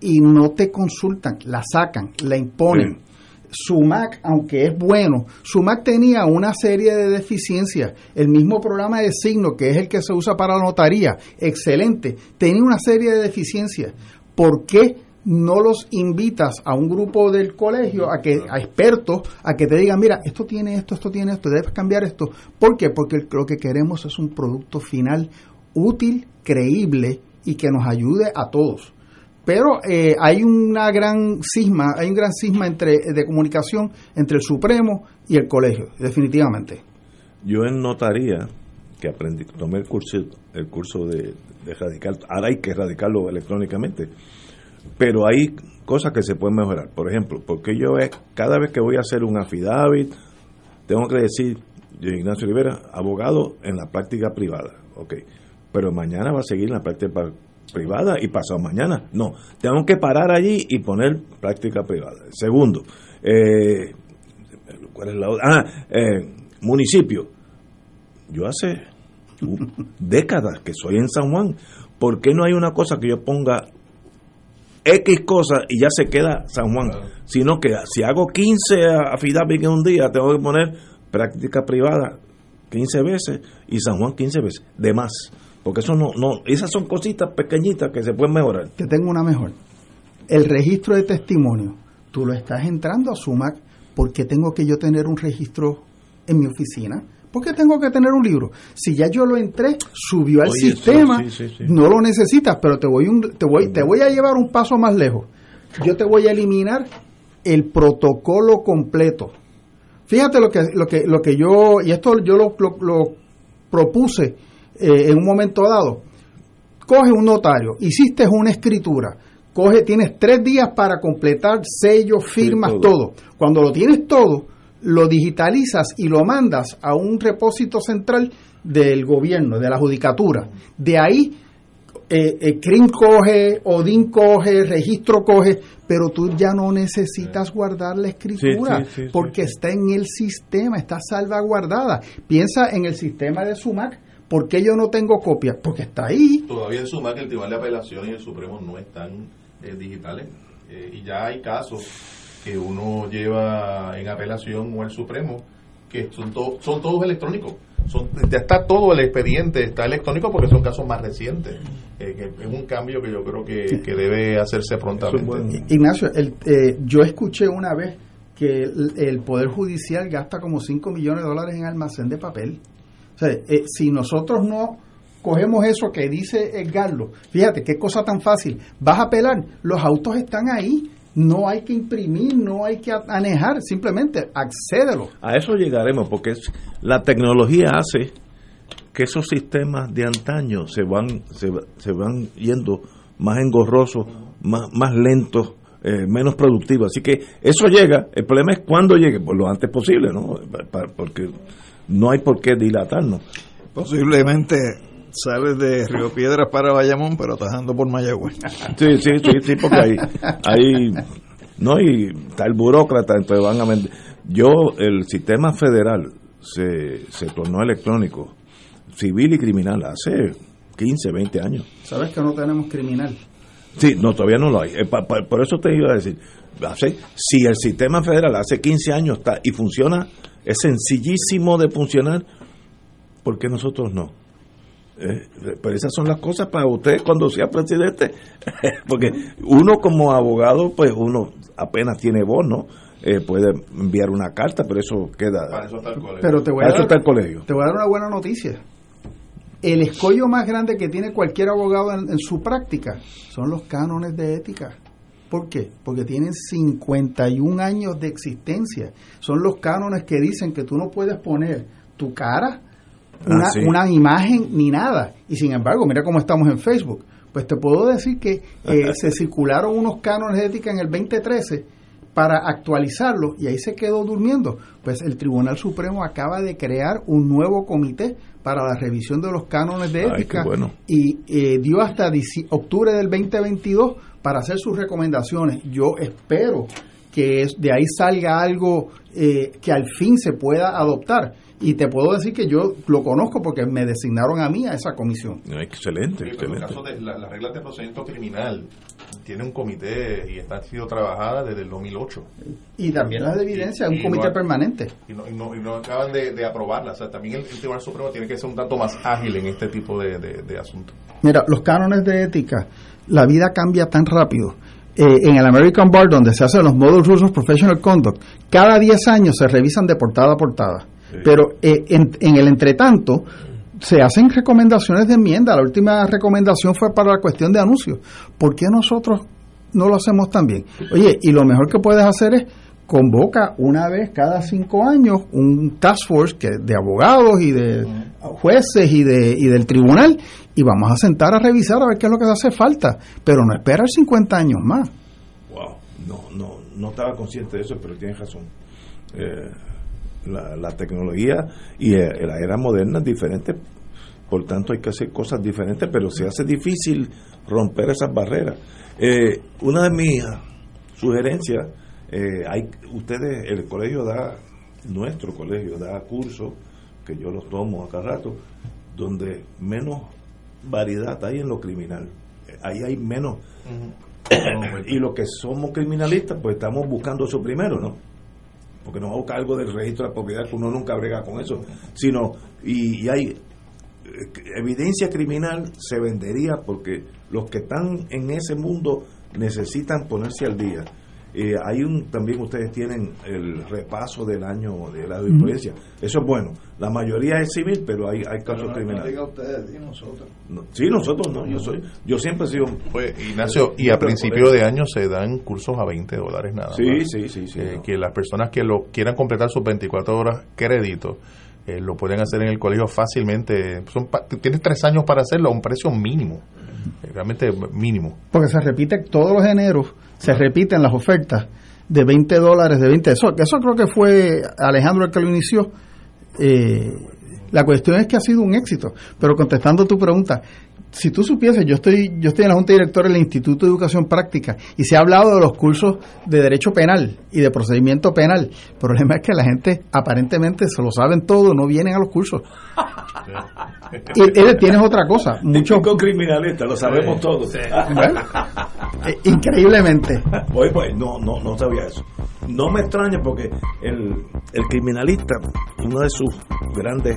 y no te consultan, la sacan, la imponen. SUMAC, aunque es bueno, SUMAC tenía una serie de deficiencias. El mismo programa de signo, que es el que se usa para la notaría, excelente, tenía una serie de deficiencias. ¿Por qué no los invitas a un grupo del colegio, a que a expertos, a que te digan, mira, esto tiene esto, esto tiene esto, debes cambiar esto? ¿Por qué? Porque lo que queremos es un producto final útil, creíble y que nos ayude a todos. Pero eh, hay una gran cisma, hay un gran cisma entre, de comunicación entre el Supremo y el colegio, definitivamente. Yo en notaría, que aprendí, tomé el curso, el curso de, de radical, ahora hay que radicarlo electrónicamente, pero hay cosas que se pueden mejorar. Por ejemplo, porque yo cada vez que voy a hacer un affidavit, tengo que decir, Ignacio Rivera, abogado en la práctica privada, ok. pero mañana va a seguir la práctica privada y pasado mañana. No, tengo que parar allí y poner práctica privada. Segundo, eh, ¿cuál es la otra? Ah, eh, municipio. Yo hace décadas que soy en San Juan. ¿Por qué no hay una cosa que yo ponga X cosas y ya se queda San Juan? Sino que si hago 15 affidavits en un día, tengo que poner práctica privada 15 veces y San Juan 15 veces, de más. Porque eso no, no, esas son cositas pequeñitas que se pueden mejorar. Te tengo una mejor. El registro de testimonio, tú lo estás entrando a SUMAC porque tengo que yo tener un registro en mi oficina. ¿Por qué tengo que tener un libro? Si ya yo lo entré, subió al Oye, sistema, sí, sí, sí. no lo necesitas, pero te voy, un, te, voy, te voy a llevar un paso más lejos. Yo te voy a eliminar el protocolo completo. Fíjate lo que, lo que, lo que yo, y esto yo lo, lo- lo propuse eh, en un momento dado. Coge un notario, hiciste una escritura, coge, tienes tres días para completar sellos, firmas, todo. todo. Cuando lo tienes todo, lo digitalizas y lo mandas a un repósito central del gobierno, de la judicatura. De ahí, eh, eh, CRIM coge, ODIN coge, registro coge, pero tú ya no necesitas guardar la escritura Sí, sí, sí, porque está en el sistema, está salvaguardada. Piensa en el sistema de SUMAC. ¿Por qué yo no tengo copia? Porque está ahí. Todavía en suma que el Tribunal de Apelación y el Supremo no están eh, digitales. Eh, y ya hay casos que uno lleva en apelación o el Supremo que son, to- son todos electrónicos. Son, ya está todo el expediente, está electrónico porque son casos más recientes. Eh, que es un cambio que yo creo que, que debe hacerse prontamente. Ignacio, el, eh, yo escuché una vez que el, el Poder Judicial gasta como 5 millones de dólares en almacén de papel. O sea, eh, si nosotros no cogemos eso que dice Edgardo, fíjate qué cosa tan fácil, vas a apelar, los autos están ahí, no hay que imprimir, no hay que anejar, simplemente accédelo. A eso llegaremos, porque la tecnología hace que esos sistemas de antaño se van, se, se van yendo más engorrosos, más, más lentos, eh, menos productivos. Así que eso llega, el problema es cuándo llegue, pues lo antes posible, ¿no? Porque no hay por qué dilatarnos. Posiblemente sales de Río Piedras para Bayamón, pero tajando por Mayagüez. Sí, sí, sí, sí, porque ahí, ahí no, y está el burócrata, entonces van a vender. Yo, el sistema federal se, se tornó electrónico, civil y criminal, hace 15, 20 años. Sabes que no tenemos criminal. Sí, no, todavía no lo hay. Eh, pa- pa- por eso te iba a decir, hace- si el sistema federal hace 15 años está y funciona, es sencillísimo de funcionar, ¿por qué nosotros no? Eh, pero esas son las cosas para usted cuando sea presidente, porque uno como abogado, pues uno apenas tiene voz, ¿no? Eh, puede enviar una carta, pero eso queda... Para eso está el colegio. Pero te voy, a Para eso dar, está el colegio. te voy a dar una buena noticia. El escollo más grande que tiene cualquier abogado en, en su práctica son los cánones de ética. ¿Por qué? Porque tienen 51 años de existencia. Son los cánones que dicen que tú no puedes poner tu cara, una, Ah, sí. una imagen ni nada. Y sin embargo, mira cómo estamos en Facebook. Pues te puedo decir que eh, se circularon unos cánones de ética en el 2013 para actualizarlo y ahí se quedó durmiendo. Pues el Tribunal Supremo acaba de crear un nuevo comité para la revisión de los cánones de ética bueno. y eh, dio hasta octubre del 2022 para hacer sus recomendaciones. Yo espero que es- de ahí salga algo eh, que al fin se pueda adoptar. Y te puedo decir que yo lo conozco porque me designaron a mí a esa comisión. Excelente, Sí, pero en el excelente. caso de la- las reglas de procedimiento criminal tiene un comité y está sido trabajada desde el 2008. Y también las de evidencia, un Y comité no permanente. Y no, y no- y no acaban de, de aprobarla. O sea, también el, el Tribunal Supremo tiene que ser un tanto más ágil en este tipo de, de- de asuntos. Mira, los cánones de ética, la vida cambia tan rápido. Eh, en el American Bar, donde se hacen los Model Rules of Professional Conduct, cada 10 años se revisan de portada a portada. Pero eh, en, en el entretanto, se hacen recomendaciones de enmienda. La última recomendación fue para la cuestión de anuncios. ¿Por qué nosotros no lo hacemos también? Oye, y lo mejor que puedes hacer es convoca una vez cada cinco años un task force que de abogados y de jueces y de y del tribunal y vamos a sentar a revisar a ver qué es lo que hace falta pero no esperar 50 años más Wow, no, no, no estaba consciente de eso, pero tienes razón. Eh, la, la tecnología y eh, la era moderna es diferente. por tanto hay que hacer cosas diferentes, pero se hace difícil romper esas barreras. Eh, una de mis sugerencias, eh, hay ustedes, el colegio da, nuestro colegio da cursos, que yo los tomo acá rato, donde menos variedad hay en lo criminal. Eh, Ahí hay menos. y los que somos criminalistas, pues estamos buscando eso primero, ¿no? Porque no busca algo del registro de la propiedad, que uno nunca brega con eso, sino, y, y hay eh, evidencia criminal se vendería porque los que están en ese mundo necesitan ponerse al día. Eh, hay un también ustedes tienen el repaso del año de la delincuencia. Eso es bueno. La mayoría es civil, pero hay, hay casos criminales. ustedes, y nosotros. No, sí, nosotros no. Yo soy, yo siempre he sido. Pues, Ignacio, y a principio de año se dan cursos a 20 dólares nada Sí, más. sí, sí, sí, Eh, no. Que las personas que lo quieran completar sus 24 horas crédito eh, lo pueden hacer en el colegio fácilmente. Son pa- tienes tres años para hacerlo a un precio mínimo, realmente mínimo. Porque se repite todos los eneros, se repiten las ofertas de 20 dólares, de 20. Eso, eso creo que fue Alejandro el que lo inició. Eh, la cuestión es que ha sido un éxito. Pero contestando tu pregunta, si tú supieses, yo estoy, yo estoy en la Junta Directora del Instituto de Educación Práctica y se ha hablado de los cursos de Derecho Penal y de Procedimiento Penal. El problema es que la gente aparentemente se lo saben todo, no vienen a los cursos. Y, tienes otra cosa, muchos Con criminalistas, lo sabemos todos. Bueno, eh, increíblemente. Oye, pues no, no, no sabía eso. No me extraña porque el, el criminalista, una de sus grandes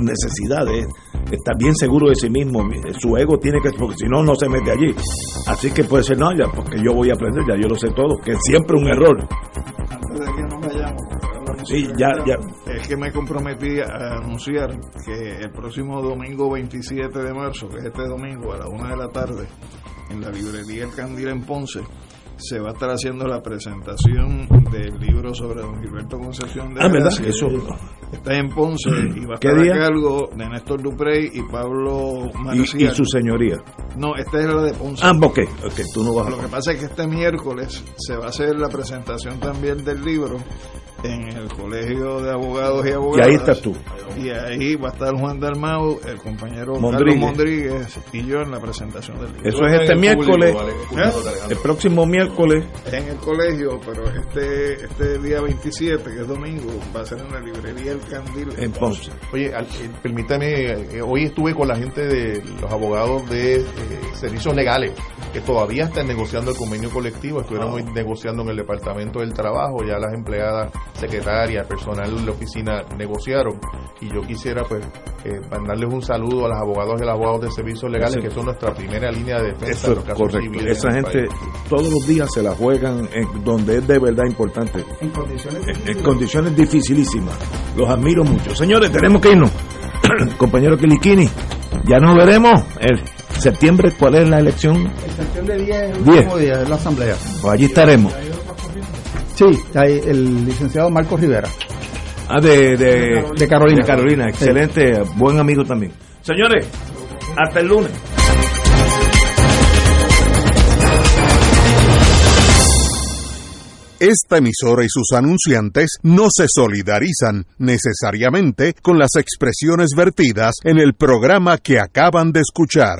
necesidades es estar bien seguro de sí mismo. Su ego tiene que, porque si no, no se mete allí. Así que puede ser, no, ya, porque yo voy a aprender, ya yo lo sé todo, que es siempre un error. Antes de que nos vayamos, Sí, ya, ya. es que me comprometí a anunciar que el próximo domingo 27 de marzo, que es este domingo a la una de la tarde, en la librería El Candil en Ponce, se va a estar haciendo la presentación del libro sobre don Gilberto Concepción de Ah, ¿verdad? Gracia. Eso- Está en Ponce y va a ¿Qué estar día? a cargo de Néstor Duprey y Pablo Marcial. y su señoría. No, esta es la de Ponce. Ah, ok, ok, tú no vas a... Lo que pasa es que este miércoles se va a hacer la presentación también del libro en el Colegio de Abogados y Y Abogadas. ahí estás tú. Y ahí va a estar Juan Dalmau, el compañero Mondríguez. Carlos Mondríguez y yo en la presentación del libro. Eso es este miércoles, ¿Eh? el próximo miércoles. En el colegio, pero este este día 27, que es domingo, va a ser en la librería El Candil. En Ponce. Oye, al- eh, permítame, eh, hoy estuve con la gente de los abogados de eh, servicios legales que todavía están negociando el convenio colectivo, estuvieron Ah. hoy negociando en el Departamento del Trabajo, ya las empleadas secretarias, personal de la oficina negociaron y yo quisiera pues eh, mandarles un saludo a los abogados y los abogados de servicios legales que son nuestra primera línea de defensa Eso en es los casos correcto. civiles Esa gente todos los días se la juegan en donde es de verdad importante. En condiciones En, en condiciones dificilísimas. Los admiro mucho. Señores, tenemos que irnos. Compañero Kilikini, ya nos veremos el septiembre. ¿Cuál es la elección? El de 10 es el Diez. último día, es la asamblea. Pues allí estaremos. Sí, hay el licenciado Marcos Rivera. Ah, de, de, De Carolina. de Carolina, excelente, buen amigo también. Señores, hasta el lunes. Esta emisora y sus anunciantes no se solidarizan necesariamente con las expresiones vertidas en el programa que acaban de escuchar.